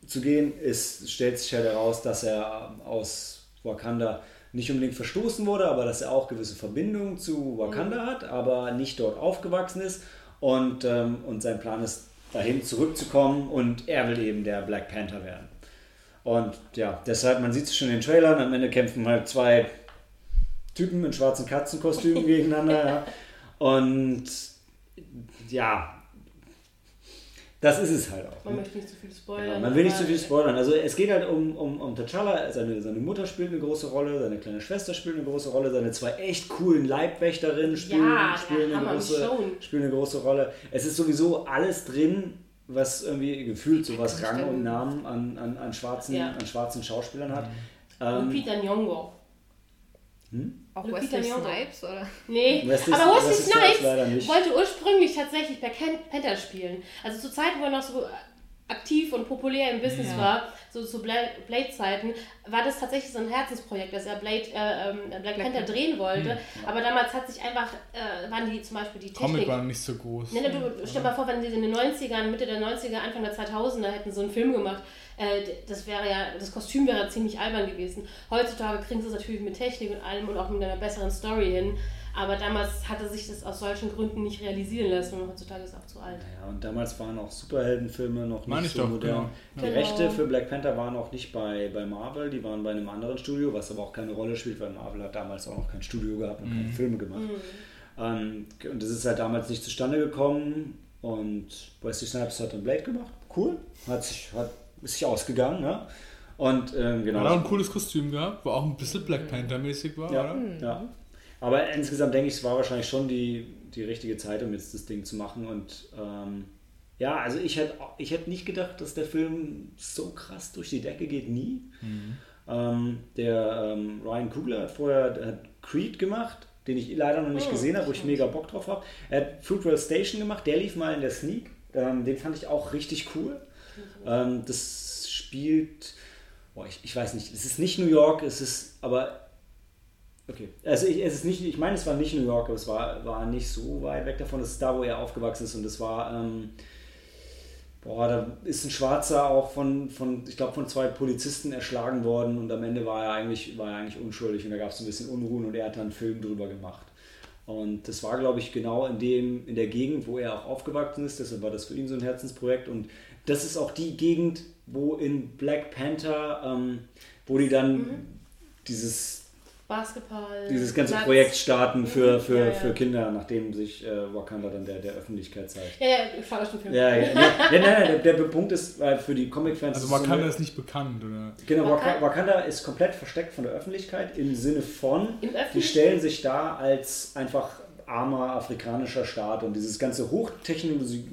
zu gehen, ist, stellt sich halt heraus, dass er aus Wakanda nicht unbedingt verstoßen wurde, aber dass er auch gewisse Verbindungen zu Wakanda hat, aber nicht dort aufgewachsen ist. Und, ähm, und sein Plan ist, dahin zurückzukommen und er will eben der Black Panther werden. Und ja, deshalb, man sieht es schon in den Trailern, am Ende kämpfen halt zwei Typen in schwarzen Katzenkostümen gegeneinander. Ja. Und ja, das ist es halt auch. Man ne? möchte nicht zu viel Ja, spoilern. man will nicht zu viel spoilern. Also es geht halt um, um, um T'Challa, seine, seine Mutter spielt eine große Rolle, seine kleine Schwester spielt eine große Rolle, seine zwei echt coolen Leibwächterinnen spielen, Ja, spielen, der eine große, spielen eine große Rolle. Es ist sowieso alles drin, was irgendwie gefühlt so was Rang und Namen an, an, an, schwarzen, Ja. an schwarzen Schauspielern hat. Und Ähm, Peter Nyong'o. Auch Lupita Wesley Nyong'o. Snipes, oder? Nee, Wesley- aber Wesley Wesley Snipes Snipes wollte ursprünglich tatsächlich bei Ken Panther spielen. Also zu Zeiten, wo er noch so aktiv und populär im Business Ja. war, so zu Bla- Blade-Zeiten, war das tatsächlich so ein Herzensprojekt, dass er Blade, äh, ähm, Black, Panther Panther. drehen wollte. Aber damals hat sich einfach, äh, waren die zum Beispiel die Comic Technik... war nicht so groß. Nee, du, stell dir mal vor, wenn die in den 90ern, Mitte der 90er, Anfang der 2000er hätten so einen Film gemacht, äh, das wäre ja, das Kostüm wäre ziemlich albern gewesen. Heutzutage kriegen sie es natürlich mit Technik und allem und auch mit einer besseren Story hin. Aber damals hatte sich das aus solchen Gründen nicht realisieren lassen und heutzutage ist es auch zu alt. Ja, und damals waren auch Superheldenfilme noch nicht ich so doch, modern. genau. Die Genau. Rechte für Black Panther waren auch nicht bei, bei Marvel, die waren bei einem anderen Studio, was aber auch keine Rolle spielt, weil Marvel hat damals auch noch kein Studio gehabt und Mhm. keine Filme gemacht. Ähm, und das ist halt damals nicht zustande gekommen und Wesley Snipes hat dann Blade gemacht. Cool, hat sich, hat, ist sich ausgegangen, ne? Und ähm, genau. Hat auch ein cooles Kostüm gehabt, wo auch ein bisschen Black Panther-mäßig war, Ja, oder? ja. Aber insgesamt denke ich, es war wahrscheinlich schon die, die richtige Zeit, um jetzt das Ding zu machen. Und ähm, ja, also ich hätte ich hätte nicht gedacht, dass der Film so krass durch die Decke geht, nie. Ähm, der ähm, Ryan Coogler hat vorher hat Creed gemacht, den ich leider noch nicht Oh, gesehen habe, wo ich mega Bock drauf habe. Er hat Fruitvale Station gemacht, der lief mal in der Sneak. Ähm, den fand ich auch richtig cool. Ähm, das spielt, boah, ich, ich weiß nicht, es ist nicht New York, es ist aber Okay. Also ich, es ist nicht, ich meine, es war nicht New York, aber es war, war nicht so weit weg davon. Es ist da, wo er aufgewachsen ist. Und es war, ähm, boah, da ist ein Schwarzer auch von, von ich glaube, von zwei Polizisten erschlagen worden und am Ende war er eigentlich, war er eigentlich unschuldig und da gab es ein bisschen Unruhen und er hat dann einen Film drüber gemacht. Und das war, glaube ich, genau in, dem, in der Gegend, wo er auch aufgewachsen ist. Deshalb war das für ihn so ein Herzensprojekt. Und das ist auch die Gegend, wo in Black Panther, ähm, wo die dann dieses Basketball. dieses ganze Platz. Projekt starten für, für, Ja, ja. für Kinder, nachdem sich äh, Wakanda dann der, der Öffentlichkeit zeigt. Ja, ja, ich schaue schon Film. Ja, ja, ja, ja nein, nein, der, der Punkt ist, weil für die Comic-Fans. Also ist es so Wakanda eine- ist nicht bekannt, oder? Genau, Waka- Wakanda- Wakanda ist komplett versteckt von der Öffentlichkeit im Sinne von, Im die stellen sich da als einfach armer afrikanischer Staat und dieses ganze Hochtechnologie,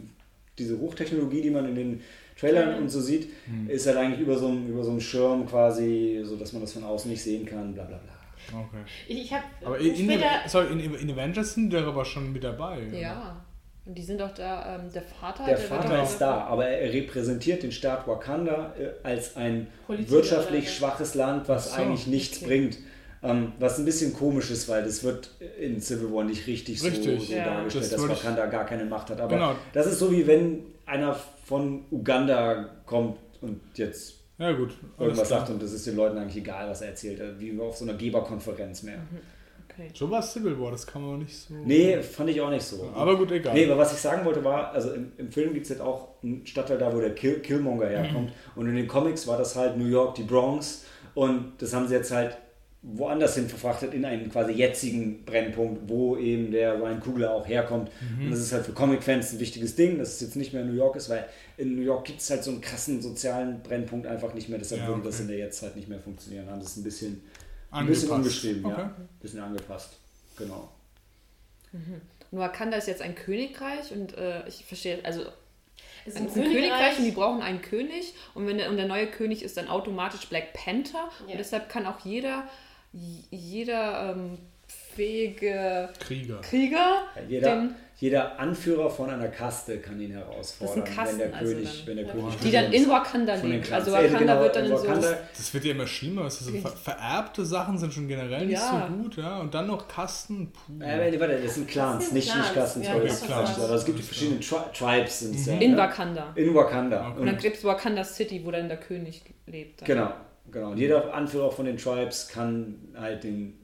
diese Hochtechnologie, die man in den Trailern und so sieht, ist halt eigentlich über so einem, über so einem Schirm quasi, so dass man das von außen nicht sehen kann, bla bla bla. Okay. Ich, habe Aber in, in, sorry, in, in Avengers sind die aber schon mit dabei. oder? Ja. Und die sind doch da, ähm, der Vater. Der wird Vater ist da, aber er repräsentiert den Staat Wakanda äh, als ein Politiker wirtschaftlich oder schwaches Land, was so, eigentlich nichts okay. bringt. Ähm, was ein bisschen komisch ist, weil das wird in Civil War nicht richtig, Richtig, so, so ja. dargestellt, Das dass Wakanda gar keine Macht hat. Aber Genau. das ist so wie wenn einer von Uganda kommt und jetzt Ja, gut. irgendwas klar. sagt und das ist den Leuten eigentlich egal, was er erzählt. äh, Wie auf so einer Geberkonferenz mehr. Okay. So war Civil War, das kann man auch nicht so. Nee, fand ich auch nicht so. Aber gut, egal. Nee, aber was ich sagen wollte war, also im, im Film gibt es jetzt auch einen Stadtteil da, wo der Kill, Killmonger herkommt. Und in den Comics war das halt New York, die Bronx. Und das haben sie jetzt halt woanders hin verfrachtet, in einen quasi jetzigen Brennpunkt, wo eben der Ryan Coogler auch herkommt. Und das ist halt für Comic-Fans ein wichtiges Ding, dass es jetzt nicht mehr New York ist, weil in New York gibt es halt so einen krassen sozialen Brennpunkt einfach nicht mehr. Deshalb Ja, würde das okay. in der Jetztzeit nicht mehr funktionieren. Haben das ein bisschen, ein bisschen umgeschrieben, Okay. ja. Ein bisschen angepasst. Genau. Und Wakanda ist jetzt ein Königreich und äh, ich verstehe, also Es ist ein ein Königreich. Königreich und die brauchen einen König und, wenn der, und der neue König ist dann automatisch Black Panther Ja. und deshalb kann auch jeder, jeder ähm, fähige Krieger. Krieger Ja, jeder, den, jeder Anführer von einer Kaste kann ihn herausfordern, Kasten wenn der also König, dann. wenn der Ja. König die dann in Wakanda leben. Also Clans- Wakanda genau, wird dann in in so Wakanda- Das wird ja immer schlimmer. Also so ver vererbte Sachen sind schon generell nicht Ja. so gut, ja. Und dann noch Kasten. Puh. Äh, warte, das sind Clans, Das sind nicht, nicht Clans, Kasten. ja, das ist klar. Aber es gibt die verschiedenen Tri Tribes. Es ja, in? Wakanda. In Wakanda. Okay. Und dann gibt es Wakanda City, wo dann der König lebt. Dann. genau, genau. Und jeder Anführer von den Tribes kann halt den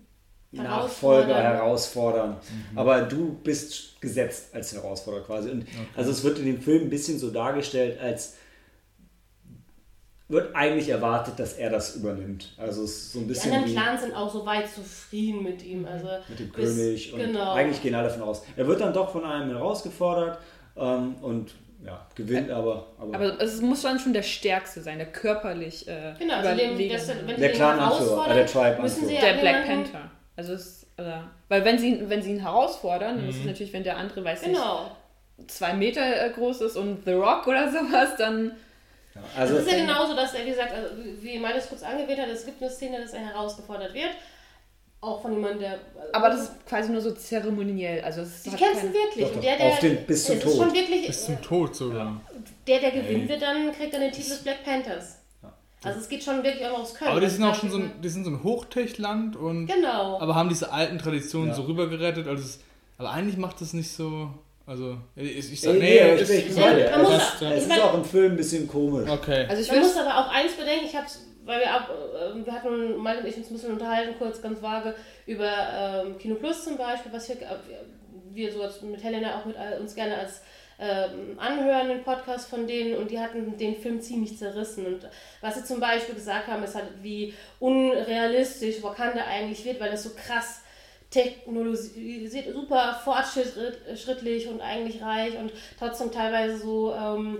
Herausfordern. Nachfolger herausfordern. Aber du bist gesetzt als Herausforderer quasi. Und Also es wird in dem Film ein bisschen so dargestellt, als wird eigentlich erwartet, dass er das übernimmt. Also es ist so ein Die bisschen anderen wie Clans sind auch so weit zufrieden mit ihm. Also mit dem bis- König und genau. eigentlich gehen alle davon aus. Er wird dann doch von einem herausgefordert ähm, und ja, gewinnt aber. aber, Aber es muss dann schon der Stärkste sein, der körperlich äh, Genau, also dem, überlegen. das, wenn sie Der den Clan-Anführer, äh, der Tribe-Anführer. müssen sie ja der Black Panther. Also es, äh, weil wenn sie, ihn- wenn sie ihn herausfordern, dann ist es natürlich, wenn der andere, weiß Genau. nicht, zwei Meter äh, groß ist und The Rock oder sowas, dann ja, also es ist ja genauso, dass er, wie gesagt, also, wie Meines kurz angewählt hat, es gibt eine Szene, dass er herausgefordert wird. Auch von jemandem, der. Aber das ist quasi nur so zeremoniell. Also es ich hat kämpfen kein- wirklich. Doch, Und doch. der, der, Auf den- bis zum Tod. schon wirklich, Bis zum Tod sogar. der, der gewinnt wird, dann kriegt er den Titel des Black Panthers. Also es geht schon wirklich auch aufs Können. Aber die sind auch schon so ein, die sind so ein Hochtech-Land und Genau. aber haben diese alten Traditionen Ja. so rübergerettet. Also es, aber eigentlich macht das nicht so. Also ich, ich sag, nee, nee, ich ist- bin- ich. Man muss- Es ist- ich Es ist mein- auch im Film ein bisschen komisch. okay. Also ich Man will muss aber auch eins bedenken, ich hab's, weil wir, ab, äh, wir hatten mal und ich uns ein bisschen unterhalten, kurz ganz vage, über ähm, Kino Plus zum Beispiel, was wir, äh, wir so als, mit Helena auch mit all- uns gerne als ähm, anhören, den Podcast von denen, und die hatten den Film ziemlich zerrissen. Und was sie zum Beispiel gesagt haben, ist halt, wie unrealistisch Wakanda eigentlich wird, weil das so krass technologisiert, super fortschrittlich und eigentlich reich und trotzdem teilweise so ähm,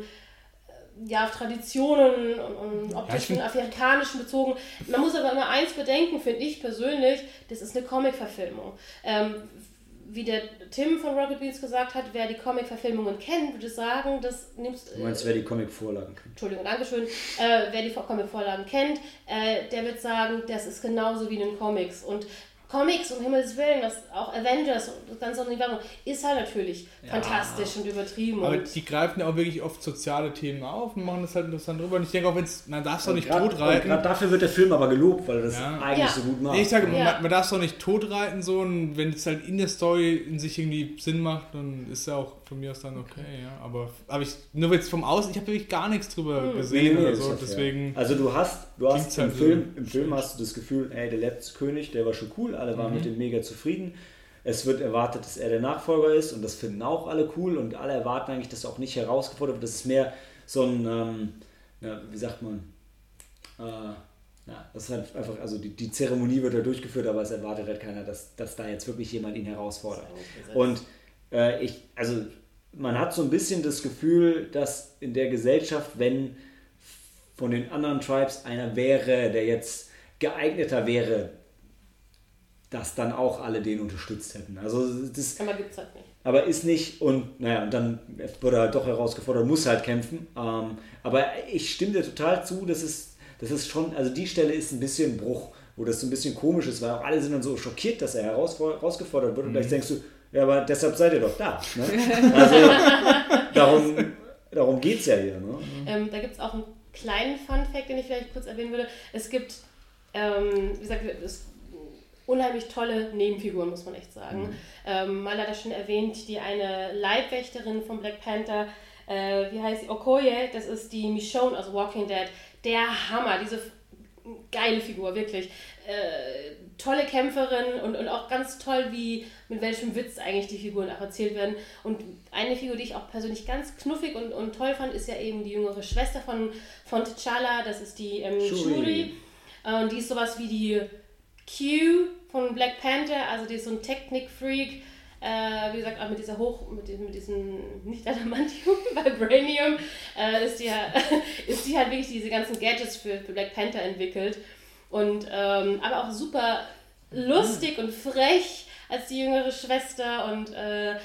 ja, auf Traditionen und, und optischen, find- afrikanischen bezogen. Man muss aber immer eins bedenken, finde ich persönlich, das ist eine Comic-Verfilmung. Ähm, wie der Tim von Rocket Beans gesagt hat, wer die Comic-Verfilmungen kennt, würde sagen, das nimmst Du meinst, wer die Comic-Vorlagen kennt? Entschuldigung, Dankeschön, äh, wer die Comic-Vorlagen kennt, äh, der wird sagen, das ist genauso wie in den Comics. Und Comics, um Himmels Willen, das auch Avengers und das ganze Universum, ist halt natürlich fantastisch und übertrieben. Aber und die greifen ja auch wirklich oft soziale Themen auf und machen das halt interessant drüber. Und ich denke auch, wenn's, man darf es doch nicht Gerade totreiten. dafür wird der Film aber gelobt, weil er das Ja. eigentlich Ja. so gut macht. Nee, ich sage, Ja. man, man darf es doch nicht totreiten, so, und wenn es halt in der Story in sich irgendwie Sinn macht, dann ist ja auch von mir aus dann okay, ja. Aber, aber ich, nur jetzt vom Außen, ich habe wirklich gar nichts drüber Hm. gesehen Nee, nee, oder so, ja deswegen. Also du hast, du hast im halt Film, im Film hast du das Gefühl, ey, der letzte König, der war schon cool, alle waren Mhm. mit dem mega zufrieden. Es wird erwartet, dass er der Nachfolger ist und das finden auch alle cool und alle erwarten eigentlich, dass er auch nicht herausgefordert wird. Das ist mehr so ein, ähm, ja, wie sagt man, äh, ja, das ist halt einfach, also die, die Zeremonie wird da durchgeführt, aber es erwartet halt keiner, dass, dass da jetzt wirklich jemand ihn herausfordert. Und äh, ich, also man hat so ein bisschen das Gefühl, dass in der Gesellschaft, wenn von den anderen Tribes einer wäre, der jetzt geeigneter wäre, dass dann auch alle den unterstützt hätten. Also das, aber gibt es halt nicht. aber ist nicht und naja, und dann wird er halt doch herausgefordert, muss halt kämpfen. Ähm, aber ich stimme dir total zu, das ist, das ist schon, also die Stelle ist ein bisschen Bruch, wo das so ein bisschen komisch ist, weil auch alle sind dann so schockiert, dass er herausgefordert wird und gleich denkst du, ja, aber deshalb seid ihr doch da. Ne? Also darum, darum geht es ja hier. Ne? Ähm, da gibt es auch einen kleinen Fun-Fact, den ich vielleicht kurz erwähnen würde. Es gibt, ähm, wie gesagt, es unheimlich tolle Nebenfiguren, muss man echt sagen. Ähm, mal hat er schon erwähnt, die eine Leibwächterin von Black Panther, äh, wie heißt sie? Okoye, das ist die Michonne aus Walking Dead. Der Hammer, diese geile Figur, wirklich. Äh, tolle Kämpferin und, und auch ganz toll, wie mit welchem Witz eigentlich die Figuren auch erzählt werden. Und eine Figur, die ich auch persönlich ganz knuffig und, und toll fand, ist ja eben die jüngere Schwester von, von T'Challa, das ist die ähm, Shuri. Äh, Und die ist sowas wie die Q von Black Panther, also die ist so ein Technik-Freak. Äh, wie gesagt, auch mit dieser Hoch, mit diesem, mit diesem nicht Adamantium, Vibranium, äh, ist, die, ist die halt wirklich diese ganzen Gadgets für, für Black Panther entwickelt. Und ähm, aber auch super lustig und frech als die jüngere Schwester. Und äh,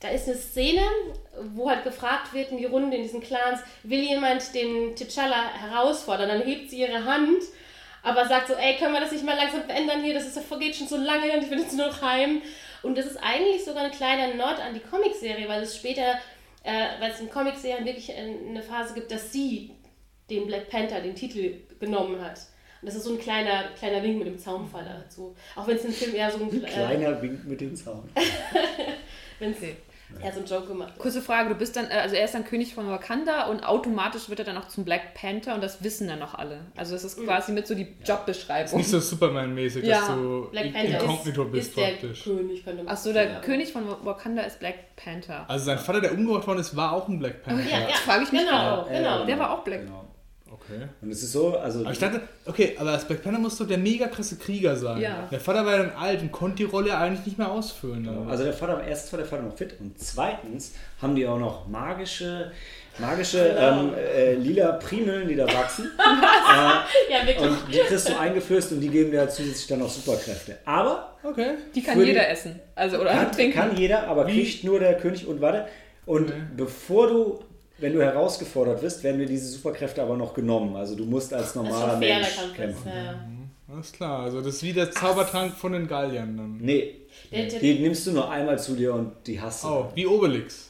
da ist eine Szene, wo halt gefragt wird in die Runde, in diesen Clans, will jemand den T'Challa herausfordern? Dann hebt sie ihre Hand, aber sagt so, ey, können wir das nicht mal langsam verändern hier? Das ist, das vergeht schon so lange und ich will jetzt nur noch heim. Und das ist eigentlich sogar ein kleiner Nord an die Comicserie, weil es später, äh, weil es in Comicserien wirklich eine Phase gibt, dass sie den Black Panther den Titel genommen hat. Und das ist so ein kleiner, kleiner Wink mit dem Zaunfall dazu. Auch wenn es im Film eher so ein, Ein äh, kleiner Wink mit dem Zaun. wenn's Okay. Eher so ein Joke gemacht ist. Kurze Frage, du bist dann, äh, also er ist dann König von Wakanda und automatisch wird er dann auch zum Black Panther und das wissen dann noch alle. Also das ist quasi mit so die Jobbeschreibung. Nicht so Superman-mäßig, Ja. dass du Black Panther inkognito ist, bist ist der praktisch. König, könnte man Ach so, der sagen. König von Wakanda ist Black Panther. Also sein Vater, der umgebracht worden ist, war auch ein Black Panther. Ja, ja, frage ich mich genau, auch. genau. Der war auch Black. Genau. Okay. Und es ist so, also Aber ich dachte, okay, aber als Black Panther muss doch der mega krasse Krieger sein. Ja. Der Vater war ja dann alt und konnte die Rolle eigentlich nicht mehr ausfüllen. Genau. Also, der Vater, erstens war der Vater noch fit und zweitens haben die auch noch magische, magische ähm, äh, lila Primeln, die da wachsen. äh, Ja, wirklich. und die kriegst du eingeflößt und die geben dir zusätzlich dann noch Superkräfte. Aber okay. Die kann Für die- jeder essen. Also oder kann, trinken. kann jeder, aber kriegt nur der König und warte. Und bevor du, wenn du herausgefordert wirst, werden dir diese Superkräfte aber noch genommen. Also du musst als Das normaler fair, Mensch kämpfen. ja, ja. Alles klar, also das ist wie der Zaubertrank von den Galliern dann. Nee, die nimmst du nur einmal zu dir und die hast du. Oh, wie Obelix.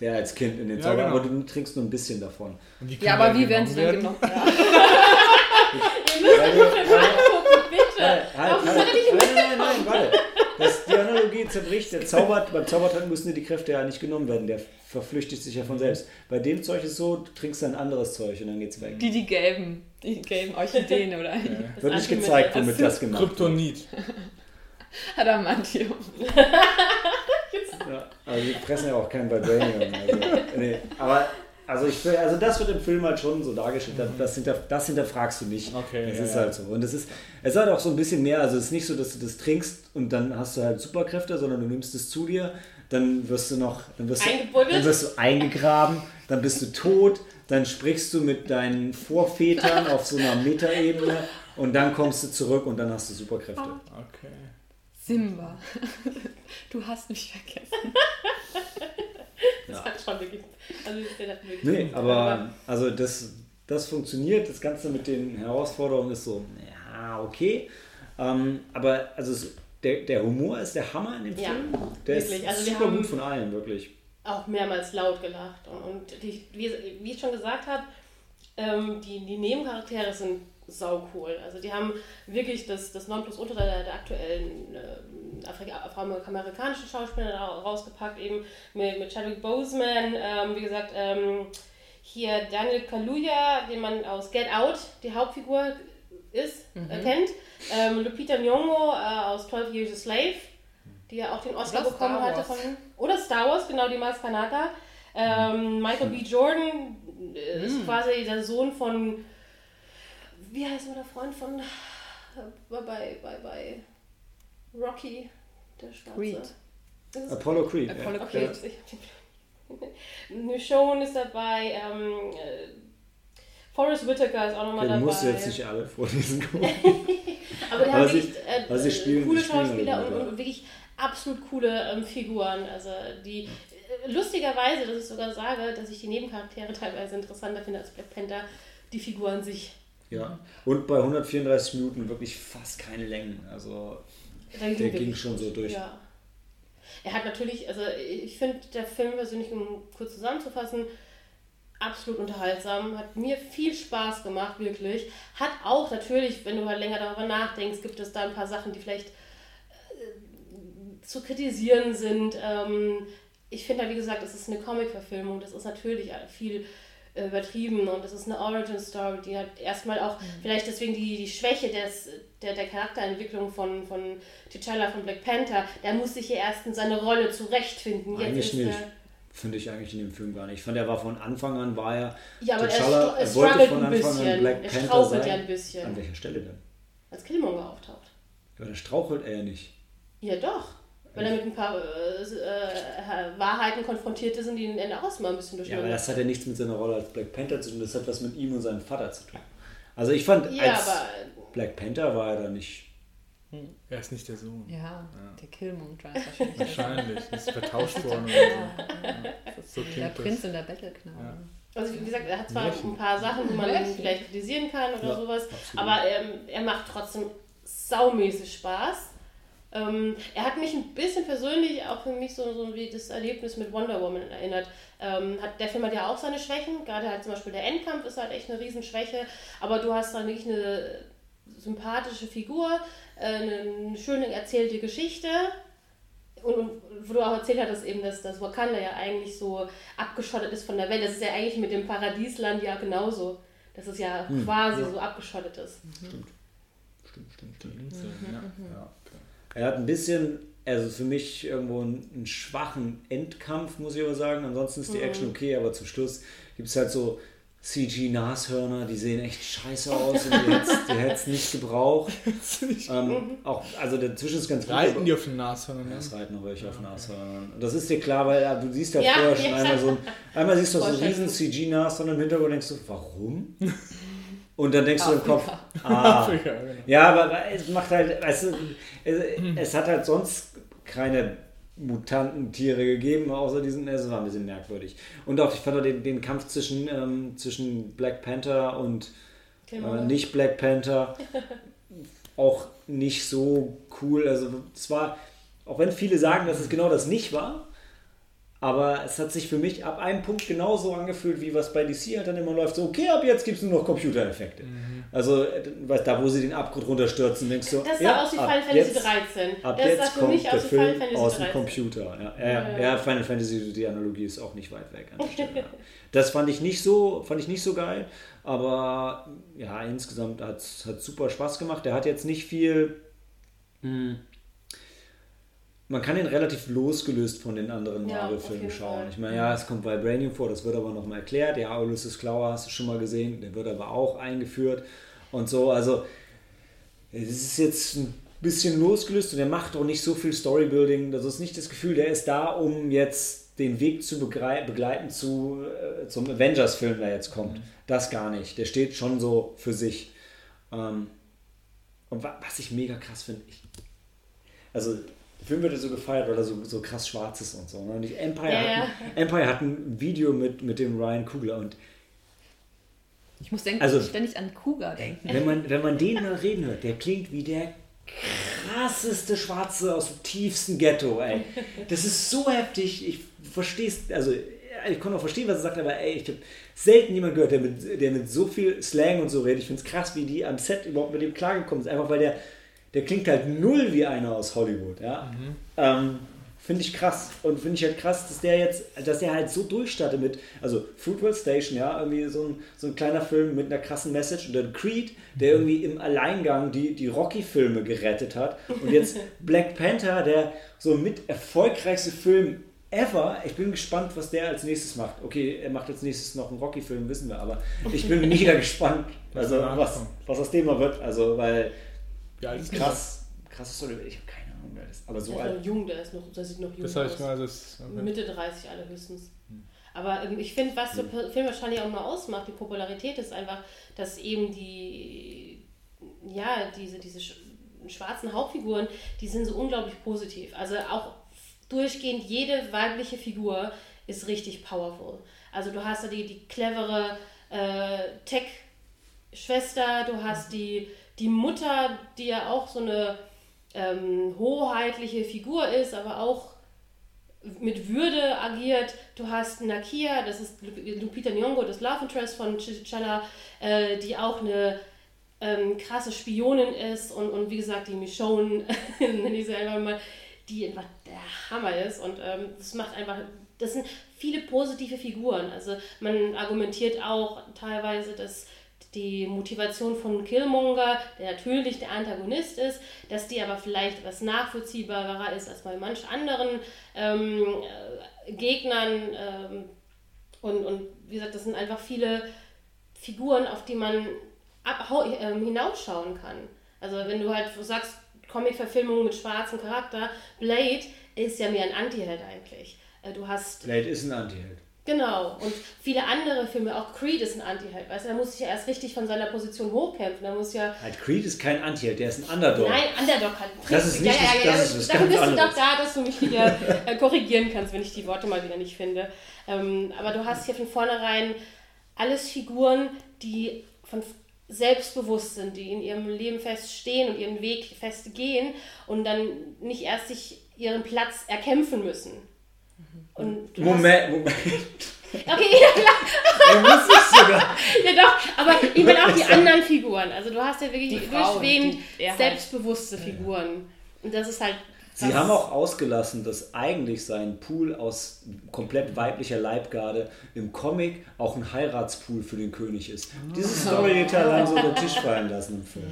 Der als Kind in den Ja, Zauber, genau. aber du trinkst nur ein bisschen davon. Ja, aber der wie werden sie dann genommen? Ja. ihr müsst euch angucken, bitte. Halt, halt, halt, nein, nein, nein, warte. Das, die Analogie zerbricht. Der Zaubert, beim Zaubertrank müssen dir die Kräfte ja nicht genommen werden. Der verflüchtigt sich ja von selbst. Bei dem Zeug ist so, du trinkst ein anderes Zeug und dann geht's weg. Die, die gelben, die gelben Orchideen oder Wird nicht gezeigt, womit das gemacht wird. Kryptonit. Adamantium. Ja, also die fressen ja auch kein Vibranium. Also, nee, aber also ich will, also das wird im Film halt schon so dargestellt. Das, das, hinter, das hinterfragst du nicht. Okay, Das ja, ist ja. halt so. Und es ist, es ist halt auch so ein bisschen mehr. Also es ist nicht so, dass du das trinkst und dann hast du halt Superkräfte, sondern du nimmst es zu dir, dann wirst du noch, dann wirst du, dann wirst du eingegraben, dann bist du tot, dann sprichst du mit deinen Vorvätern auf so einer Metaebene und dann kommst du zurück und dann hast du Superkräfte. Okay. Simba. Du hast mich vergessen. Das hat schon wirklich. Also, das hat wirklich Nee, aber also das, das funktioniert. Das Ganze mit den Herausforderungen ist so, ja, okay. Ähm, aber also es, der, der Humor ist der Hammer in dem Ja, Film. Der wirklich. ist Also wir super haben- gut von allen, wirklich. auch mehrmals laut gelacht. Und, und die, wie, wie ich schon gesagt habe, ähm, die, die Nebencharaktere sind sau cool. Also die haben wirklich das, das Nonplusultra der, der aktuellen äh, afroamerikanischen Schauspieler rausgepackt, eben mit, mit Chadwick Boseman, ähm, wie gesagt, ähm, hier Daniel Kaluuya, den man aus Get Out, die Hauptfigur ist, äh, kennt, ähm, Lupita Nyong'o äh, aus 12 Years a Slave, die ja auch den Oscar Oder bekommen hatte von oder Star Wars, genau, die Mars Kanata. Ähm, Michael B. Jordan äh, ist quasi der Sohn von, wie heißt der Freund von, äh, bei, bei, bei, bei Rocky, der Schwarze. Creed. Apollo Creed. Apollo ja. Creed. Michonne ist dabei, ähm, äh, Forrest Whitaker ist auch nochmal Ja, dabei. du musst jetzt nicht alle vorlesen. Aber die haben sie- wirklich äh, äh, spielen- coole Schauspieler und, ja. und wirklich absolut coole ähm, Figuren. Also die äh, lustigerweise, dass ich sogar sage, dass ich die Nebencharaktere teilweise interessanter finde als Black Panther, die Figuren sich. Ja. Und bei 134 Minuten wirklich fast keine Längen. Also Der ging wirklich schon gut. so durch. Ja. Er hat natürlich, also ich finde der Film persönlich, um kurz zusammenzufassen, absolut unterhaltsam, hat mir viel Spaß gemacht, wirklich. Hat auch natürlich, wenn du halt länger darüber nachdenkst, gibt es da ein paar Sachen, die vielleicht äh, zu kritisieren sind. Ähm, ich finde halt, wie gesagt, es ist eine Comic-Verfilmung, das ist natürlich viel äh, übertrieben und es ist eine Origin-Story, die hat erstmal auch vielleicht deswegen die, die Schwäche des, der, der Charakterentwicklung von, von T'Challa von Black Panther, der muss sich hier erst in seine Rolle zurechtfinden. Eigentlich ist nicht. Finde ich eigentlich in dem Film gar nicht. Ich fand, er war von Anfang an, war er. Ja, aber er, T'Challa, er er wollte von ein Anfang an bisschen. Black er Panther sein. ja ein bisschen. An welcher Stelle denn? Als Killmonger auftaucht. Ja, da strauchelt er ja nicht. Ja, doch. Weil er mit ein paar äh, äh, Wahrheiten konfrontiert ist und die ihn Ende auch mal ein bisschen Ja, aber durcheinander. das hat ja nichts mit seiner Rolle als Black Panther zu tun. Das hat was mit ihm und seinem Vater zu tun. Also ich fand, Ja, als aber Black Panther war er da nicht. Er ist nicht der Sohn. Ja, der Killmonger ist wahrscheinlich. der- Wahrscheinlich. Ist vertauscht worden. oder Ja, das ist So der das. Prinz und der Bettelknabe. Ja. Also wie gesagt, er hat zwar Märchen. ein paar Sachen, die man Märchen. vielleicht kritisieren kann oder Ja, sowas, absolut. aber ähm, er macht trotzdem saumäßig Spaß. Ähm, er hat mich ein bisschen persönlich auch für mich so, so wie das Erlebnis mit Wonder Woman erinnert. Ähm, hat, der Film hat ja auch seine Schwächen, gerade halt zum Beispiel der Endkampf ist halt echt eine Riesenschwäche, aber du hast dann wirklich eine sympathische Figur, äh, eine schöne erzählte Geschichte und, und wo du auch erzählt hattest eben, dass das Wakanda ja eigentlich so abgeschottet ist von der Welt. Das ist ja eigentlich mit dem Paradiesland ja genauso. Dass es ja quasi so abgeschottet ist. Stimmt, stimmt, stimmt. Insel, ja. ja. Er hat ein bisschen, also für mich irgendwo einen, einen schwachen Endkampf, muss ich aber sagen. Ansonsten ist die Action okay, aber zum Schluss gibt es halt so CG-Nashörner, die sehen echt scheiße aus und die hätte es nicht gebraucht. ähm, auch, also dazwischen ist ganz gut. Reiten die auf den Nashörnern? Ja, ne? es reiten noch welche auf Nashörnern. Und das ist dir klar, weil äh, du siehst ja, Ja, vorher schon ja. einmal so ein, einmal siehst du so einen riesen CG-Nashorn im Hintergrund und denkst du, warum? Und dann denkst du im Kopf, ah, Afrika, genau. ja, aber es macht halt, weißt du, es, es hat halt sonst keine Mutantentiere gegeben, außer diesen, es war ein bisschen merkwürdig. Und auch, ich fand auch den, den Kampf zwischen, ähm, zwischen Black Panther und Äh, nicht Black Panther. auch nicht so cool. Also es war, auch wenn viele sagen, dass es genau das nicht war, aber es hat sich für mich ab einem Punkt genauso angefühlt, wie was bei DC halt dann immer läuft. So, okay, ab jetzt gibt es nur noch Computereffekte. Mhm. Also, weißt, da, wo sie den Abgrund runterstürzen, denkst du, das sah ja, aus wie Final Fantasy jetzt, 13. Ab das jetzt sah für kommt mich aus wie Final Fantasy aus dem 13. Computer. Ja, ja, ja, Ja. Final Fantasy, die Analogie ist auch nicht weit weg. Stelle. Das fand ich nicht so, fand ich nicht so geil, aber ja, insgesamt hat es super Spaß gemacht. Der hat jetzt nicht viel. Mh, man kann ihn relativ losgelöst von den anderen Ja, Marvel-Filmen jeden schauen. Ich meine, ja, es kommt Vibranium vor, das wird aber nochmal erklärt. Ja, Ulysses Klauer hast du schon mal gesehen, der wird aber auch eingeführt und so. Also, es ist jetzt ein bisschen losgelöst und er macht auch nicht so viel Storybuilding. Das ist nicht das Gefühl, der ist da, um jetzt den Weg zu begleiten zu, äh, zum Avengers-Film, der jetzt kommt. Das gar nicht. Der steht schon so für sich. Ähm, und wa was ich mega krass finde, also Film wird ja so gefeiert, weil er so, so krass schwarz ist und so. Ne? Und ich, Empire, Ja, hat, ja. Ein, Empire hat ein Video mit, mit dem Ryan Coogler und Ich muss denken, Also- ständig an Kuga denken. wenn man, wenn man den mal reden hört, der klingt wie der krasseste Schwarze aus dem tiefsten Ghetto, ey. Das ist so heftig, ich verstehe es, also ich kann auch verstehen, was er sagt, aber ey, ich habe selten jemanden gehört, der mit, der mit so viel Slang und so redet. Ich finde es krass, wie die am Set überhaupt mit dem klargekommen sind, einfach weil der, der klingt halt null wie einer aus Hollywood, ja. Ähm, finde ich krass und finde ich halt krass, dass der jetzt, dass der halt so durchstartet mit, also Fruitvale Station, ja, irgendwie so ein, so ein kleiner Film mit einer krassen Message und dann Creed, der irgendwie im Alleingang die, die Rocky-Filme gerettet hat und jetzt Black Panther, der so mit erfolgreichste Film ever. Ich bin gespannt, was der als nächstes macht. Okay, er macht als nächstes noch einen Rocky-Film, wissen wir, aber ich bin mega gespannt, also was, was aus dem mal wird, also weil Ja, das ist krass. krass, krasses Story, ich habe keine Ahnung, wer das ist, aber so Der ist alt. noch jung, der, ist noch, der sieht noch jung Das heißt aus. mal, das. Mitte 30 allerhöchstens. Aber ähm, ich finde, was der Film wahrscheinlich auch mal ausmacht, die Popularität ist einfach, dass eben die, ja, diese, diese sch- schwarzen Hauptfiguren, die sind so unglaublich positiv. Also auch durchgehend jede weibliche Figur ist richtig powerful. Also du hast da die, die clevere äh, Tech-Schwester, du hast die, die Mutter, die ja auch so eine ähm, hoheitliche Figur ist, aber auch mit Würde agiert. Du hast Nakia, das ist Lup- Lupita Nyong'o, das Love Interest von T'Challa, äh, die auch eine ähm, krasse Spionin ist und, und wie gesagt die Michonne, nenne ich sie einfach mal, die einfach der Hammer ist und ähm, das macht einfach, das sind viele positive Figuren. Also man argumentiert auch teilweise, dass die Motivation von Killmonger, der natürlich der Antagonist ist, dass die aber vielleicht etwas nachvollziehbarer ist als bei manch anderen ähm, äh, Gegnern. Ähm, und, und wie gesagt, das sind einfach viele Figuren, auf die man ab, ähm, hinausschauen kann. Also wenn du halt sagst, Comic-Verfilmung mit schwarzem Charakter, Blade ist ja mehr ein Anti-Held eigentlich. Äh, Du hast Blade ist ein Antiheld. Genau. Und viele andere Filme, auch Creed ist ein Anti-Held. Weißt du, da muss sich ja erst richtig von seiner Position hochkämpfen. Da muss ja. Halt, Creed ist kein Antiheld, der ist ein Underdog. Nein, Underdog halt. Das ist nicht- ja, ja, ja, das ist was Dafür bist du doch da, dass du mich wieder äh, korrigieren kannst, wenn ich die Worte mal wieder nicht finde. Ähm, aber du hast hier von vornherein alles Figuren, die von selbstbewusst sind, die in ihrem Leben feststehen und ihren Weg fest gehen und dann nicht erst sich ihren Platz erkämpfen müssen. Und du Moment, Moment. Okay, ja, klar. Er muss nicht sogar. Ja doch, aber ich meine auch die anderen Figuren. Also du hast ja wirklich halt- selbstbewusste Figuren. Und das ist halt. Sie haben auch ausgelassen, dass eigentlich sein Pool aus komplett weiblicher Leibgarde im Comic auch ein Heiratspool für den König ist. Dieses Storyteil haben sie unter den Tisch fallen lassen im Film.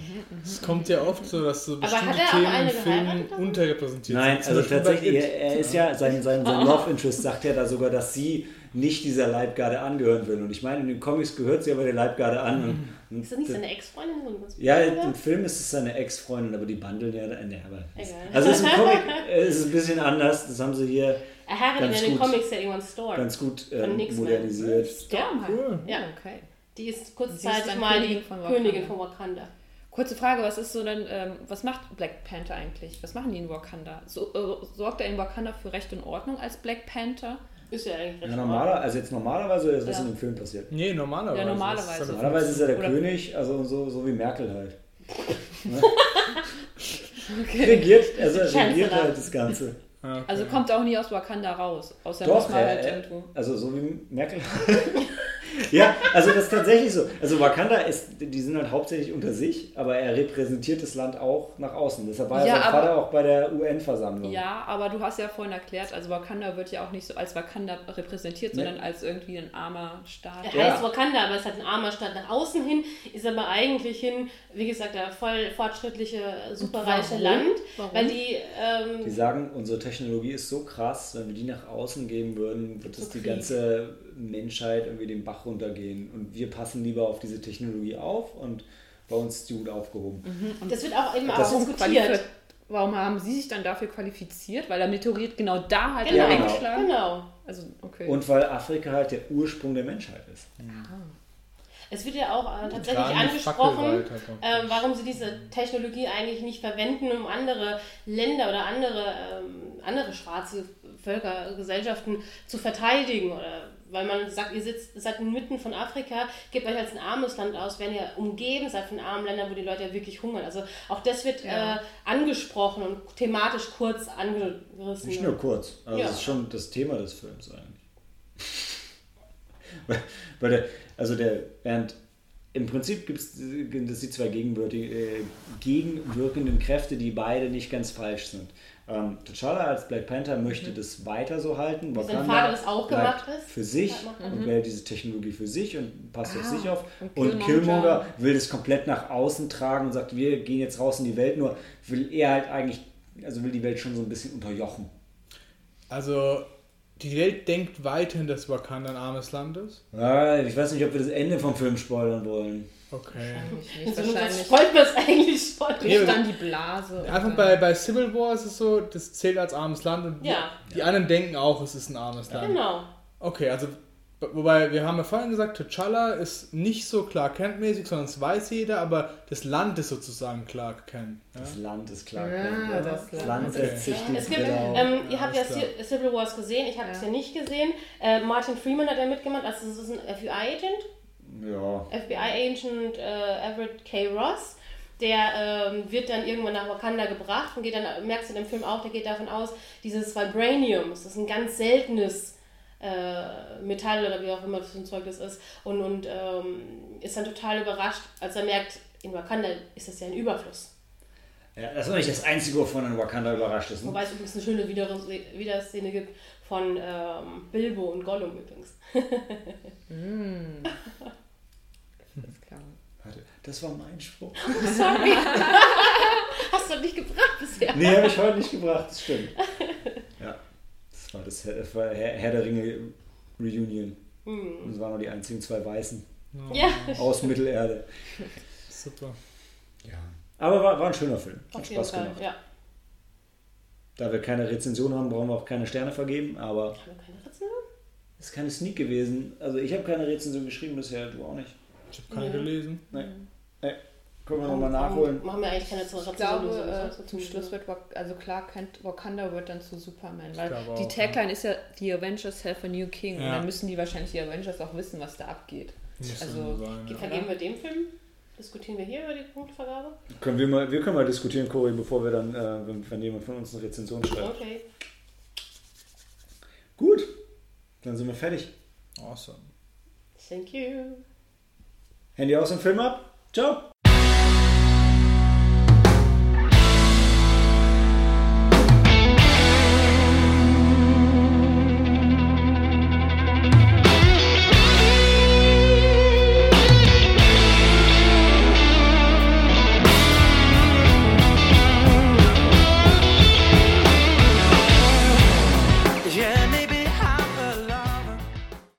Es kommt ja oft so, dass so bestimmte er Themen eine in Filmen geheiratet dann? unterrepräsentiert Nein, sind. Zum also tatsächlich, er, er ist ja, sein, sein, sein Love Interest sagt ja da sogar, dass sie nicht dieser Leibgarde angehören will. Und ich meine, in den Comics gehört sie aber der Leibgarde an. Und, und Ist das nicht seine Ex-Freundin? So ein Ja, im Film ist es seine Ex-Freundin, aber die bundeln ja. Nee, aber Egal. also ist im Comic ist es ein bisschen anders. Das haben sie hier I have it ganz in den gut. Comics that store. ganz gut ähm, modernisiert. Storm halt. Cool. Ja. Okay. Die ist kurzzeitig mal die Königin von Wakanda. Königin von Wakanda. Kurze Frage, was ist so denn, ähm, was macht Black Panther eigentlich? Was machen die in Wakanda? So, äh, sorgt er in Wakanda für Recht und Ordnung als Black Panther? Ist ja eigentlich recht Ja, normaler, also jetzt normalerweise ist was Ja. in dem Film passiert. Nee, normalerweise. Ja, normalerweise. Ist Normalerweise ist er der Oder- König, also so, so wie Merkel halt. Ne? Regiert, also er regiert halt das Ganze. Ja, okay. Also kommt auch nie aus Wakanda raus. Außer Doch, er, halt er, irgendwo. also so wie Merkel. ja, also das ist tatsächlich so. Also Wakanda ist, die sind halt hauptsächlich unter sich, aber er repräsentiert das Land auch nach außen. Deshalb war Ja, sein aber- Vater auch bei der UN-Versammlung. Ja, aber du hast ja vorhin erklärt, also Wakanda wird ja auch nicht so als Wakanda repräsentiert, Nee. sondern als irgendwie ein armer Staat. Er Ja. heißt Wakanda, aber es hat ein armer Staat nach außen hin, ist aber eigentlich hin, wie gesagt, der voll fortschrittliche, superreiche warum? Land, Warum? weil die, ähm, Die sagen, unsere Technologie ist so krass, wenn wir die nach außen geben würden, wird es die Krieg. ganze Menschheit irgendwie den Bach runtergehen. Und wir passen lieber auf diese Technologie auf und bei uns ist die gut aufgehoben. das wird auch eben Das- auch Warum, diskutiert. warum haben Sie sich dann dafür qualifiziert? Weil der Meteorit genau da halt Genau, Ja, genau. eingeschlagen genau. Also, okay. Und weil Afrika halt der Ursprung der Menschheit ist. Es wird ja auch äh, tatsächlich angesprochen, ähm, warum sie diese Technologie eigentlich nicht verwenden, um andere Länder oder andere, ähm, andere schwarze Völker, Gesellschaften zu verteidigen. Oder weil man sagt, ihr sitzt, seid inmitten von Afrika, gebt euch als ein armes Land aus, wenn ihr umgeben seid von armen Ländern, wo die Leute ja wirklich hungern. Also auch das wird Ja. äh, angesprochen und thematisch kurz angerissen. Nicht nur kurz, also Ja. das ist schon das Thema des Films eigentlich. Weil- der, also der, während im Prinzip gibt es die zwei äh, gegenwirkenden Kräfte, die beide nicht ganz falsch sind. Ähm, T'Challa als Black Panther möchte das weiter so halten. Wie sein Vater das auch bleibt gemacht ist. Für sich Ja, und wählt diese Technologie für sich und passt auf Ah, sich auf. und Und Killmonger- Killmonger will das komplett nach außen tragen und sagt, wir gehen jetzt raus in die Welt, nur will er halt eigentlich, also will die Welt schon so ein bisschen unterjochen. Also, die Welt denkt weiterhin, dass Wakanda ein armes Land ist. Ja, ich weiß nicht, ob wir das Ende vom Film spoilern wollen. Okay. nicht, Also, wahrscheinlich. freut man es eigentlich schon? Nee, Nicht dann die Blase. Einfach bei, bei Civil War ist es so, das zählt als armes Land und Ja. die, die anderen denken auch, es ist ein armes Land. Genau. Okay, also, wobei wir haben ja vorhin gesagt, T'Challa ist nicht so Clark Kent-mäßig, sondern es weiß jeder, aber das Land ist sozusagen Clark Kent. Ja? Das Land ist klar. Ja, klar, das das Land. Okay. setzt sich die Es gibt, auf. ähm, ihr habt ja klar. Civil Wars gesehen, ich habe es Ja. ja nicht gesehen. Äh, Martin Freeman hat ja mitgemacht, also das ist ein FBI-Agent, Ja. FBI-Agent äh, Everett K. Ross. Der ähm, wird dann irgendwann nach Wakanda gebracht und geht dann, merkst du in dem Film auch, der geht davon aus, dieses Vibranium, das ist ein ganz seltenes äh, Metall oder wie auch immer das für ein Zeug das ist und, und ähm, ist dann total überrascht, als er merkt, in Wakanda ist das ja ein Überfluss. ja. Das ist nicht das Einzige, wovon ein Wakanda überrascht ist. Ne? Wobei es übrigens eine schöne Wieder Wiederszene gibt von ähm, Bilbo und Gollum übrigens. Warte, das war mein Spruch. Sorry. Hast du nicht gebracht bisher? Nee, habe ich heute nicht gebracht, das stimmt. Ja, das war das Herr, das war Herr, Herr der Ringe Reunion. Und es waren nur die einzigen zwei Weißen Ja, aus Mittelerde. Super. Ja. Aber war, war ein schöner Film. Hat auf jeden Spaß Fall. gemacht. Ja. Da wir keine Rezension haben, brauchen wir auch keine Sterne vergeben, aber Haben wir keine Rezension? ist keine Sneak gewesen. Also ich habe keine Rezension geschrieben bisher, du auch nicht. Ich habe keine Ja. gelesen. Nee. Nee. Können wir nochmal nachholen. Machen wir eigentlich keine Rezension. Ich glaube, so, äh, zum. Schluss wird also klar Wakanda wird dann zu Superman, weil die auch, Tagline ist ja die Avengers have a new king und Ja. dann müssen die wahrscheinlich die Avengers auch wissen, was da abgeht. Muss Also, so sein, ja. Vergeben wir dem Film? Diskutieren wir hier über die Punktvergabe? Können wir, mal, wir können mal diskutieren, Cory, bevor wir dann, äh, wenn, wenn jemand von uns eine Rezension schreibt. Okay. Gut, dann sind wir fertig. Awesome. Thank you. Handy aus und Film ab. Ciao.